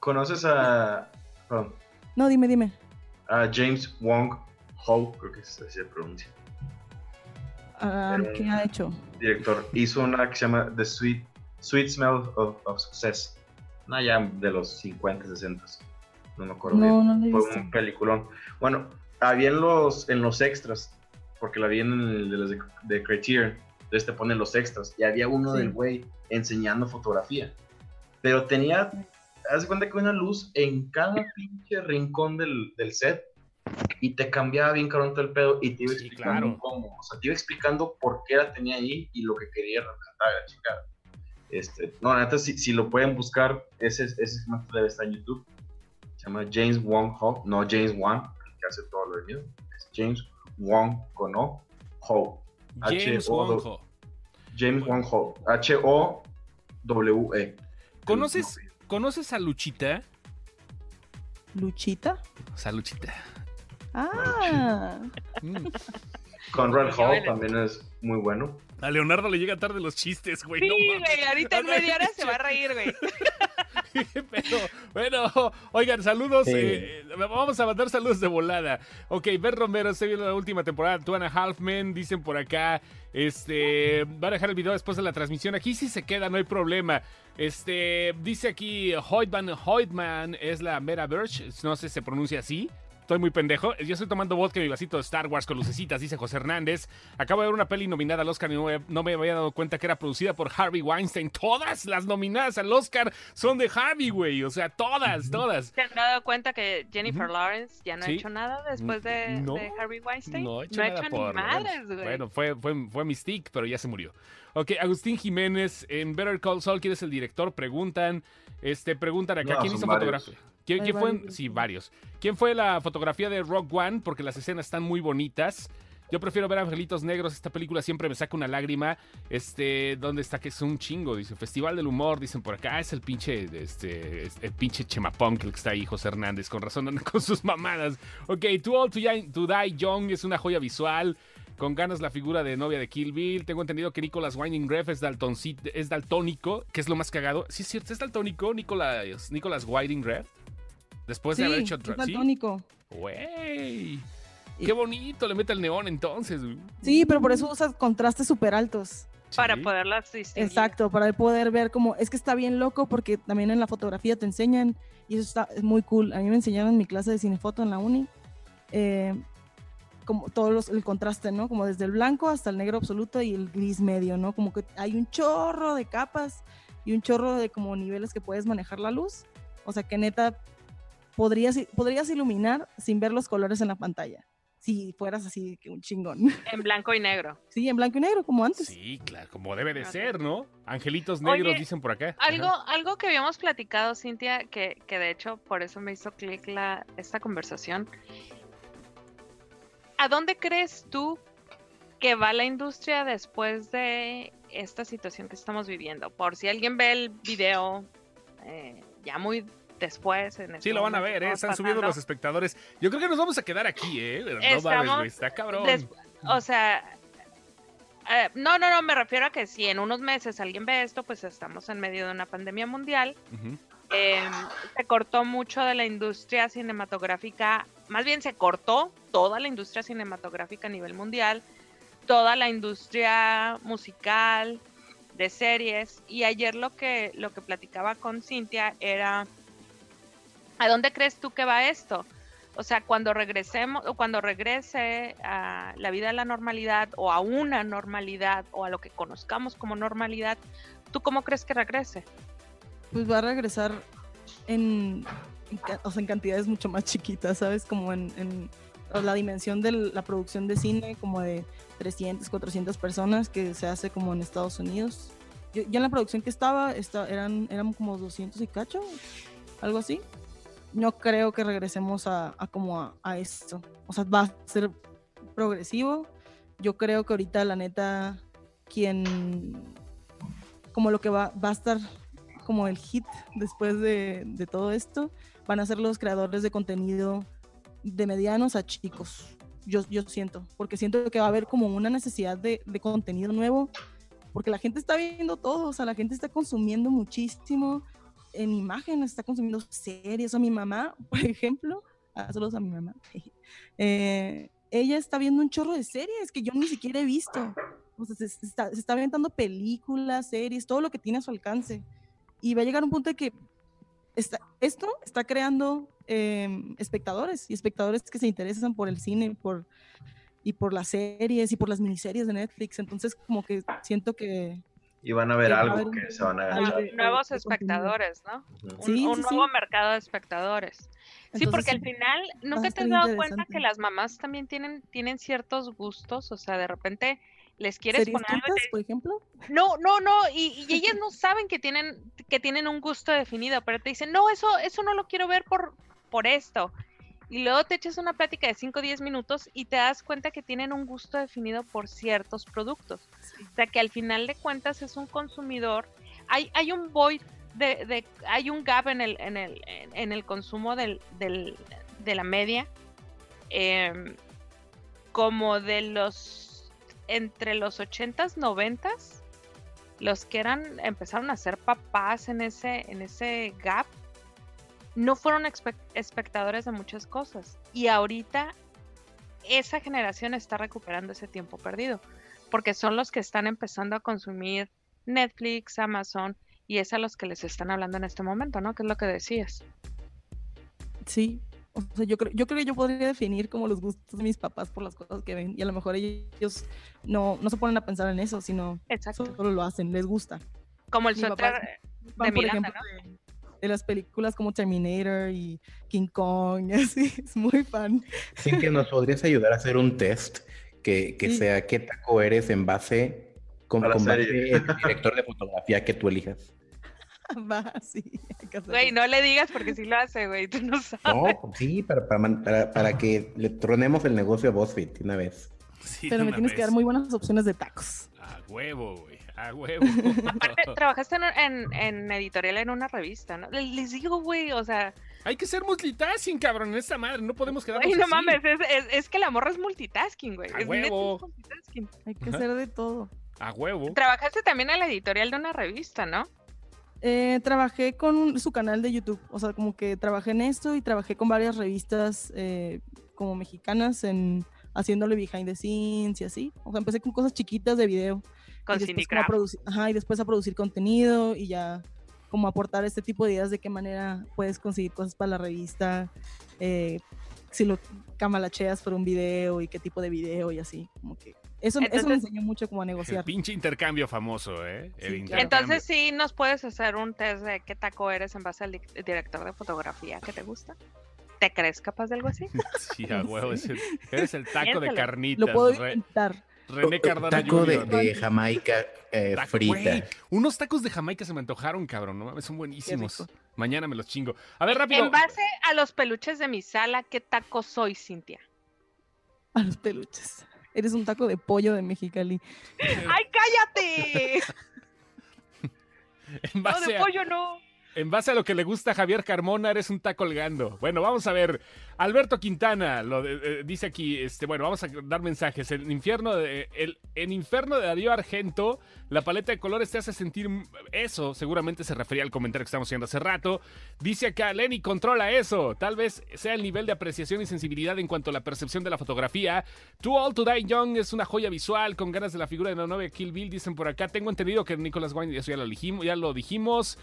¿Conoces a, perdón, No, dime, dime. a James Wong Ho? Creo que así se pronuncia. Pero- ¿Qué ha hecho? Director. Hizo una que se llama The Sweet, Sweet Smell of, of Success. Una ya de los 50, 60. No me acuerdo bien. No, no lo fue visto. un peliculón. Bueno, había en los, en los extras, porque la vi en el de los de, de Criterion, entonces te ponen los extras, y había uno Sí. del güey enseñando fotografía, pero tenía, haz de cuenta que una luz en cada pinche rincón del, del set, y te cambiaba bien cabrón todo el pedo y te iba Sí, explicando claro. cómo, o sea, te iba explicando por qué la tenía ahí y lo que quería representar la chica. Este, no, neta, si, si lo pueden buscar, ese, ese debe estar en YouTube. Se llama James Wong Ho, no James Wong, el que hace todo lo de miedo. Es James Wong con O, Ho. James H-O- Wonho. James Wong Ho, H-O-W-E. ¿Conoces, ¿Conoces a Luchita? Luchita. O sea, Luchita. Ah, Mm. Conrad Hall también es muy bueno. A Leonardo le llega tarde los chistes, güey. Sí, no güey, ahorita en media hora se va a reír, güey. Pero, bueno, oigan, saludos. Sí. eh, vamos a mandar saludos de volada. Ok, Ben Romero, estoy viendo la última temporada. Two and a Half Men, dicen por acá. Este, van a dejar el video después de la transmisión. Aquí sí se queda, no hay problema. Este, dice aquí Hoytman, Hoytman es la Mera Birch. No sé si se pronuncia así. Estoy muy pendejo. Yo estoy tomando vodka en mi vasito de Star Wars con lucecitas, dice José Hernández. Acabo de ver una peli nominada al Oscar y no me, no me había dado cuenta que era producida por Harvey Weinstein. Todas las nominadas al Oscar son de Harvey, güey. O sea, todas, todas. ¿Se han dado cuenta que Jennifer. Lawrence ya no Sí. ha hecho nada después de, No. de Harvey Weinstein? No, he hecho ha nada hecho por ni madres, güey. Bueno, fue, fue, fue Mystique, pero ya se murió. Ok, Agustín Jiménez, en Better Call Saul, ¿quién es el director? Preguntan, este, preguntan acá, No, ¿quién hizo fotografía? ¿Quién, quién fue? Sí, varios. ¿Quién fue la fotografía de Rock One? Porque las escenas están muy bonitas. Yo prefiero ver Angelitos Negros. Esta película siempre me saca una lágrima. Este, ¿dónde está? Que es un chingo. Dice, Festival del Humor. Dicen por acá. Es el pinche, este, es el pinche Chemapunk el que está ahí, José Hernández. Con razón anda con sus mamadas. Ok, Too Old to, Die Young es una joya visual. Con ganas la figura de novia de Kill Bill. Tengo entendido que Nicolas Winding Ref es, es daltónico, que es lo más cagado. Sí, es cierto, es daltónico, Nicolas, Nicolas Winding Ref. Después sí, de haber hecho... es ¿sí? Güey. Y- Qué bonito, le mete el neón entonces. Sí, pero por eso usas contrastes súper altos. Para poderlas distinguir. Exacto, para poder ver como, es que está bien loco porque también en la fotografía te enseñan y eso está es muy cool. A mí me enseñaron en mi clase de cinefoto en la uni, eh, como todos los, el contraste, ¿no? Como desde el blanco hasta el negro absoluto y el gris medio, ¿no? Como que hay un chorro de capas y un chorro de como niveles que puedes manejar la luz. O sea que neta, podrías, podrías iluminar sin ver los colores en la pantalla. Si fueras así, que un chingón. En blanco y negro. Sí, en blanco y negro, como antes. Sí, claro, como debe de ser, ¿no? Angelitos negros Oye, dicen por acá. Algo, Ajá. algo que habíamos platicado, Cintia, que, que de hecho por eso me hizo clic la, esta conversación. ¿A dónde crees tú que va la industria después de esta situación que estamos viviendo? Por si alguien ve el video eh, ya muy después. En Sí, este lo van a ver, ¿eh? Están subiendo los espectadores. Yo creo que nos vamos a quedar aquí, ¿eh? No Estamos está cabrón. des- o sea, eh, no, no, no, me refiero a que si en unos meses alguien ve esto, pues estamos en medio de una pandemia mundial. Eh, se cortó mucho de la industria cinematográfica, más bien se cortó toda la industria cinematográfica a nivel mundial, toda la industria musical, de series. Y ayer lo que, lo que platicaba con Cintia era, ¿a dónde crees tú que va esto? O sea, cuando regresemos o cuando regrese a la vida a la normalidad o a una normalidad o a lo que conozcamos como normalidad, ¿tú cómo crees que regrese? pues va a regresar en, o sea, en cantidades mucho más chiquitas, ¿sabes? Como en, la dimensión de la producción de cine, como de 300, 400 personas que se hace como en Estados Unidos. Yo, yo en la producción que estaba, esta- eran, eran como 200 y cacho, algo así. No creo que regresemos a, a como a, a esto. O sea, va a ser progresivo. Yo creo que ahorita, la neta, quien como lo que va, va a estar como el hit después de, todo esto, van a ser los creadores de contenido de medianos a chicos. Yo, yo siento, porque siento que va a haber como una necesidad de, de contenido nuevo, porque la gente está viendo todo, o sea, la gente está consumiendo muchísimo en imágenes, está consumiendo series. O mi mamá, por ejemplo, ah, saludos a mi mamá, eh, ella está viendo un chorro de series que yo ni siquiera he visto. O sea, se, se está, se está aventando películas, series, todo lo que tiene a su alcance. Y va a llegar un punto de que está, esto está creando eh, espectadores y espectadores que se interesan por el cine por, y por las series y por las miniseries de Netflix. Entonces, como que siento que, Y van a ver a algo que se van a agachar. Nuevos espectadores, ¿no? Un, Sí, un sí, sí. nuevo mercado de espectadores. Sí, Entonces, porque al final, ¿nunca te has dado cuenta que las mamás también tienen, tienen ciertos gustos? O sea, de repente les quieres ¿Series poner algo por ejemplo? No, no, no, y, y ellas no saben que tienen, que tienen un gusto definido, pero te dicen, no, eso, eso no lo quiero ver por, por esto. Y luego te echas una plática de 5 o 10 minutos y te das cuenta que tienen un gusto definido por ciertos productos. O sea, que al final de cuentas es un consumidor. Hay, hay un void, de, de- hay un gap en el, en el, en- el consumo del, del- de la media. em, como de los entre los 80s, 90s, los que eran empezaron a ser papás en ese en ese gap no fueron espe- espectadores de muchas cosas y ahorita esa generación está recuperando ese tiempo perdido porque son los que están empezando a consumir Netflix, Amazon y es a los que les están hablando en este momento, ¿no? Que es lo que decías. Sí. O sea, yo creo, yo creo que yo podría definir como los gustos de mis papás por las cosas que ven. Y a lo mejor ellos no, no se ponen a pensar en eso, sino Exacto. solo lo hacen, les gusta. Como el suéter de Miranda, ejemplo, ¿no? De, las películas como Terminator y King Kong, y así, es muy fan. Sin que nos podrías ayudar a hacer un test que, que Sí. sea qué taco eres en base con, con base el director de fotografía que tú elijas. Va, sí. que. Güey, no le digas porque sí lo hace, güey, tú no sabes. No, sí, para, para, man- para, para que le tronemos el negocio a BuzzFeed una vez. Sí, Pero me tienes que vez. dar muy buenas opciones de tacos. A huevo, güey. A huevo. Aparte, trabajaste en, en, en editorial en una revista, ¿no? Le- Les digo, güey, o sea, Hay que ser multitasking, cabrón, en esta madre. No podemos quedarnos güey, no así. mames, es, es, es que la morra es multitasking, güey. A Es huevo. multitasking. Hay que Ajá. hacer de todo. A huevo. Trabajaste también en la editorial de una revista, ¿no? Eh, trabajé con un- su canal de YouTube, o sea, como que trabajé en esto y trabajé con varias revistas eh, como mexicanas en haciéndole behind the scenes y así. O sea, empecé con cosas chiquitas de video. Con y después, como a Cinecraft. producir, ajá, y después a producir contenido y ya como aportar este tipo de ideas de qué manera puedes conseguir cosas para la revista, eh, si lo camalacheas por un video y qué tipo de video y así. Como que eso, eso me enseñó mucho como a El negociar. pinche intercambio famoso, ¿eh? El Sí, intercambio. claro. Entonces sí nos puedes hacer un test de qué taco eres en base al di- director de fotografía que te gusta. ¿Te crees capaz de algo así? Sí, a huevo. es el- eres el taco de carnitas. Lo puedo intentar. René Cardona Taco de, Jr. de Jamaica eh, Taco, frita. unos tacos de Jamaica se me antojaron, cabrón. No mames, son buenísimos. Mañana me los chingo. A ver, rápido. En base a los peluches de mi sala, ¿qué taco soy, Cintia? A los peluches. Eres un taco de pollo de Mexicali. ¡Ay, cállate! En No, de a, pollo no. En base a lo que le gusta a Javier Carmona, eres un taco colgando. Bueno, vamos a ver. Alberto Quintana lo de- eh, dice aquí, este, bueno, vamos a dar mensajes. El infierno de, el, en Inferno de Darío Argento, la paleta de colores te hace sentir eso. Seguramente se refería al comentario que estamos haciendo hace rato. Dice acá, Lenny, controla eso. Tal vez sea el nivel de apreciación y sensibilidad en cuanto a la percepción de la fotografía. Too Old to Die Young es una joya visual con ganas de la figura de la nueva Kill Bill, dicen por acá. Tengo entendido que Nicholas Wine, eso. Ya lo dijimos.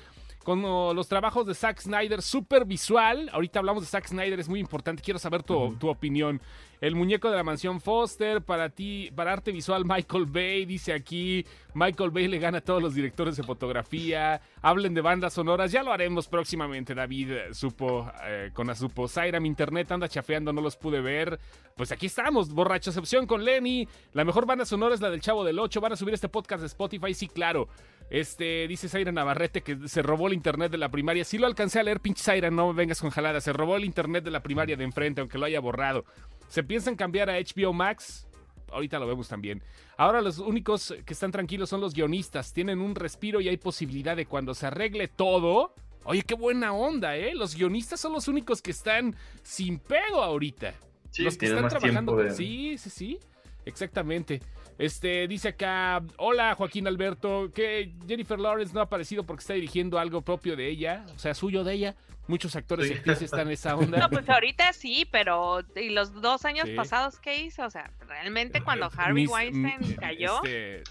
Con oh, los trabajos de Zack Snyder, súper visual. Ahorita hablamos de Zack Snyder, es muy importante. Quiero saber tu, tu opinión. El muñeco de la mansión Foster, para ti, para arte visual, Michael Bay, dice aquí. Michael Bay le gana a todos los directores de fotografía. Hablen de bandas sonoras, ya lo haremos próximamente. David eh, supo, eh, con Azupo. Zaira, mi internet anda chafeando, no los pude ver. Pues aquí estamos, borracha excepción con Lenny. La mejor banda sonora es la del Chavo del 8. ¿Van a subir este podcast de Spotify? Sí, claro. Este, dice Zaira Navarrete que se robó el internet de la primaria. Sí lo alcancé a leer, pinche Zaira, no me vengas con jalada. Se robó el internet de la primaria de enfrente, aunque lo haya borrado. ¿Se piensan cambiar a HBO Max? Ahorita lo vemos también. Ahora los únicos que están tranquilos son los guionistas. Tienen un respiro y hay posibilidad de cuando se arregle todo. Oye, qué buena onda, ¿eh? Los guionistas son los únicos que están sin pedo ahorita. Sí, los que están trabajando. de... Sí, sí, sí. Exactamente. Este, dice acá, hola Joaquín Alberto, que Jennifer Lawrence no ha aparecido porque está dirigiendo algo propio de ella, o sea, suyo de ella. Muchos actores Sí. y actrices están en esa onda. No, pues ahorita sí, pero ¿y los dos años Sí. pasados qué hizo? O sea, realmente cuando Harvey Mis- Weinstein mm, cayó, este,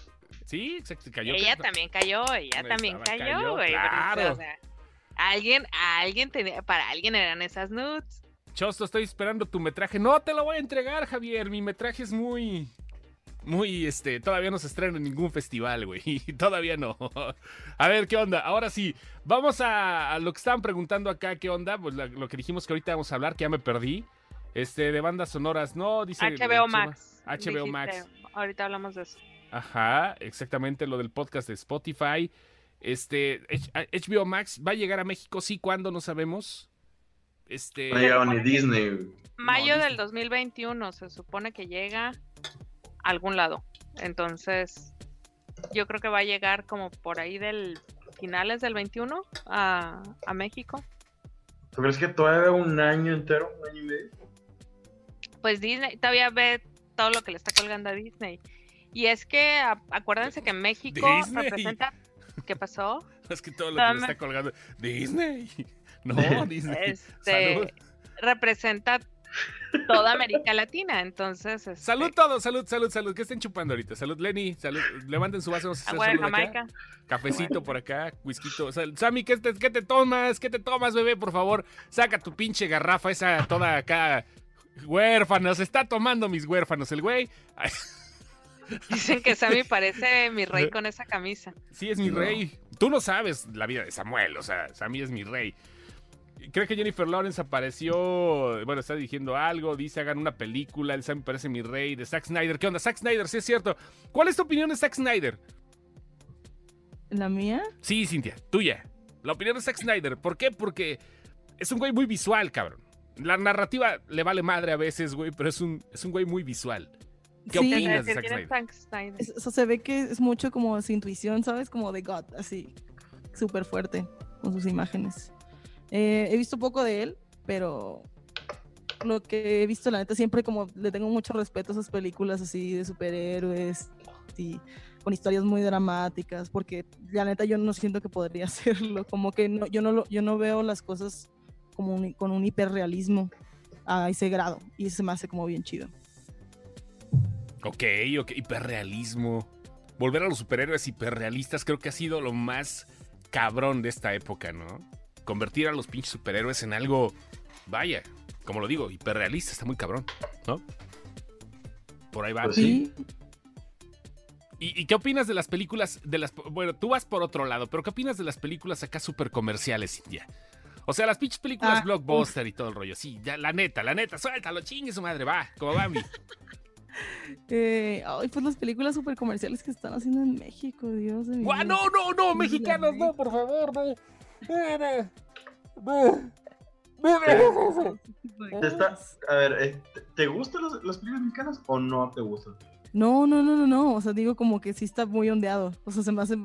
sí, exacto, cayó. ella también cayó, ella también estaba, cayó, güey. claro. O sea, alguien, alguien tenía, para alguien eran esas nudes. Chosto, estoy esperando tu metraje. No te lo voy a entregar, Javier. Mi metraje es muy. Muy, este, todavía no se estrena en ningún festival, güey. todavía no. a ver, ¿qué onda? Ahora sí, vamos a, lo que estaban preguntando acá, ¿qué onda? Pues lo que dijimos que ahorita vamos a hablar, que ya me perdí. Este, de bandas sonoras, no, dice. HBO Max. HBO Max. Ahorita hablamos de eso. Ajá, exactamente lo del podcast de Spotify. Este, HBO Max va a llegar a México, sí, ¿cuándo? No sabemos. Este. No ni Disney. Mayo del 2021 se supone que llega a algún lado. Entonces, yo creo que va a llegar como por ahí del finales del 21 a, a México. ¿Tú crees que todavía un año entero, un año y medio? Pues Disney todavía ve todo lo que le está colgando a Disney. Y es que acuérdense que México representa. ¿Qué pasó? Es que todo lo que le está colgando. Disney. No, Disney. Este, representa toda América Latina, entonces. Este... Salud todos, salud, salud, salud. ¿Qué estén chupando ahorita? Salud, Lenny, salud. Levanten su vaso. Agua de Jamaica. Cafecito por acá, whisky. Sammy, ¿qué te, ¿qué te tomas? ¿Qué te tomas, bebé? Por favor, saca tu pinche garrafa esa toda acá. Huérfanos, está tomando mis huérfanos el güey. Dicen que Sammy parece mi rey con esa camisa. Sí, es mi rey. Tú no sabes la vida de Samuel, o sea, Sammy es mi rey. Creo que Jennifer Lawrence apareció, bueno, está diciendo algo, dice hagan una película, el Sammy parece mi rey, de Zack Snyder. ¿Qué onda? Zack Snyder, sí es cierto. ¿Cuál es tu opinión de Zack Snyder? ¿La mía? Sí, Cintia, tuya. La opinión de Zack Snyder. ¿Por qué? Porque es un güey muy visual, cabrón. La narrativa le vale madre a veces, güey, pero es un, es un güey muy visual. ¿Qué opinas de Zack Snyder? Eso se ve que es mucho como su intuición, ¿sabes? Como de God, así, súper fuerte con sus imágenes. Eh, he visto poco de él, pero lo que he visto, la neta, siempre como le tengo mucho respeto a esas películas así de superhéroes y con historias muy dramáticas, porque la neta yo no siento que podría hacerlo, como que no, yo, no yo no veo las cosas como con un hiperrealismo a ese grado, y se me hace como bien chido. Ok, ok, hiperrealismo. Volver a los superhéroes hiperrealistas creo que ha sido lo más cabrón de esta época, ¿no? Convertir a los pinches superhéroes en algo, vaya, como lo digo, hiperrealista, está muy cabrón, ¿no? Por ahí va. Pues sí. ¿Y, qué opinas de las películas? De las, bueno, tú vas por otro lado, pero ¿qué opinas de las películas acá súper comerciales, India? O sea, las pinches películas ah, blockbuster y todo el rollo. Sí, ya, la neta, la neta, suéltalo, chingue su madre, va, como va mi. Eh, ay, pues las películas super comerciales que están haciendo en México, Dios de mi No, no, no, mexicanos, no, por favor, no. No, no. a ver, ¿te gustan las películas mexicanas o no te gustan? No, no, no, no, no. O sea, digo como que sí está muy ondeado. O sea, se me hace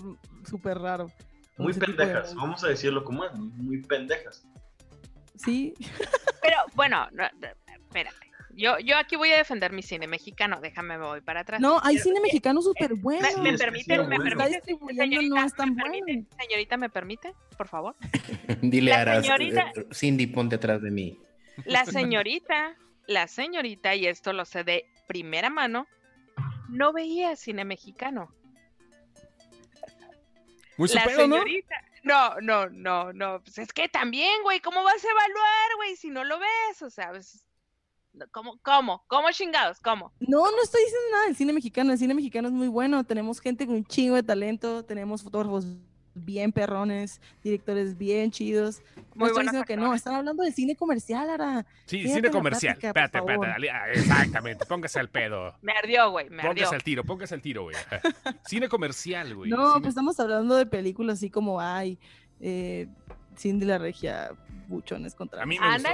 súper raro. Muy pendejas, vamos a decirlo como es, muy pendejas. Sí. Pero bueno, espérate. Yo, yo aquí voy a defender mi cine mexicano, déjame voy para atrás. No, hay cine mexicano súper bueno. ¿Me, permite? ¿Me permite? Señorita, no es tan bueno. señorita, ¿me permite? Por favor. Dile a señorita, eh, Cindy, ponte atrás de mí. La señorita, la señorita, y esto lo sé de primera mano, no veía cine mexicano. Muy la señorita, ¿no? No, no, no, Pues es que también, güey, ¿cómo vas a evaluar, güey, si no lo ves? O sea, pues, ¿Cómo? ¿Cómo? ¿Cómo chingados? ¿Cómo? No, no estoy diciendo nada del cine mexicano. El cine mexicano es muy bueno. Tenemos gente con un chingo de talento. Tenemos fotógrafos bien perrones, directores bien chidos. No estoy diciendo que no. Están hablando de cine comercial, ahora. Sí, cine comercial. espérate, espérate. Ah, exactamente. Póngase al pedo. Me ardió, güey. Me ardió. Póngase al tiro, póngase al tiro, güey. cine comercial, güey. No, pues estamos hablando de películas así como hay. Eh, Cindy la Regia, buchones contra A mí me gustó.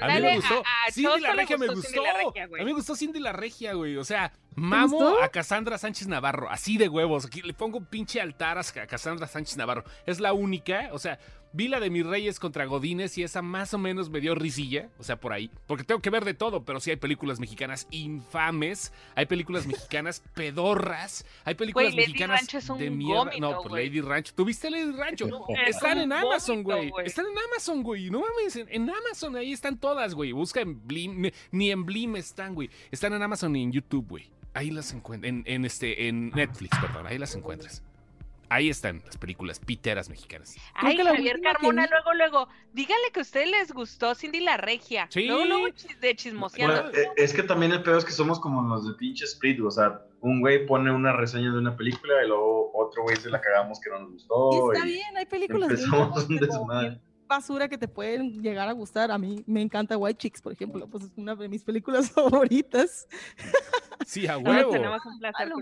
a mí me gustó. Cindy la Regia me gustó. a mí me gustó Cindy la Regia, güey. O sea, mamo a Cassandra Sánchez Navarro. Así de huevos. Aquí le pongo un pinche altar a Cassandra Sánchez Navarro. Es la única. O sea, Vi la de mis reyes contra Godines y esa más o menos me dio risilla, o sea, por ahí. Porque tengo que ver de todo, pero sí hay películas mexicanas infames, hay películas mexicanas pedorras, hay películas mexicanas de mierda. no, pues Lady Rancho. ¿Tuviste Lady Rancho? están en Amazon, güey. Están en Amazon, güey. No mames, en, Amazon ahí están todas, güey. Busca en Blim, ni en Blim están, güey. Están en Amazon y en YouTube, güey. Ahí las encuentras. En, en, este, en Netflix, perdón, ahí las encuentras. Ahí están las películas piteras mexicanas. Ay, Javier que Carmona, luego, luego, dígale que a ustedes les gustó Cindy la Regia. Sí. Luego, luego de chismoseando. Bueno, eh, es que también el peor es que somos como los de pinche Split, o sea, un güey pone una reseña de una película y luego otro güey se la cagamos que no nos Y gustó. está y bien, hay películas empezamos un desmadre. bien basura que te pueden llegar a gustar. A mí me encanta White Chicks, por ejemplo, pues es una de mis películas favoritas. Sí, a huevo. tenemos un placer.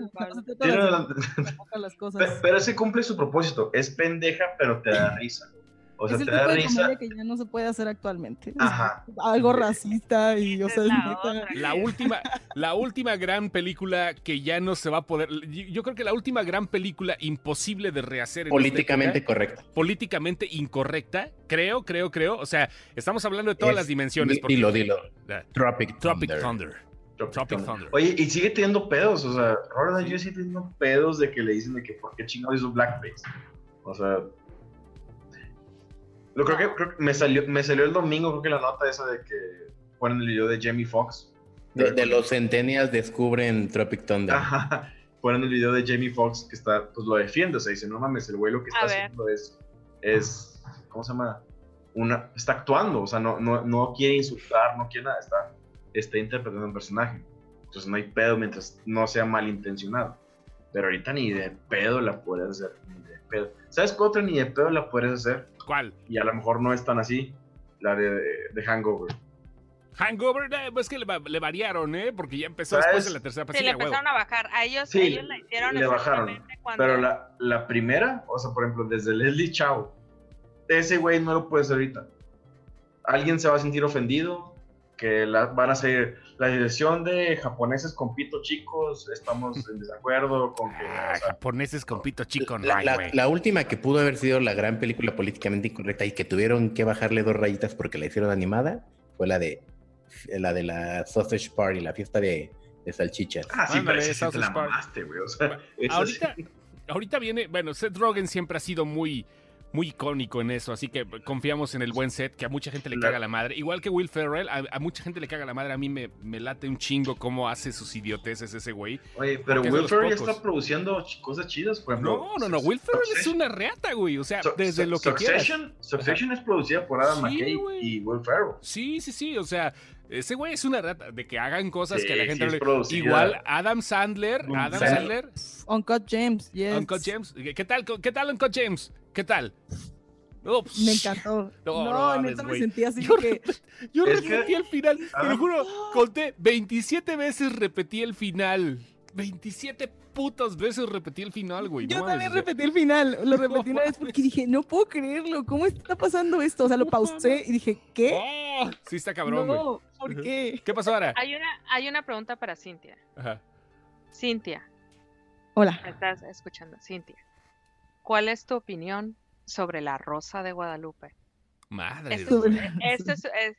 Pero ese cumple su propósito. Es pendeja, pero te da risa. O sea, es el te tipo da de risa. comedia que ya no se puede hacer actualmente. Ajá. Algo racista y, o sea, la neta. otra. La última, la última gran película que ya no se va a poder. Yo yo creo que la última gran película imposible de rehacer. en esta Políticamente época, correcta. políticamente incorrecta. Creo, creo, creo. O sea, estamos hablando de todas Es- las dimensiones. di- porque- Dilo, dilo. Tropic Tropic Thunder. Thunder. Tropic Thunder. Oye, y sigue teniendo pedos. O sea, Robert Downey Jr. sigue teniendo pedos de que le dicen de que por qué chingados hizo Blackface. O sea. Lo creo que, creo que me salió, me salió el domingo, creo que la nota esa de que ponen el video de Jamie Foxx. De, de los centenias descubren Tropic Thunder. Ajá. Ponen el video de Jamie Foxx que está, pues lo defiende, o sea, dice, no mames, el güey lo que está haciendo es, es, ¿cómo se llama? Una, está actuando, o sea, no, no, no quiere insultar, no quiere nada, está, está interpretando un personaje. Entonces no hay pedo mientras no sea malintencionado. Pero ahorita ni de pedo la puedes hacer, ni de pedo. ¿Sabes qué otra ni de pedo la puedes hacer? ¿Cuál? Y a lo mejor no es tan así, la de, de Hangover. Hangover, eh, pues que le, va- le variaron, ¿eh? Porque ya empezó ¿Sabes? después de la tercera Sí, pasilla. le empezaron a bajar. A ellos, Sí, ellos la hicieron le bajaron. cuando... Pero la, la primera, o sea, por ejemplo, desde Leslie Chow, ese güey no lo puedes hacer ahorita. Alguien se va a sentir ofendido, que la- van a ser la dirección de japoneses con pito chicos, estamos en desacuerdo con que... Ah, o sea, japoneses con pito chico, no La, hay, la- güey. la última que pudo haber sido la gran película políticamente incorrecta y que tuvieron que bajarle dos rayitas porque la hicieron animada fue la de la de la Sausage Party, la fiesta de, de salchichas. ah, sí, Ándale, pero esa sí te Sausage la Party. mamaste, güey. O sea, esa Ahorita, sí. ahorita viene, bueno, Seth Rogen siempre ha sido muy, muy icónico en eso, así que confiamos en el buen Seth, que a mucha gente le caga la madre. Igual que Will Ferrell, a, a mucha gente le caga la madre, a mí me, me late un chingo cómo hace sus idioteces ese güey. Oye, pero Will Ferrell ya está produciendo cosas chidas, por ejemplo. No, no, no, Will Ferrell es una reata, güey, o sea, Su- desde Su- lo que quieras. Succession, Succession es producida por Adam Sí, McKay y Will Ferrell. Sí, sí, sí, o sea, ese güey es una rata de que hagan cosas Sí, que la gente no le-. Igual Adam Sandler, Adam Sandler. Uncut James, yes. Uncut James. ¿Qué tal, qué tal Uncut James? ¿Qué tal? No, Me encantó. No, No, no neta me sentí así Yo- que Yo repetí que- el final, te lo juro, conté 27 veces repetí el final. 27 putas veces repetí el final, güey. yo no mames, también o sea, repetí el final. Lo repetí una vez porque dije, no puedo creerlo. ¿Cómo está pasando esto? O sea, lo pausé y dije, ¿qué? ¡Oh! Sí está cabrón, güey. no, ¿por qué? ¿Qué pasó ahora? Hay una, hay una pregunta para Cintia. Ajá. Cintia, Hola. me estás escuchando. Cintia, ¿cuál es tu opinión sobre la Rosa de Guadalupe? Madre Sobre- esto es, es-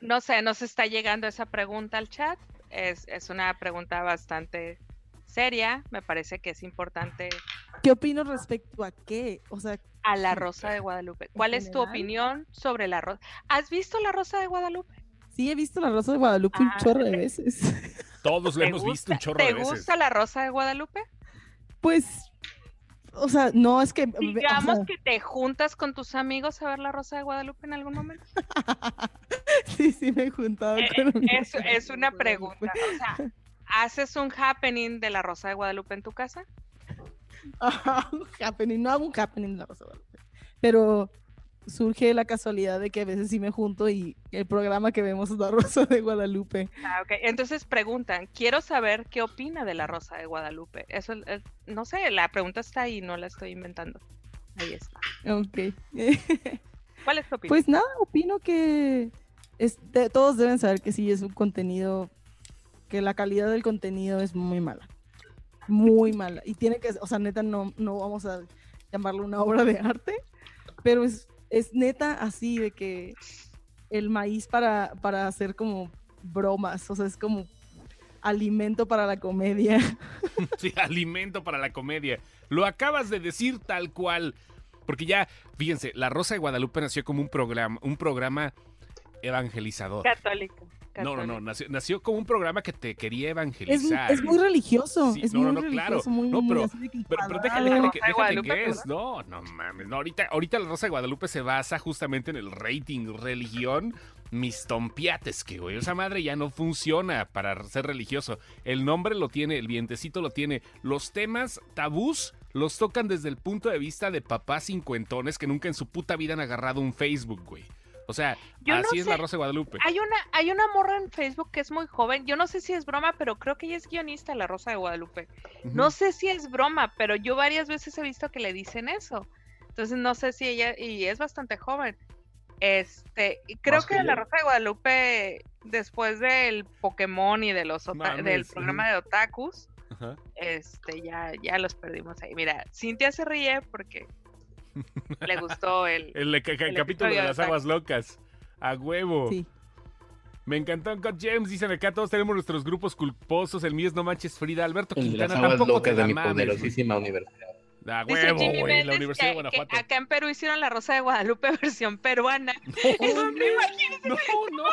no sé, nos está llegando esa pregunta al chat. Es, es una pregunta bastante seria. Me parece que es importante ¿Qué opino respecto a qué? O sea, a la Rosa de Guadalupe. ¿Cuál es tu opinión sobre la Rosa? ¿Has visto la Rosa de Guadalupe? sí he visto la Rosa de Guadalupe un Ah, chorro de te- veces. Todos lo ¿Te hemos visto un chorro ¿Te de veces. gusta la Rosa de Guadalupe? Pues, o sea, no es que... o Digamos sea, que te juntas con tus amigos a ver la Rosa de Guadalupe en algún momento. sí, sí me he juntado Eh, con Es, es una pregunta. O sea, ¿haces un happening de la Rosa de Guadalupe en tu casa? Ajá, un happening, no hago un happening de la Rosa de Guadalupe. Pero surge la casualidad de que a veces sí me junto y el programa que vemos es la Rosa de Guadalupe. Ah, ok. Entonces preguntan, quiero saber qué opina de la Rosa de Guadalupe. Eso, es- no sé, la pregunta está ahí, no la estoy inventando. Ahí está. Ok. ¿Cuál es tu opinión? Pues nada, opino que todos deben saber que sí es un contenido, que la calidad del contenido es muy mala. Muy mala. Y tiene que, o sea, neta, no, no vamos a llamarlo una obra de arte, pero es, es neta así de que el maíz para, para hacer como bromas, o sea, es como alimento para la comedia. Sí, alimento para la comedia. Lo acabas de decir tal cual. Porque ya, fíjense, La Rosa de Guadalupe nació como un programa, un programa evangelizador. Católico. No, no, no, nació, nació como un programa que te quería evangelizar. es muy religioso. Sí, es no, muy no, no, claro. religioso, muy, No, muy pero- Pero, pero déjale, déjale, que- déjale es. No, no mames. No, ahorita, ahorita la Rosa de Guadalupe se basa justamente en el rating religión. Mis tompiates, que güey, esa madre ya no funciona para ser religioso. El nombre lo tiene, el vientecito lo tiene. Los temas tabús los tocan desde el punto de vista de papás cincuentones que nunca en su puta vida han agarrado un Facebook, güey. O sea, Yo no así es la. Rosa de Guadalupe. Hay una, hay una morra en Facebook que es muy joven. Yo no sé si es broma, pero creo que ella es guionista de La Rosa de Guadalupe. No sé si es broma, pero yo varias veces he visto que le dicen eso. Entonces no sé si ella, y es bastante joven. Este, creo Más que, que La. Rosa de Guadalupe, después del Pokémon y de los Mames, del programa de Otakus, Ajá. este, ya, ya los perdimos ahí. Mira, Cintia se ríe porque le gustó el. El, ca- ca- El capítulo de de las Zack. aguas locas. A huevo. Sí. Me encantó Uncut James. Dicen acá, todos tenemos nuestros grupos culposos. El mío es No Manches Frida. Alberto El de las Quintana aguas tampoco te locas de la mi mames, güey. poderosísima universidad. A Dice huevo, güey. La Universidad de que- que Guanajuato. acá en Perú hicieron la Rosa de Guadalupe versión peruana. No, no, no. No,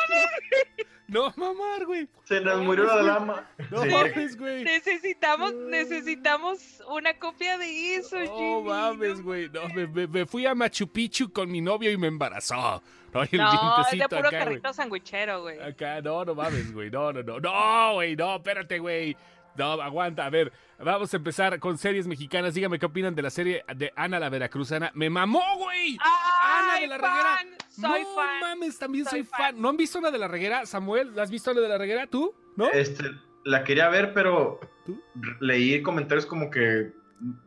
mamar, güey. Se nos murió la dama. No Sí. mames, güey. Necesitamos, necesitamos una copia de eso, No Jimmy. mames, güey. No, me, me- me fui a Machu Picchu con mi novio y me embarazó. No, el No, es de puro acá, güey. carrito sandwichero, güey. Acá, no, no mames, güey. No, no, no. No, güey, no, espérate, güey. No, aguanta. A ver, vamos a empezar con series mexicanas. Dígame qué opinan de la serie de Ana la Veracruzana. ¡Me mamó, güey! Ana ¡Ay, de la Reguera. fan! Soy no fan. mames, también soy, Soy fan. fan. ¿No han visto Ana de la Reguera? Samuel, ¿la has visto Ana de la Reguera tú? ¿No? Este, la quería ver, pero ¿Tú? leí comentarios como que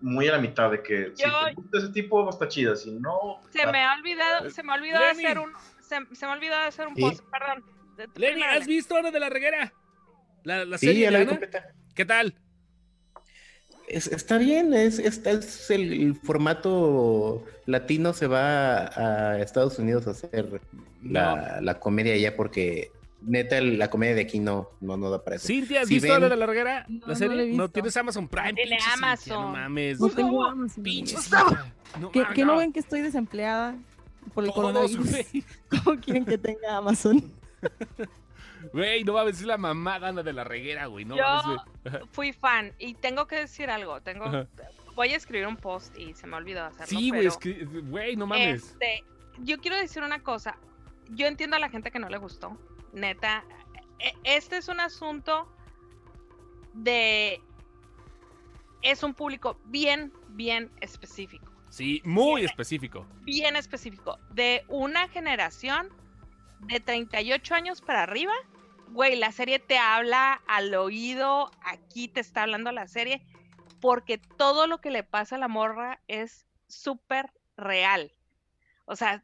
muy a la mitad de que si te gusta ese tipo está chida, si no... Se me ha olvidado, se me ha olvidado Lenny. hacer un, se, se me ha olvidado hacer un Sí. post, perdón. Lenny, ¿has visto Ana de la Reguera? La, la Sí, serie ya de la Ana. ¿Qué tal? Es- está bien, es, es, es el, el formato latino se va a Estados Unidos a hacer la, la comedia allá porque neta el- la comedia de aquí no, no, no da para eso. Cintia, ¿has Si visto ven- la Reguera? No, ¿La no serie? No, visto. tienes Amazon Prime. Tiene pinche Cintia, Amazon. no mames. No tengo Amazon. Pinche amigo. Cintia. No, ¿Qué, mames, qué no ven que estoy desempleada por el Todos, coronavirus? ¿Cómo quieren que tenga Amazon? Güey, no mames, es la mamada Ana de la Reguera, güey. No Yo- mames. Fui fan y tengo que decir algo. Tengo, Ajá. voy a escribir un post y se me olvidó hacerlo. Sí, güey, güey, no mames. Este, yo quiero decir una cosa. Yo entiendo a la gente que no le gustó. Neta, e- este es un asunto de. Es un público bien, bien específico. Sí, muy específico. Bien específico. De una generación de 38 años para arriba. Güey, la serie te habla al oído. Aquí te está hablando la serie. Porque todo lo que le pasa a la morra es súper real. O sea,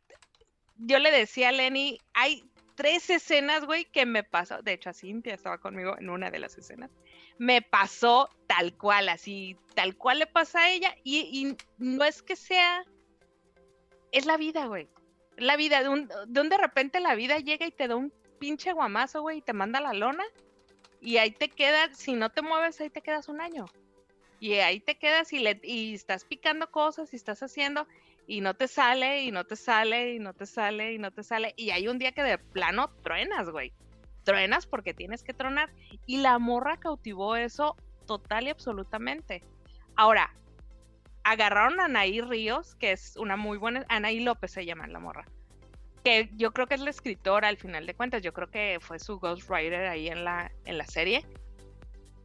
yo le decía a Lenny, hay tres escenas, güey, que me pasó. De hecho, a Cintia estaba conmigo en una de las escenas. Me pasó tal cual, así, tal cual le pasa a ella. Y, y no es que sea. Es la vida, güey. La vida, de un, de un de repente la vida llega y te da un pinche guamazo, güey, y te manda la lona. Y ahí te quedas, si no te mueves, ahí te quedas un año. Y ahí te quedas y, le, y estás picando cosas y estás haciendo y no te sale y no te sale y no te sale y no te sale. Y hay un día que de plano truenas, güey. Truenas porque tienes que tronar. Y la morra cautivó eso total y absolutamente. Ahora, agarraron a Anaí Ríos, que es una muy buena, Anaí López se llama la morra, que yo creo que es la escritora al final de cuentas, yo creo que fue su ghostwriter ahí en la, en la serie,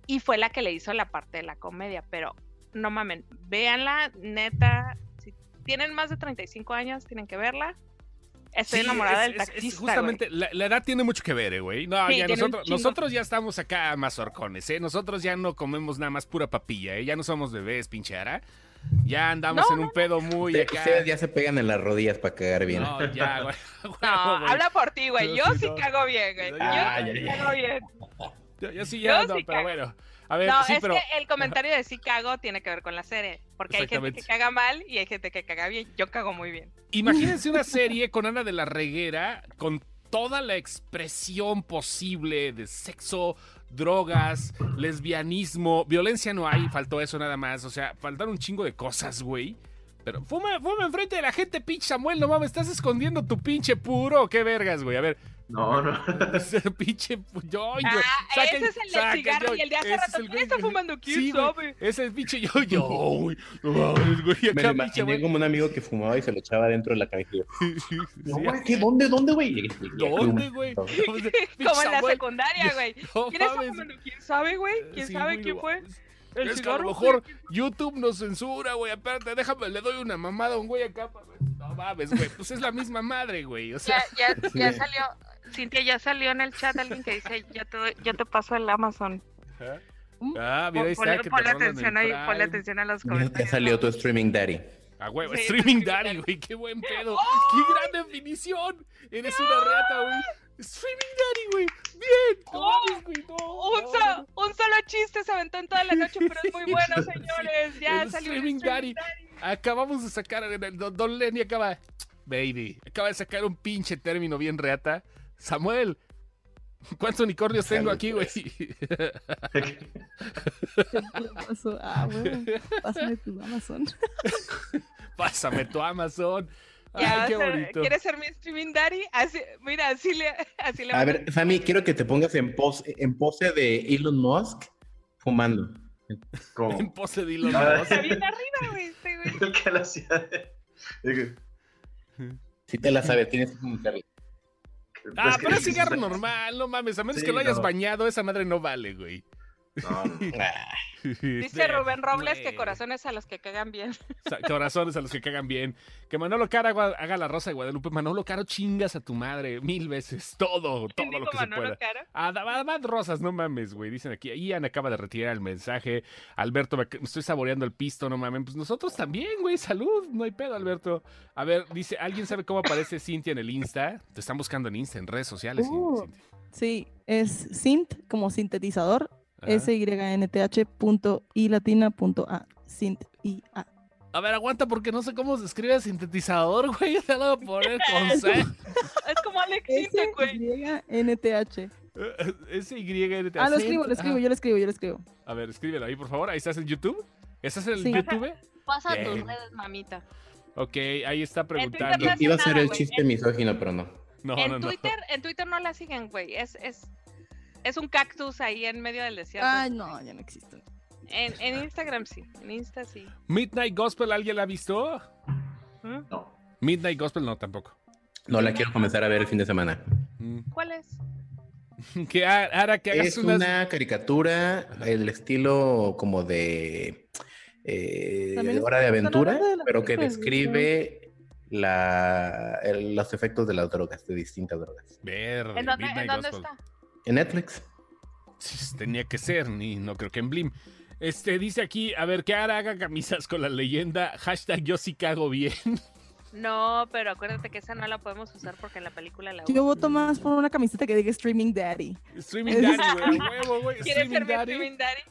y fue la que le hizo la parte de la comedia, pero no mamen, véanla, neta, si tienen más de 35 años, tienen que verla. Estoy Sí, enamorada es- del es- es taxista. justamente, la, la edad tiene mucho que ver, eh, güey. No, Sí, ya nosotros, nosotros ya estamos acá más horcones, ¿eh? Nosotros ya no comemos nada más pura papilla, ¿eh? Ya no somos bebés, pinche ara. Ya andamos No, en un pedo muy Ustedes- acá. Ustedes ya se pegan en las rodillas para cagar bien. No, ya, güey. No, Huevo, güey. habla por ti, güey. Yo sí, sí no. cago bien, güey. Yo Ah, sí ya, ya. cago bien. Yo, yo sí ya Yo ando, sí pero cago. bueno. A ver, No, sí, es pero. que el comentario de sí cago tiene que ver con la serie. Porque hay gente que caga mal y hay gente que caga bien. Yo cago muy bien. Imagínense una serie con Ana de la Reguera, con toda la expresión posible de sexo, drogas, lesbianismo, violencia no hay, faltó eso nada más. O sea, faltaron un chingo de cosas, güey. Pero fuma, fuma enfrente de la gente, pinche Samuel, no mames, estás escondiendo tu pinche puro. ¿Qué vergas, güey? A ver, No, no. ese pinche. Yo, yo. Ah, saca- ese es el saca, del cigarro yo- y el de hace rato. ¿Quién güey está fumando? ¿Quién Sí, güey, sabe? Ese es el pinche yo, yo, güey. No mames, güey. Me lo imaginé güey. como un amigo que fumaba y se lo echaba dentro de la camisa. Sí, No, güey, ¿qué? ¿Dónde? ¿Dónde, güey? ¿Dónde, güey? Como en la secundaria, güey. ¿Quién está fumando? ¿Quién sabe, güey? ¿Quién Sí, sabe güey, quién fue? El Es que a lo cigarro, mejor güey. YouTube nos censura, güey. Espérate, déjame, le doy una mamada a un güey acá. para ver. No mames, güey. Pues es la misma madre, güey. O sea, Ya, ya, ya salió, Cintia, ya salió en el chat alguien que dice, yo te, doy- yo te paso el Amazon. ah, mira, ahí está. ponle, atención ahí, ponle atención a los Ya comentarios. salió tu streaming daddy. A huevo, Sí, streaming daddy, güey. Qué buen pedo. Qué gran definición. Eres una reata, güey. Streaming daddy, güey. Bien. Oh, güey. No, Un, no, so- un solo chiste se aventó en toda la noche, pero es muy bueno, señores. Ya salió streaming daddy. Acabamos de sacar, el- Don, Don Lenny acaba, baby, acaba de sacar un pinche término bien reata. Samuel, ¿cuántos unicornios tengo aquí, güey? ¿Qué pasó? Ah, bueno, pásame tu Amazon. Pásame tu Amazon. Ay, Ya, qué bonito. ¿Quieres ser mi streaming daddy? Así, mira, así le, así le A ver, Sammy, quiero que te pongas en pose, en pose de Elon Musk fumando. Como En pose de Elon. Musk. Está bien arriba, güey, este güey. el que la hacía de... de que- Si te la sabes, tienes que comunicarla. Ah, pero es cigarro normal, no mames. A menos Sí, que lo hayas no. bañado, esa madre no vale, güey. No, no. Ah, Dice Rubén Robles que corazones a los que cagan bien. Corazones a los que cagan bien. Que Manolo Caro haga, la rosa de Guadalupe. Manolo Caro, chingas a tu madre mil veces. Todo, todo ¿Quién lo que se pueda. Caro? Abad Rosas, no mames, güey. Dicen aquí. Ian acaba de retirar el mensaje. Alberto, me, estoy saboreando el pisto, no mames. Pues nosotros también, güey. Salud, no hay pedo, Alberto. A ver, dice, ¿alguien sabe cómo aparece Cintia en el Insta? Te están buscando en Insta, en redes sociales. Uh. Sí, es synth como sintetizador, Ajá. S-Y-N-T-H punto I latina punto A, synth I A. A ver, aguanta porque no sé cómo se escribe sintetizador, güey. Te lo voy a poner con C. Es como Alex güey. S-Y-N-T-H. S-Y-N-T. Ah, lo escribo, lo escribo, Ajá. yo lo escribo, yo lo escribo. A ver, escríbelo ahí, por favor. Ahí estás en YouTube. ¿Estás en. YouTube? Pasa tus redes, mamita. Ok, ahí está preguntando. no Iba a ser el chiste misógino, pero no. No, en no, no. Twitter, en Twitter no la siguen, güey. Es, es, es un cactus ahí en medio del desierto. Ay, no, ya no existe. En, en Instagram sí, en Insta sí. Midnight Gospel, ¿alguien la ha visto? ¿Mm? No. Midnight Gospel no, tampoco. No la quiero comenzar a ver el fin de semana. Mm. ¿Cuál es? Que hará que hagas Es unas... una caricatura, el estilo como de, eh, de hora de aventura, de pero que describe la, el- los efectos de las drogas, de distintas drogas. Verde, ¿En dónde, Midnight ¿en dónde Gospel. está? En Netflix. Sí, Tenía que ser, ni no creo que en Blim. Este, dice aquí, a ver, que ahora haga camisas con la leyenda, hashtag yo sí cago bien. No, pero acuérdate que esa no la podemos usar porque en la película la Yo voto más por una camiseta que diga Streaming Daddy. Streaming Daddy, güey, huevo, güey. ¿Quieres ser mi Daddy. streaming daddy?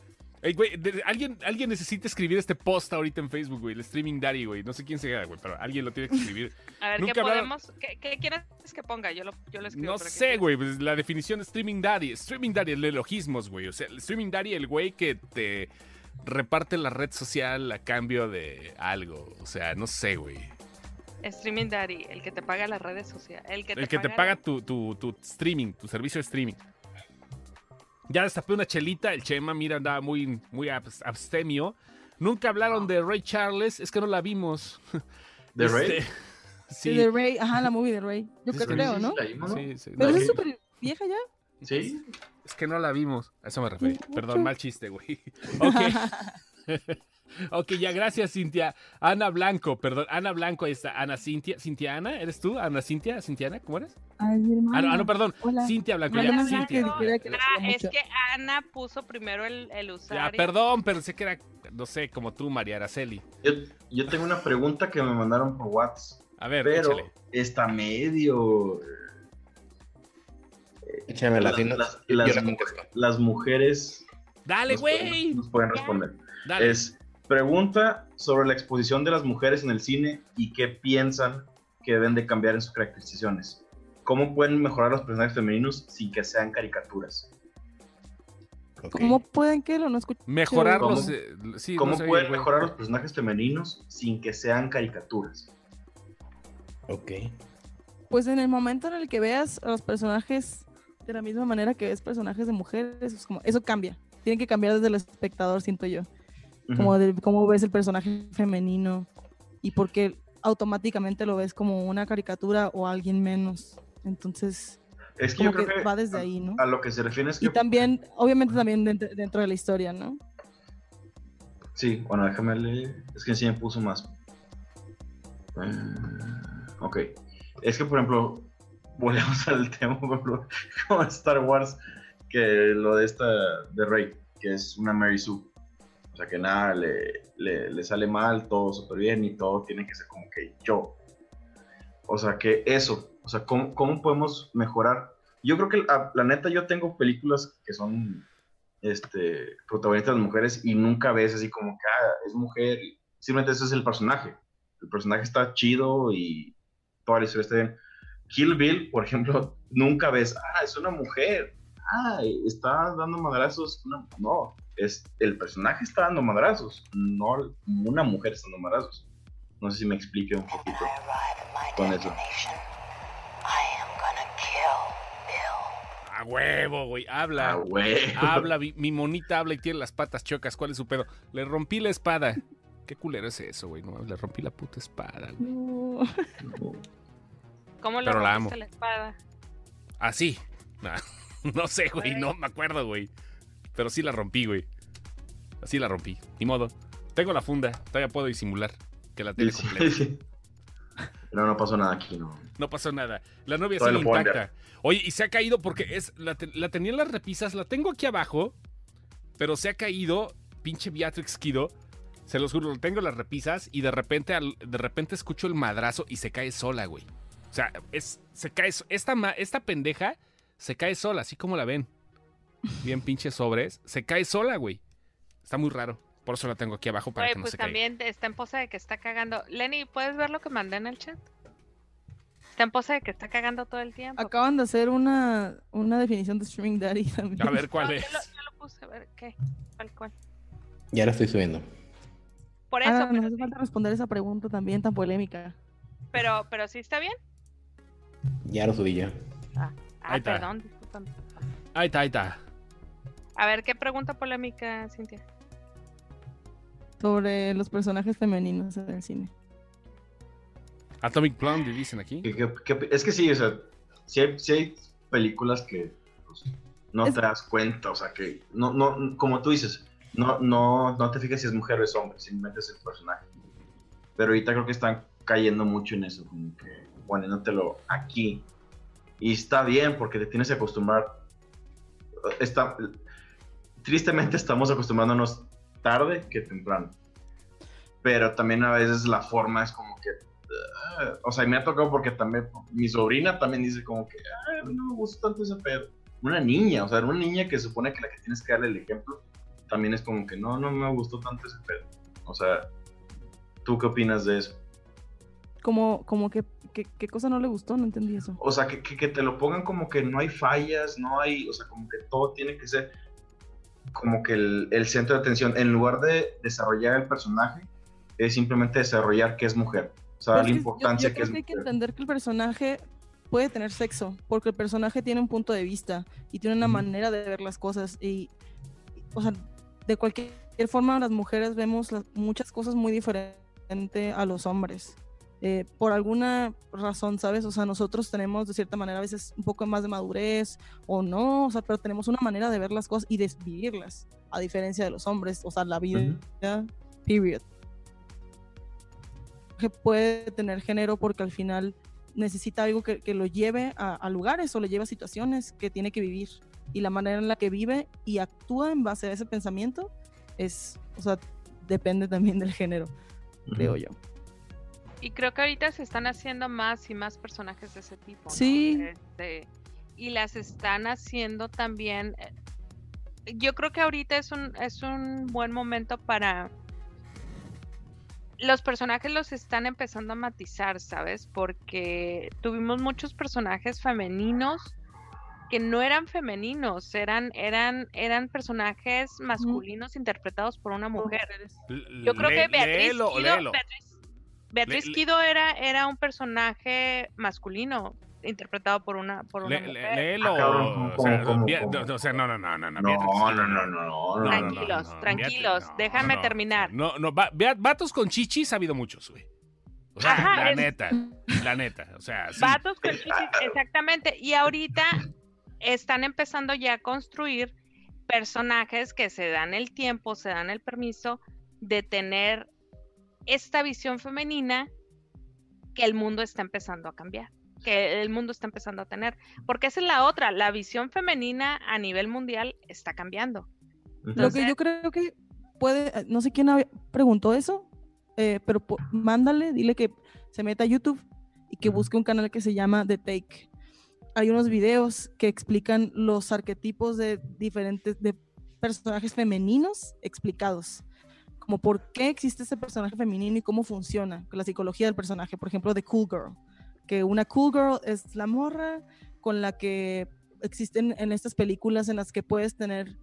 Ey, güey, de- alguien, alguien necesita escribir este post ahorita en Facebook, güey, el Streaming Daddy, güey. No sé quién sea, güey, pero alguien lo tiene que escribir. A ver, ¿qué podemos? ¿Qué, qué quieres que ponga? Yo lo, yo lo escribo. No pero ¿qué sé, güey, pues la definición de Streaming Daddy. Streaming Daddy, el elogismos, güey. O sea, el Streaming Daddy, el güey que te reparte la red social a cambio de algo. O sea, no sé, güey. Streaming daddy, el que te paga las redes sociales. El que te El que te paga tu, tu, tu streaming, tu servicio de streaming. Ya destapé una chelita, el Chema, mira, andaba muy, muy abs- abstemio. Nunca hablaron de Ray Charles, es que no la vimos. ¿De Este, Rey? Sí, De Ray, ajá, la movie de Ray. Yo creo, sí, ¿no? Sí, sí. Pero No, es súper vieja ya. ¿Sí? Es que no la vimos. A eso me referí. Mucho. Perdón, mal chiste, güey. Ok. ok, ya, gracias, Cintia. Ana Blanco, perdón. Ana Blanco, ahí está. Ana Cintia. ¿Cintia Ana? ¿Eres tú? ¿Ana Cintia? ¿Cintiana? ¿Cómo eres? Ay, mi hermana. Ah, no, ah, no, perdón. Hola. Cintia Blanco, Ana ya. Blanco, Cintia. que que Ah, es que Ana puso primero el, el Ya, usuario. perdón, pensé que era, no sé, como tú, María Araceli. Yo, yo tengo una pregunta que me mandaron por WhatsApp, A ver, pero échale. está medio... Las- si no, las- las- la contesto. Las mujeres Dale, güey. nos pueden responder. Dale. Es pregunta sobre la exposición de las mujeres en el cine y qué piensan que deben de cambiar en sus caracterizaciones. ¿Cómo pueden mejorar los personajes femeninos sin que sean caricaturas? ¿Cómo pueden que lo no escuché? Mejorar ¿Cómo? los. eh, sí, ¿Cómo no sé, pueden mejorar los personajes femeninos sin que sean caricaturas? Ok. Pues en el momento en el que veas a los personajes de la misma manera que ves personajes de mujeres, es como, eso cambia. Tiene que cambiar desde el espectador, siento yo. Como de cómo ves el personaje femenino y porque automáticamente lo ves como una caricatura o alguien menos. Entonces, es que yo creo que que va desde a, ahí, ¿no? a lo que se refiere es que Y también, obviamente también dentro, dentro de la historia, ¿no? Sí, bueno, déjame leer. Es que sí me puso más. Eh, ok. Es que, por ejemplo, volvemos al tema, por ejemplo, como Star Wars, que lo de esta, de Rey, que es una Mary Sue. Sea, que nada le, le, le sale mal, todo súper bien y todo tiene que ser como que yo. O sea, que eso, o sea, ¿cómo, cómo podemos mejorar? Yo creo que, la, la neta, yo tengo películas que son este, protagonistas de mujeres y nunca ves así como que ah, es mujer. Simplemente ese es el personaje. El personaje está chido y toda la historia está bien. Kill Bill, por ejemplo, nunca ves, ah, es una mujer. Ah, está dando madrazos. No, es, el personaje está dando madrazos, no una mujer está dando madrazos. No sé si me explique un poquito con eso. A huevo, güey. Habla. Ah. Habla, mi, monita habla y tiene las patas chocas. ¿Cuál es su pedo? Le rompí la espada. Qué culero es eso, güey. No, le rompí la puta espada, güey. No. ¿Cómo le Pero la rompiste amo. la espada? Así. Nah, no sé, güey. No me acuerdo, güey. Pero sí la rompí, güey. Así la rompí. Ni modo. Tengo la funda. Todavía puedo disimular que la Sí, completa. sí. No, no pasó nada aquí, no. No pasó nada. La novia Todavía sigue intacta. Oye, y se ha caído porque es la, te- la tenía en las repisas. La tengo aquí abajo. Pero se ha caído. Pinche Beatrix Kido. Se los juro, tengo en las repisas. Y de repente, al- de repente escucho el madrazo y se cae sola, güey. O sea, es, se cae. Esta, esta pendeja se cae sola, así como la ven. Bien pinches sobres. Se cae sola, güey. Está muy raro. Por eso la tengo aquí abajo para Oye, que no pues se caiga. también está en posa de que está cagando. Lenny, ¿puedes ver lo que mandé en el chat? Está en posa de que está cagando todo el tiempo. Acaban de hacer una, una definición de streaming daddy también. A ver cuál No, es. Yo lo, yo lo puse, a ver, ¿qué? ¿Cuál, cuál? Ya la estoy subiendo. Por eso, Ah, pero, nos hace sí, falta responder esa pregunta también tan polémica. pero, pero sí está bien. Ya lo subí ya. Ah, Ahí está. perdón, discúlpame. Ahí está, ahí está. A ver, ¿qué pregunta polémica, Cintia? Sobre los personajes femeninos en el cine. Atomic Blonde, dicen aquí. ¿Qué- qué- qué- es que sí, o sea, sí hay, sí hay películas que pues, no Es- te das cuenta, o sea, que no, no, como tú dices, no, no, no te fijas si es mujer o es hombre, simplemente es el personaje. Pero ahorita creo que están cayendo mucho en eso, como que poniéndotelo aquí. Y está bien, porque te tienes que acostumbrar. Está, tristemente estamos acostumbrándonos tarde que temprano. Pero también a veces la forma es como que ah, o sea, me ha tocado porque también mi sobrina también dice como que, "Ay, a mí no me gusta tanto ese pedo. Una niña, o sea, una niña que supone que la que tienes que darle el ejemplo, también es como que no, no me gustó tanto ese pedo. O sea, ¿tú qué opinas de eso? Como, como que, que- ¿qué cosa no le gustó? No entendí eso. O sea, que, que, que te lo pongan como que no hay fallas, no hay, o sea, como que todo tiene que ser como que el, el centro de atención. En lugar de desarrollar el personaje, es simplemente desarrollar que es mujer. O sea, Pero es yo- importancia yo que es que hay que entender que el personaje puede tener sexo, porque el personaje tiene un punto de vista y tiene una manera de ver las cosas. Y, y, o sea, de cualquier forma, las mujeres vemos las- muchas cosas muy diferentes a los hombres. Eh, por alguna razón, ¿sabes? O sea, nosotros tenemos de cierta manera a veces un poco más de madurez o no, o sea, pero tenemos una manera de ver las cosas y de vivirlas, a diferencia de los hombres, o sea, la vida, period que puede tener género porque al final necesita algo que, que lo lleve a, a lugares o le lleve a situaciones que tiene que vivir. Y la manera en la que vive y actúa en base a ese pensamiento es, o sea, depende también del género, creo yo. Y creo que ahorita se están haciendo más y más personajes de ese tipo. ¿no? Sí. Este, y las están haciendo también. eh, Yo creo que ahorita es un, es un buen momento para. Los personajes los están empezando a matizar, ¿sabes? Porque tuvimos muchos personajes femeninos que no eran femeninos, eran, eran, eran personajes masculinos interpretados por una mujer. Yo creo que Le- Beatriz léelo, Kido, léelo. Beatriz, Beatriz Le- Kido era, era un personaje masculino interpretado por una, por una Le- le- mujer. léelo. Ah, o, sea, no, o sea, no, no, no, no. No, Beatriz no, no, no, no, no, no, Tranquilos, no. tranquilos, déjame terminar. No, no, vatos con chichis ha habido muchos, güey. O sea, Ajá, la es- neta, la neta. O sea, sí. Vatos con chichis, exactamente. Y ahorita están empezando ya a construir personajes que se dan el tiempo, se dan el permiso de tener esta visión femenina que el mundo está empezando a cambiar, que el mundo está empezando a tener. Porque esa es la otra, la visión femenina a nivel mundial está cambiando. Lo que yo creo que puede, no sé quién preguntó eso, eh, pero mándale, dile que se meta a YouTube y que busque un canal que se llama The Take. Hay unos videos que explican los arquetipos de diferentes de personajes femeninos explicados, como por qué existe ese personaje femenino y cómo funciona, la psicología del personaje, por ejemplo, de Cool Girl, que una Cool Girl es la morra con la que existen en estas películas en las que puedes tener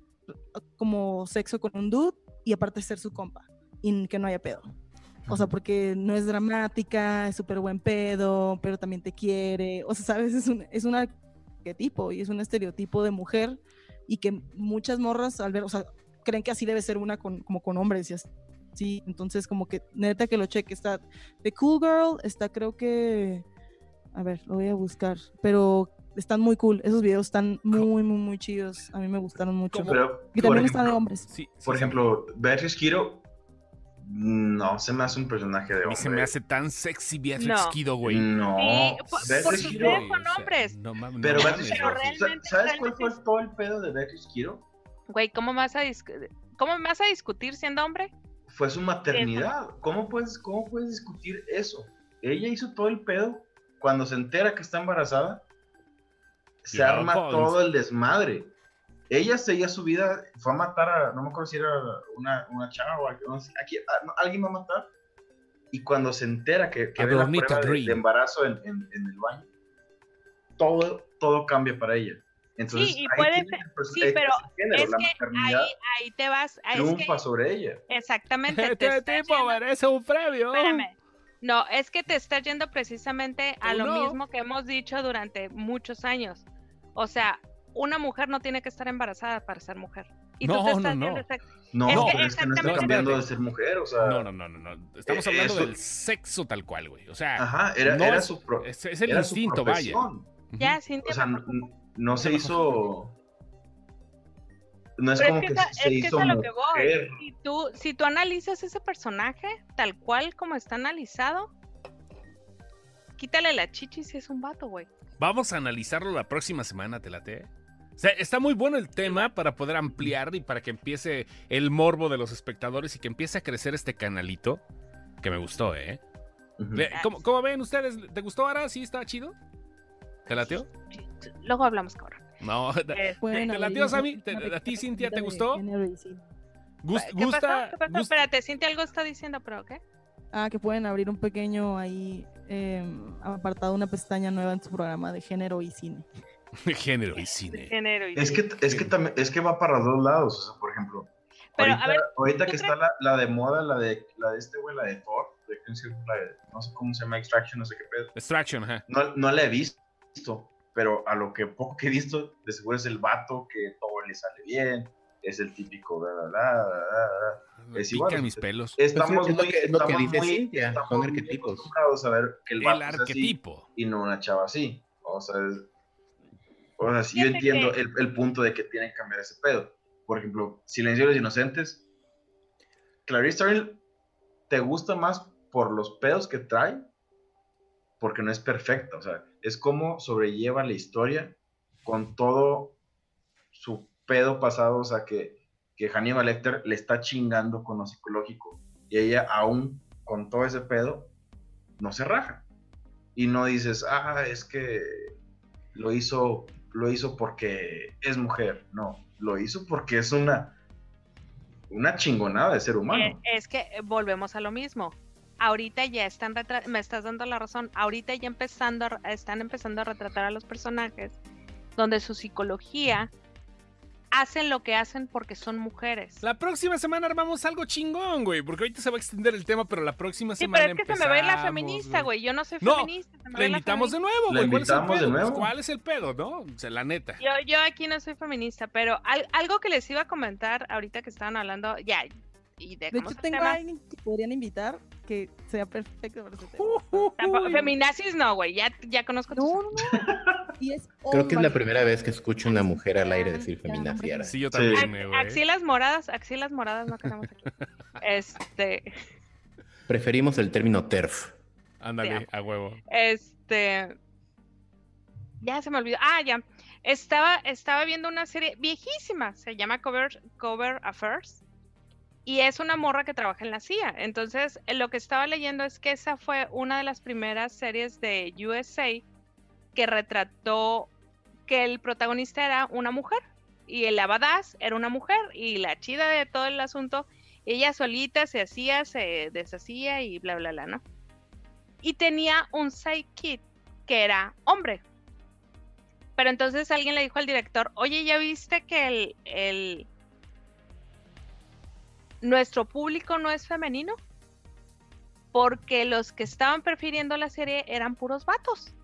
como sexo con un dude y aparte ser su compa y que no haya pedo. O sea, porque no es dramática, es súper buen pedo, pero también te quiere. O sea, ¿sabes? Es un, es un arquetipo y es un estereotipo de mujer y que muchas morras al ver, o sea, creen que así debe ser una con, como con hombres y así. Entonces, como que neta que lo cheque. Está The Cool Girl, está creo que... A ver, lo voy a buscar. Pero están muy cool. Esos videos están muy, muy, muy chidos. A mí me gustaron mucho. Y también está de hombres. Sí, sí, por sí. ejemplo, Beatriz Kiro, no se me hace un personaje de A mí hombre. se me hace tan sexy Beatrix No. Kido, güey. No, Sí, por- Beatriz por sus Kiro- con hombres. no mames, Pero no Beatriz Kiro, Pero realmente- ¿sabes cuál fue todo el pedo de Beatriz Kiro? Güey, ¿cómo vas a, dis- ¿cómo me vas a discutir siendo hombre? Fue su maternidad. ¿Cómo puedes, ¿Cómo puedes discutir eso? Ella hizo todo el pedo. Cuando se entera que está embarazada, se Ya, arma todo el desmadre. Ella seguía su vida, fue a matar a, no me acuerdo si era una, una chava o alguien, no sé, aquí- a- no, alguien va a matar. Y cuando se entera que, que ve la prueba de, de embarazo en, en- en el baño, todo, todo cambia para ella. Entonces, Sí, y ahí puede ser- perso- sí, ahí pero el género, es que ahí, ahí te vas. ah, es triunfa que- sobre ella. exactamente. te Este tipo yendo- merece un premio. Espérame. No, es que te estás yendo precisamente a Tú lo no. mismo que hemos dicho durante muchos años. O sea, una mujer no tiene que estar embarazada para ser mujer. Y No, tú te no, estás no. exact- No, Es que pero es que no está cambiando de ser mujer, o sea. No, no, no, no, no. Estamos Eh, hablando eso- del sexo tal cual, güey. O sea, Ajá, era, no era es- su pro- es, es el era su instinto, vaya. Ya, Cintia, O sea, no, no se hizo. No es Pero como es que, que, esa- se es que es hizo a lo que voy. Si tú, si tú analizas ese personaje tal cual como está analizado, quítale la chichi si es un vato, güey. Vamos a analizarlo la próxima semana, te late. O sea, está muy bueno el tema para poder ampliar y para que empiece el morbo de los espectadores y que empiece a crecer este canalito. Que me gustó, ¿eh? Ujú. Ve- ¿Cómo, cómo ven ustedes? ¿Te gustó ahora? ¿Sí está chido? ¿Te lateó? Luego hablamos, cabrón. No. Este, Pueden ¿Te latió, Sammy? una ¿Te- pequeña ¿A ti, Cintia, te gustó? género y sí. Gus- ¿Qué ¿Gusta? pasó? ¿Qué pasó? gust- Espérate, Cintia algo está diciendo, pero ¿qué? Ah, que pueden abrir un pequeño ahí em, apartado, una pestaña nueva en su programa de género y cine. Género y cine. Género y Es que, es que también, es que va para los dos lados. O sea, por ejemplo, Pero, ahorita, a ver, ahorita ¿tú que está la, la de moda, la de, la de este güey, la de Thor, de, la de- no sé cómo se llama, Extraction, no sé qué pedo. Extraction, ajá. No, no la he visto, pero a lo que poco que he visto, de seguro es el vato que todo le sale bien, es el típico, bla, bla, bla, bla. Me Es igual, mis pelos. Estamos Pues es lo muy, que- es lo que dice muy- Cintia, son arquetipos. a ver que el El es así arquetipo. y no una chava así. O sea, es- o sea, sí yo entiendo que- el, el punto de que tiene que cambiar ese pedo. Por ejemplo, Silencio de los Inocentes. Clarice Starling te gusta más por los pedos que trae, porque no es perfecta. O sea, es como sobrelleva la historia con todo su pedo pasado. O sea, que, que Hannibal Lecter le está chingando con lo psicológico. Y ella, aún con todo ese pedo, no se raja. Y no dices, ah, es que lo hizo, lo hizo porque es mujer. No, lo hizo porque es una, una chingonada de ser Eh, humano. es que eh, volvemos a lo mismo. Ahorita ya están retra- me estás dando la razón. Ahorita ya empezando, a están empezando a retratar a los personajes donde su psicología hacen lo que hacen porque son mujeres. La próxima semana armamos algo chingón, güey, porque ahorita se va a extender el tema, pero la próxima Sí, semana pero es que se me va a ir la feminista, güey. Yo no soy No, feminista. se me La invitamos de feminista. nuevo, güey. ¿Cuál es el invitamos de pedo? nuevo. Pues, ¿Cuál es el pedo, no? O sea, la neta. Yo, yo aquí no soy feminista, pero al- algo que les iba a comentar ahorita que estaban hablando, ya, y De hecho, tengo a tema. alguien que podrían invitar que sea perfecto para ese tema. Tampoco- feminazis no, güey, ya, ya conozco No, no, no. Y es Creo que es la primera vez que escucho una mujer al aire decir Ya, feminaciara. Sí, yo Sí. también, güey. Axilas moradas, axilas moradas no queremos aquí. Este, Preferimos el término TERF. Ándale, a huevo. este, ya se me olvidó. Ah, ya. Estaba, estaba viendo una serie viejísima, se llama Cover, Cover Affairs. Y es una morra que trabaja en la CIA. Entonces, eh, lo que estaba leyendo es que esa fue una de las primeras series de USA que retrató que el protagonista era una mujer. Y el badass era una mujer. Y la chida de todo el asunto, ella solita se hacía, se deshacía y bla, bla, bla, ¿no? Y tenía un sidekick que era hombre. Pero entonces alguien le dijo al director, oye, ¿ya viste que el, el- nuestro público no es femenino? Porque los que estaban prefiriendo la serie eran puros vatos.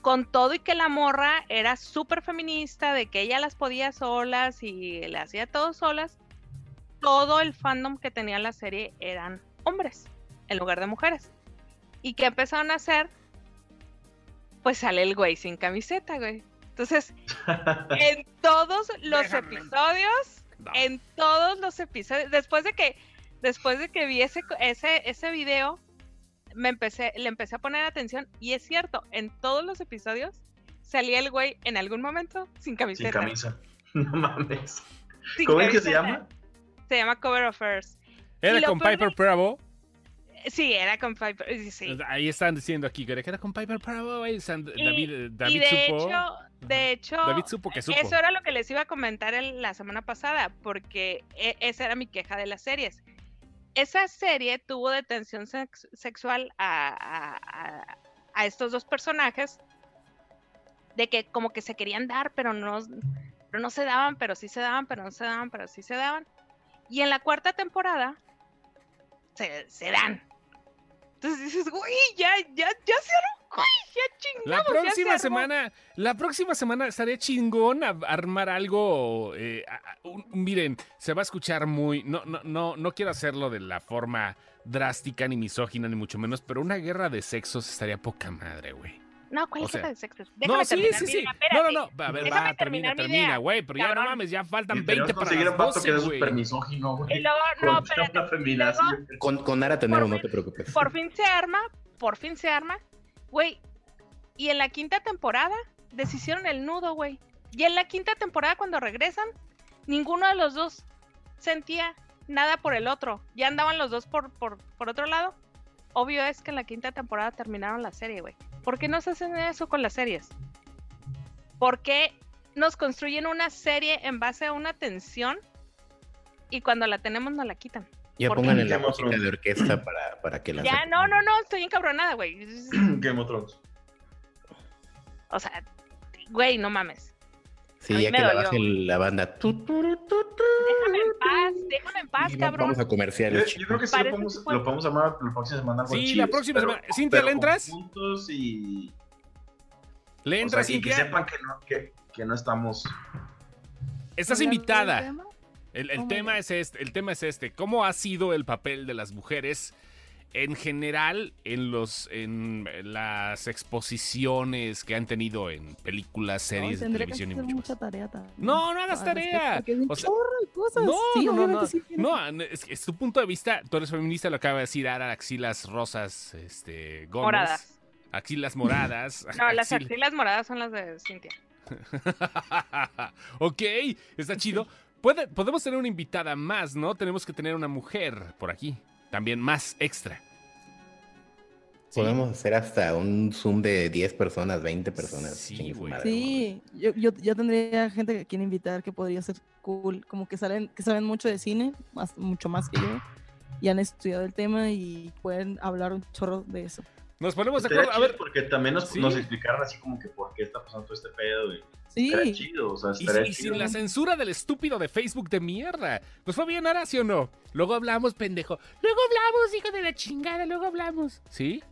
Con todo y que la morra era súper feminista, de que ella las podía solas y le hacía todo solas, todo el fandom que tenía la serie eran hombres en lugar de mujeres. ¿Y qué empezaron a hacer? Pues sale el güey sin camiseta, güey. Entonces, en todos los episodios, No. en todos los episodios, después de que, después de que vi ese, ese, ese video, me empecé, le empecé a poner atención, y es cierto, en todos los episodios salía el güey en algún momento sin Sin camiseta. camisa. No mames. sin ¿Cómo es que se llama? Se llama Cover of Earth. Era con de- Piper Bravo. Sí, era con Piper. sí. Ahí están diciendo aquí que era con Piper Y- David, eh, David y de supo. hecho, de hecho, David supo que supo. eso era lo que les iba a comentar la semana pasada, porque e- esa era mi queja de las series. Esa serie tuvo detención sex- sexual a, a- a- a estos dos personajes, de que como que se querían dar, pero no, pero no se daban, pero sí se daban, pero no se daban, pero sí se daban. Y en la cuarta temporada se, se dan. Entonces dices, güey, ya, ya, ya se güey, ya chingamos. La ya se próxima armó". semana, la próxima semana estaría chingón a- armar algo. eh, a- un- miren, se va a escuchar muy. No, no, no, no quiero hacerlo de la forma drástica ni misógina ni mucho menos, pero una guerra de sexos estaría poca madre, güey. No, ¿cuál O guerra sea, de sexos? Déjame No, sí, terminar sí, mi sí. idea, No, no, no. A ver, Déjame va, termina, terminar mi termina, idea, güey. Pero ya no cabrón. mames, ya faltan Y 20 tenemos que para conseguir las un vato 12, que es güey. súper misógino, güey. Y luego, no, feminazi. Con, con Ara tenemos, Por no te preocupes. Por fin se arma, por fin se arma. Güey, y en la quinta temporada deshicieron el nudo, güey. Y en la quinta temporada cuando regresan, ninguno de los dos sentía nada por el otro. Ya andaban los dos por, por, por otro lado. Obvio es que en la quinta temporada terminaron la serie, güey. ¿Por qué no se hacen eso con las series? ¿Por qué nos construyen una serie en base a una tensión y cuando la tenemos nos la quitan? Ya ¿por pongan en la música de orquesta para, para que la Ya, saquen. no, no, no, estoy encabronada, güey. Game of Thrones. O sea, güey, no mames. Sí, ya que la dolió. baje la banda. Tu, tu, tu, tu, tu. Déjame en paz, déjame en paz, cabrón. Vamos a Yo, comerciales. yo creo que sí lo podemos, que fue- lo podemos armar la próxima semana. Sí, la próxima pero- semana. ¿Cintia, le entras? y. ¿Le o entras, y que Cintia? sepan que no, que, que no estamos. Estás ¿Hablando del invitada. El, tema es este, el tema es este. ¿Cómo ha sido el papel de las mujeres en general en los en las exposiciones que han tenido en películas, series de tendré que televisión y hacer mucho mucha más? tarea también. No, no hagas tarea. O sea, cosas. No, sí, no, no, no. sí tiene- No, es, es tu punto de vista. Tú eres feminista, lo acaba de decir Ara, axilas rosas, este, Gómez. Moradas. Axilas moradas. No, las axil- axilas moradas son las de Cintia. ok, está chido. Puede- podemos tener una invitada más, ¿no? Tenemos que tener una mujer por aquí. También más extra. Sí. Podemos hacer hasta un Zoom de 10 personas, 20 personas. Sí, güey. Sí, yo, yo, yo tendría gente que quiere invitar que podría ser cool, como que salen, que saben mucho de cine, más, mucho más que yo, y han estudiado el tema y pueden hablar un chorro de eso. Nos ponemos de acuerdo. A ver, porque también nos, Sí. nos explicaran así como que por qué está pasando todo este pedo. Y, Sí, Estaría chido, o sea, y, estaría y chido. sin la censura del estúpido de Facebook de mierda. Pues fue bien, ahora sí o no. Luego hablamos, pendejo. Luego hablamos, hijo de la chingada, luego hablamos. ¿Sí?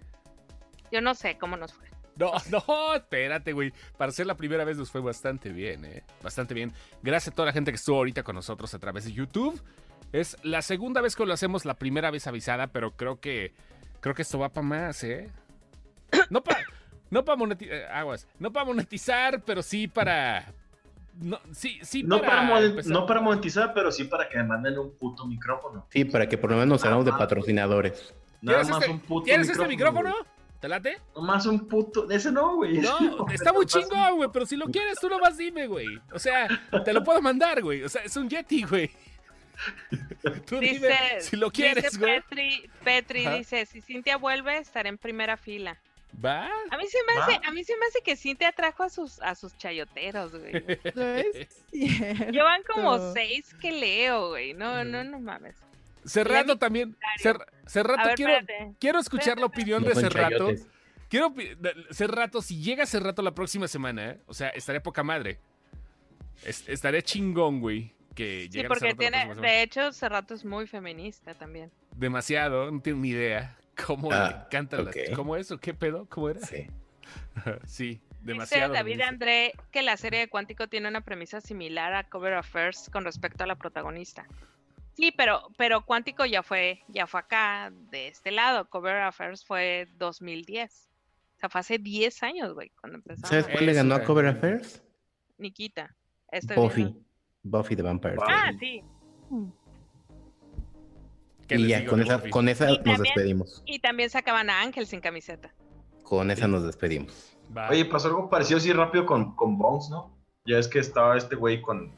Yo no sé cómo nos fue. No, no, espérate, güey. Para ser la primera vez nos fue bastante bien, ¿eh? Bastante bien. Gracias a toda la gente que estuvo ahorita con nosotros a través de YouTube. Es la segunda vez que lo hacemos, la primera vez avisada, pero creo que creo que esto va para más, ¿eh? No para no para monetizar, aguas, no para monetizar, pero sí para no, sí, sí No para, empezar. no para monetizar, pero sí para que me manden un puto micrófono. Sí, para que por lo menos nos hagamos de Ah, patrocinadores. Nada ¿Quieres más este- un puto ¿Quieres este micrófono? güey. ¿Te late? Nomás un puto. Ese no, güey. No, está muy chingón, güey, pero si lo quieres, tú nomás dime, güey. O sea, te lo puedo mandar, güey. O sea, es un Yeti, güey. Tú dime Dice, si lo quieres, dice güey. Petri, Petri dice, si Cintia vuelve, estaré en primera fila. ¿Va? A mí se me Va. hace, a mí se me hace que Cintia trajo a sus, a sus chayoteros, güey. Llevan como seis que leo, güey. No, no, no mames. Cerrato también. Cer- Cerrato, ver, quiero, espérate. quiero escuchar la opinión No de Cerrato. chayotes. Quiero Cerrato, si llega Cerrato la próxima semana, ¿eh? o sea, estaré poca madre. Es- estaré chingón, güey. Que Sí, porque tiene, de hecho, Cerrato es muy feminista también. Demasiado, no tengo ni idea. ¿Cómo Ah. ¿Cómo eso? ¿Qué pedo? ¿Cómo era? Sí. sí, Dice demasiado. David feminista. André que la serie de Cuántico tiene una premisa similar a Cover Affairs con respecto a la protagonista. Sí, pero, pero Cuántico ya fue, ya fue acá, de este lado. Cover Affairs fue 2010. O sea, fue hace 10 años, güey, cuando empezamos. ¿Sabes cuál le ganó a Cover. Affairs? Nikita. Buffy. viendo. Buffy the Vampire. Ah, sí. ¿Qué Y ya, digo con esa, con esa Y nos también- despedimos. Y también sacaban a Ángel sin camiseta. Con esa nos despedimos. Oye, pasó algo parecido así rápido con, con Bones, ¿no? Ya es que estaba este güey con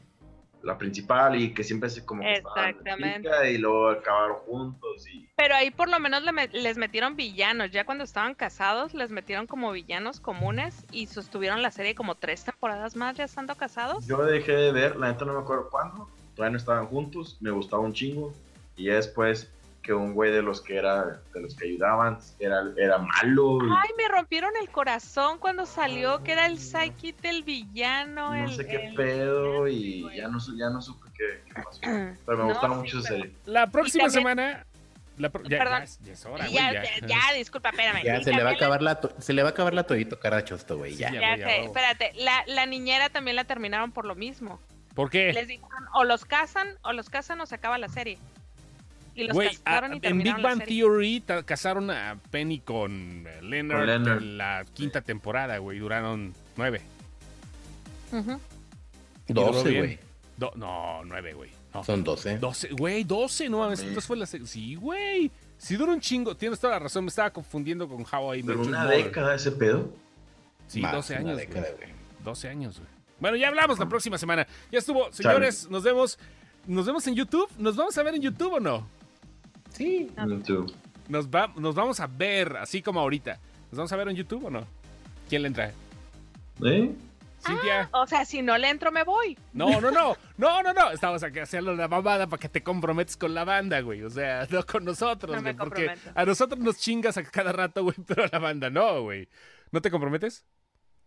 la principal y que siempre se como Exactamente. y luego acabaron juntos y Pero ahí por lo menos le me- les metieron villanos. Ya cuando estaban casados, les metieron como villanos comunes y sostuvieron la serie como tres temporadas más ya estando casados. yo dejé de ver, la neta no me acuerdo cuándo, todavía no estaban juntos, me gustaba un chingo y ya después que un güey de los que era de los que ayudaban era, era malo y Ay, me rompieron el corazón cuando salió que era el psychic del villano. no el- sé qué el- pedo y güey. ya no, su- ya no supe qué, qué pasó. Pero me No, gustaba sí, mucho esa pero- serie. La próxima también- semana. la pro- ya, Perdón. ya es- ya es hora, güey, Ya, ya. ya, ya, disculpa, espérame. Ya se le va a acabar la to- se le va a acabar la toallito carachosto, güey. Ya. Sí, Ya güey, sé, huevo. espérate, la, la niñera también la terminaron por lo mismo. ¿Por qué? Les dijeron, o los casan, o los casan o se acaba la serie. Y los Güey, casaron a- y en Big Bang. Theory casaron a Penny con Leonard, Con Leonard. en la quinta temporada, güey. Duraron nueve. Ujú. Y duró 12, bien. güey. Do- no, nueve, güey. No. Son 12. 12, güey, 12, no mames. Entonces fue la Sí, güey. Sí duró un chingo. Tienes toda la razón. Me estaba confundiendo con How I Met Your una Mother. década ese pedo. Sí, Más, 12 una años. década, güey. güey. 12 años, güey. Bueno, ya hablamos la próxima semana. Ya estuvo. Señores, nos vemos. Nos vemos en YouTube. ¿Nos vamos a ver en YouTube o no? Sí. Ah. Nos, va, nos vamos a ver, así como ahorita. ¿Nos vamos a ver en YouTube o no? ¿Quién le entra? ¿Eh? Cintia. O sea, si no le entro, me voy. No, no, no. No, no, no. Estamos aquí haciendo la mamada para que te comprometes con la banda, güey. O sea, no con nosotros, No me güey. porque a nosotros nos chingas a cada rato, güey, pero a la banda no, güey. ¿No te comprometes?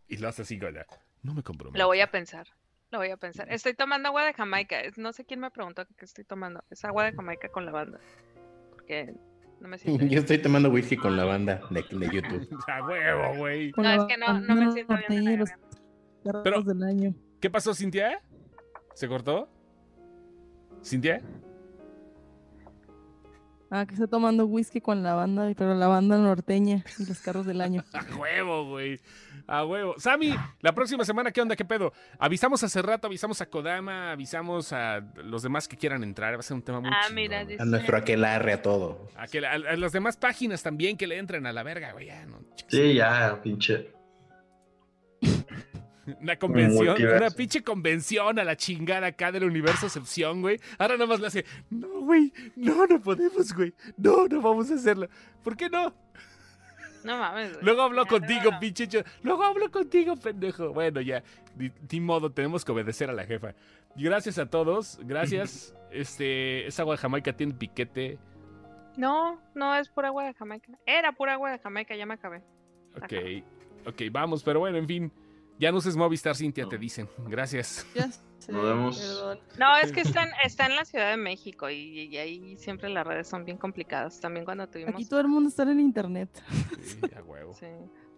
Y lo haces así, güey. No me comprometo. Lo voy a pensar. Lo voy a pensar. Estoy tomando agua de Jamaica. No sé quién me preguntó qué estoy tomando. Es agua de Jamaica con lavanda. Porque no me siento. Yo estoy tomando whisky con la banda de, de YouTube. A huevo, güey. No, es que no, no me siento bien. Pero- del año. ¿Qué pasó, Cintia? ¿Se cortó? ¿Cintia? Ah, que está tomando whisky con la banda, pero la banda norteña y los carros del año. A huevo, güey. A huevo. Sammy, la próxima semana, ¿qué onda? ¿Qué pedo? Avisamos hace rato, avisamos a Kodama, avisamos a los demás que quieran entrar. Va a ser un tema muy Ah, mira, A nuestro aquelarre, a todo. A, que la- a- a las demás páginas también que le entren a la verga, güey. Ya, no. Sí, ya, pinche. Una convención, Multiverso. una pinche convención a la chingada acá del universo excepción, güey. Ahora nada más le hace, no, güey, no, no podemos, güey. No, no vamos a hacerlo. ¿Por qué no? No mames. güey. Luego hablo Ya, contigo, no. pinche. cho- Luego hablo contigo, pendejo. Bueno, ya. Ni, ni modo, tenemos que obedecer a la jefa. Gracias a todos. Gracias. este, esa agua de Jamaica tiene piquete. No, no es pura agua de Jamaica. Era pura agua de Jamaica, ya me acabé. Ok, ok, vamos, pero bueno, en fin. Ya no uses Movistar, Cintia, te dicen. Gracias. Ya sé, Nos vemos. perdón. No, es que está en, está en la Ciudad de México y, y ahí siempre las redes son bien complicadas. También cuando tuvimos... Aquí todo el mundo está en el internet. Sí, a huevo. Sí.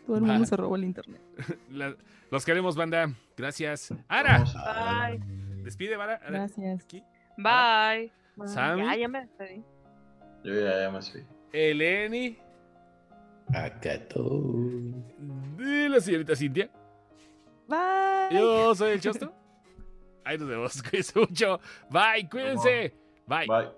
Todo el Va. mundo se robó el internet. La- los queremos, banda. Gracias. Ara. Bye. despide, Ara. Gracias. aquí. Bye. Sammy. Ya, ya me despedí. Yo ya, ya me fui. Eleni. Acá todo. De la señorita Cintia. Bye. Yo soy el Chosto. Ahí nos vemos. Cuídense mucho. Bye, cuídense. Bye. Bye.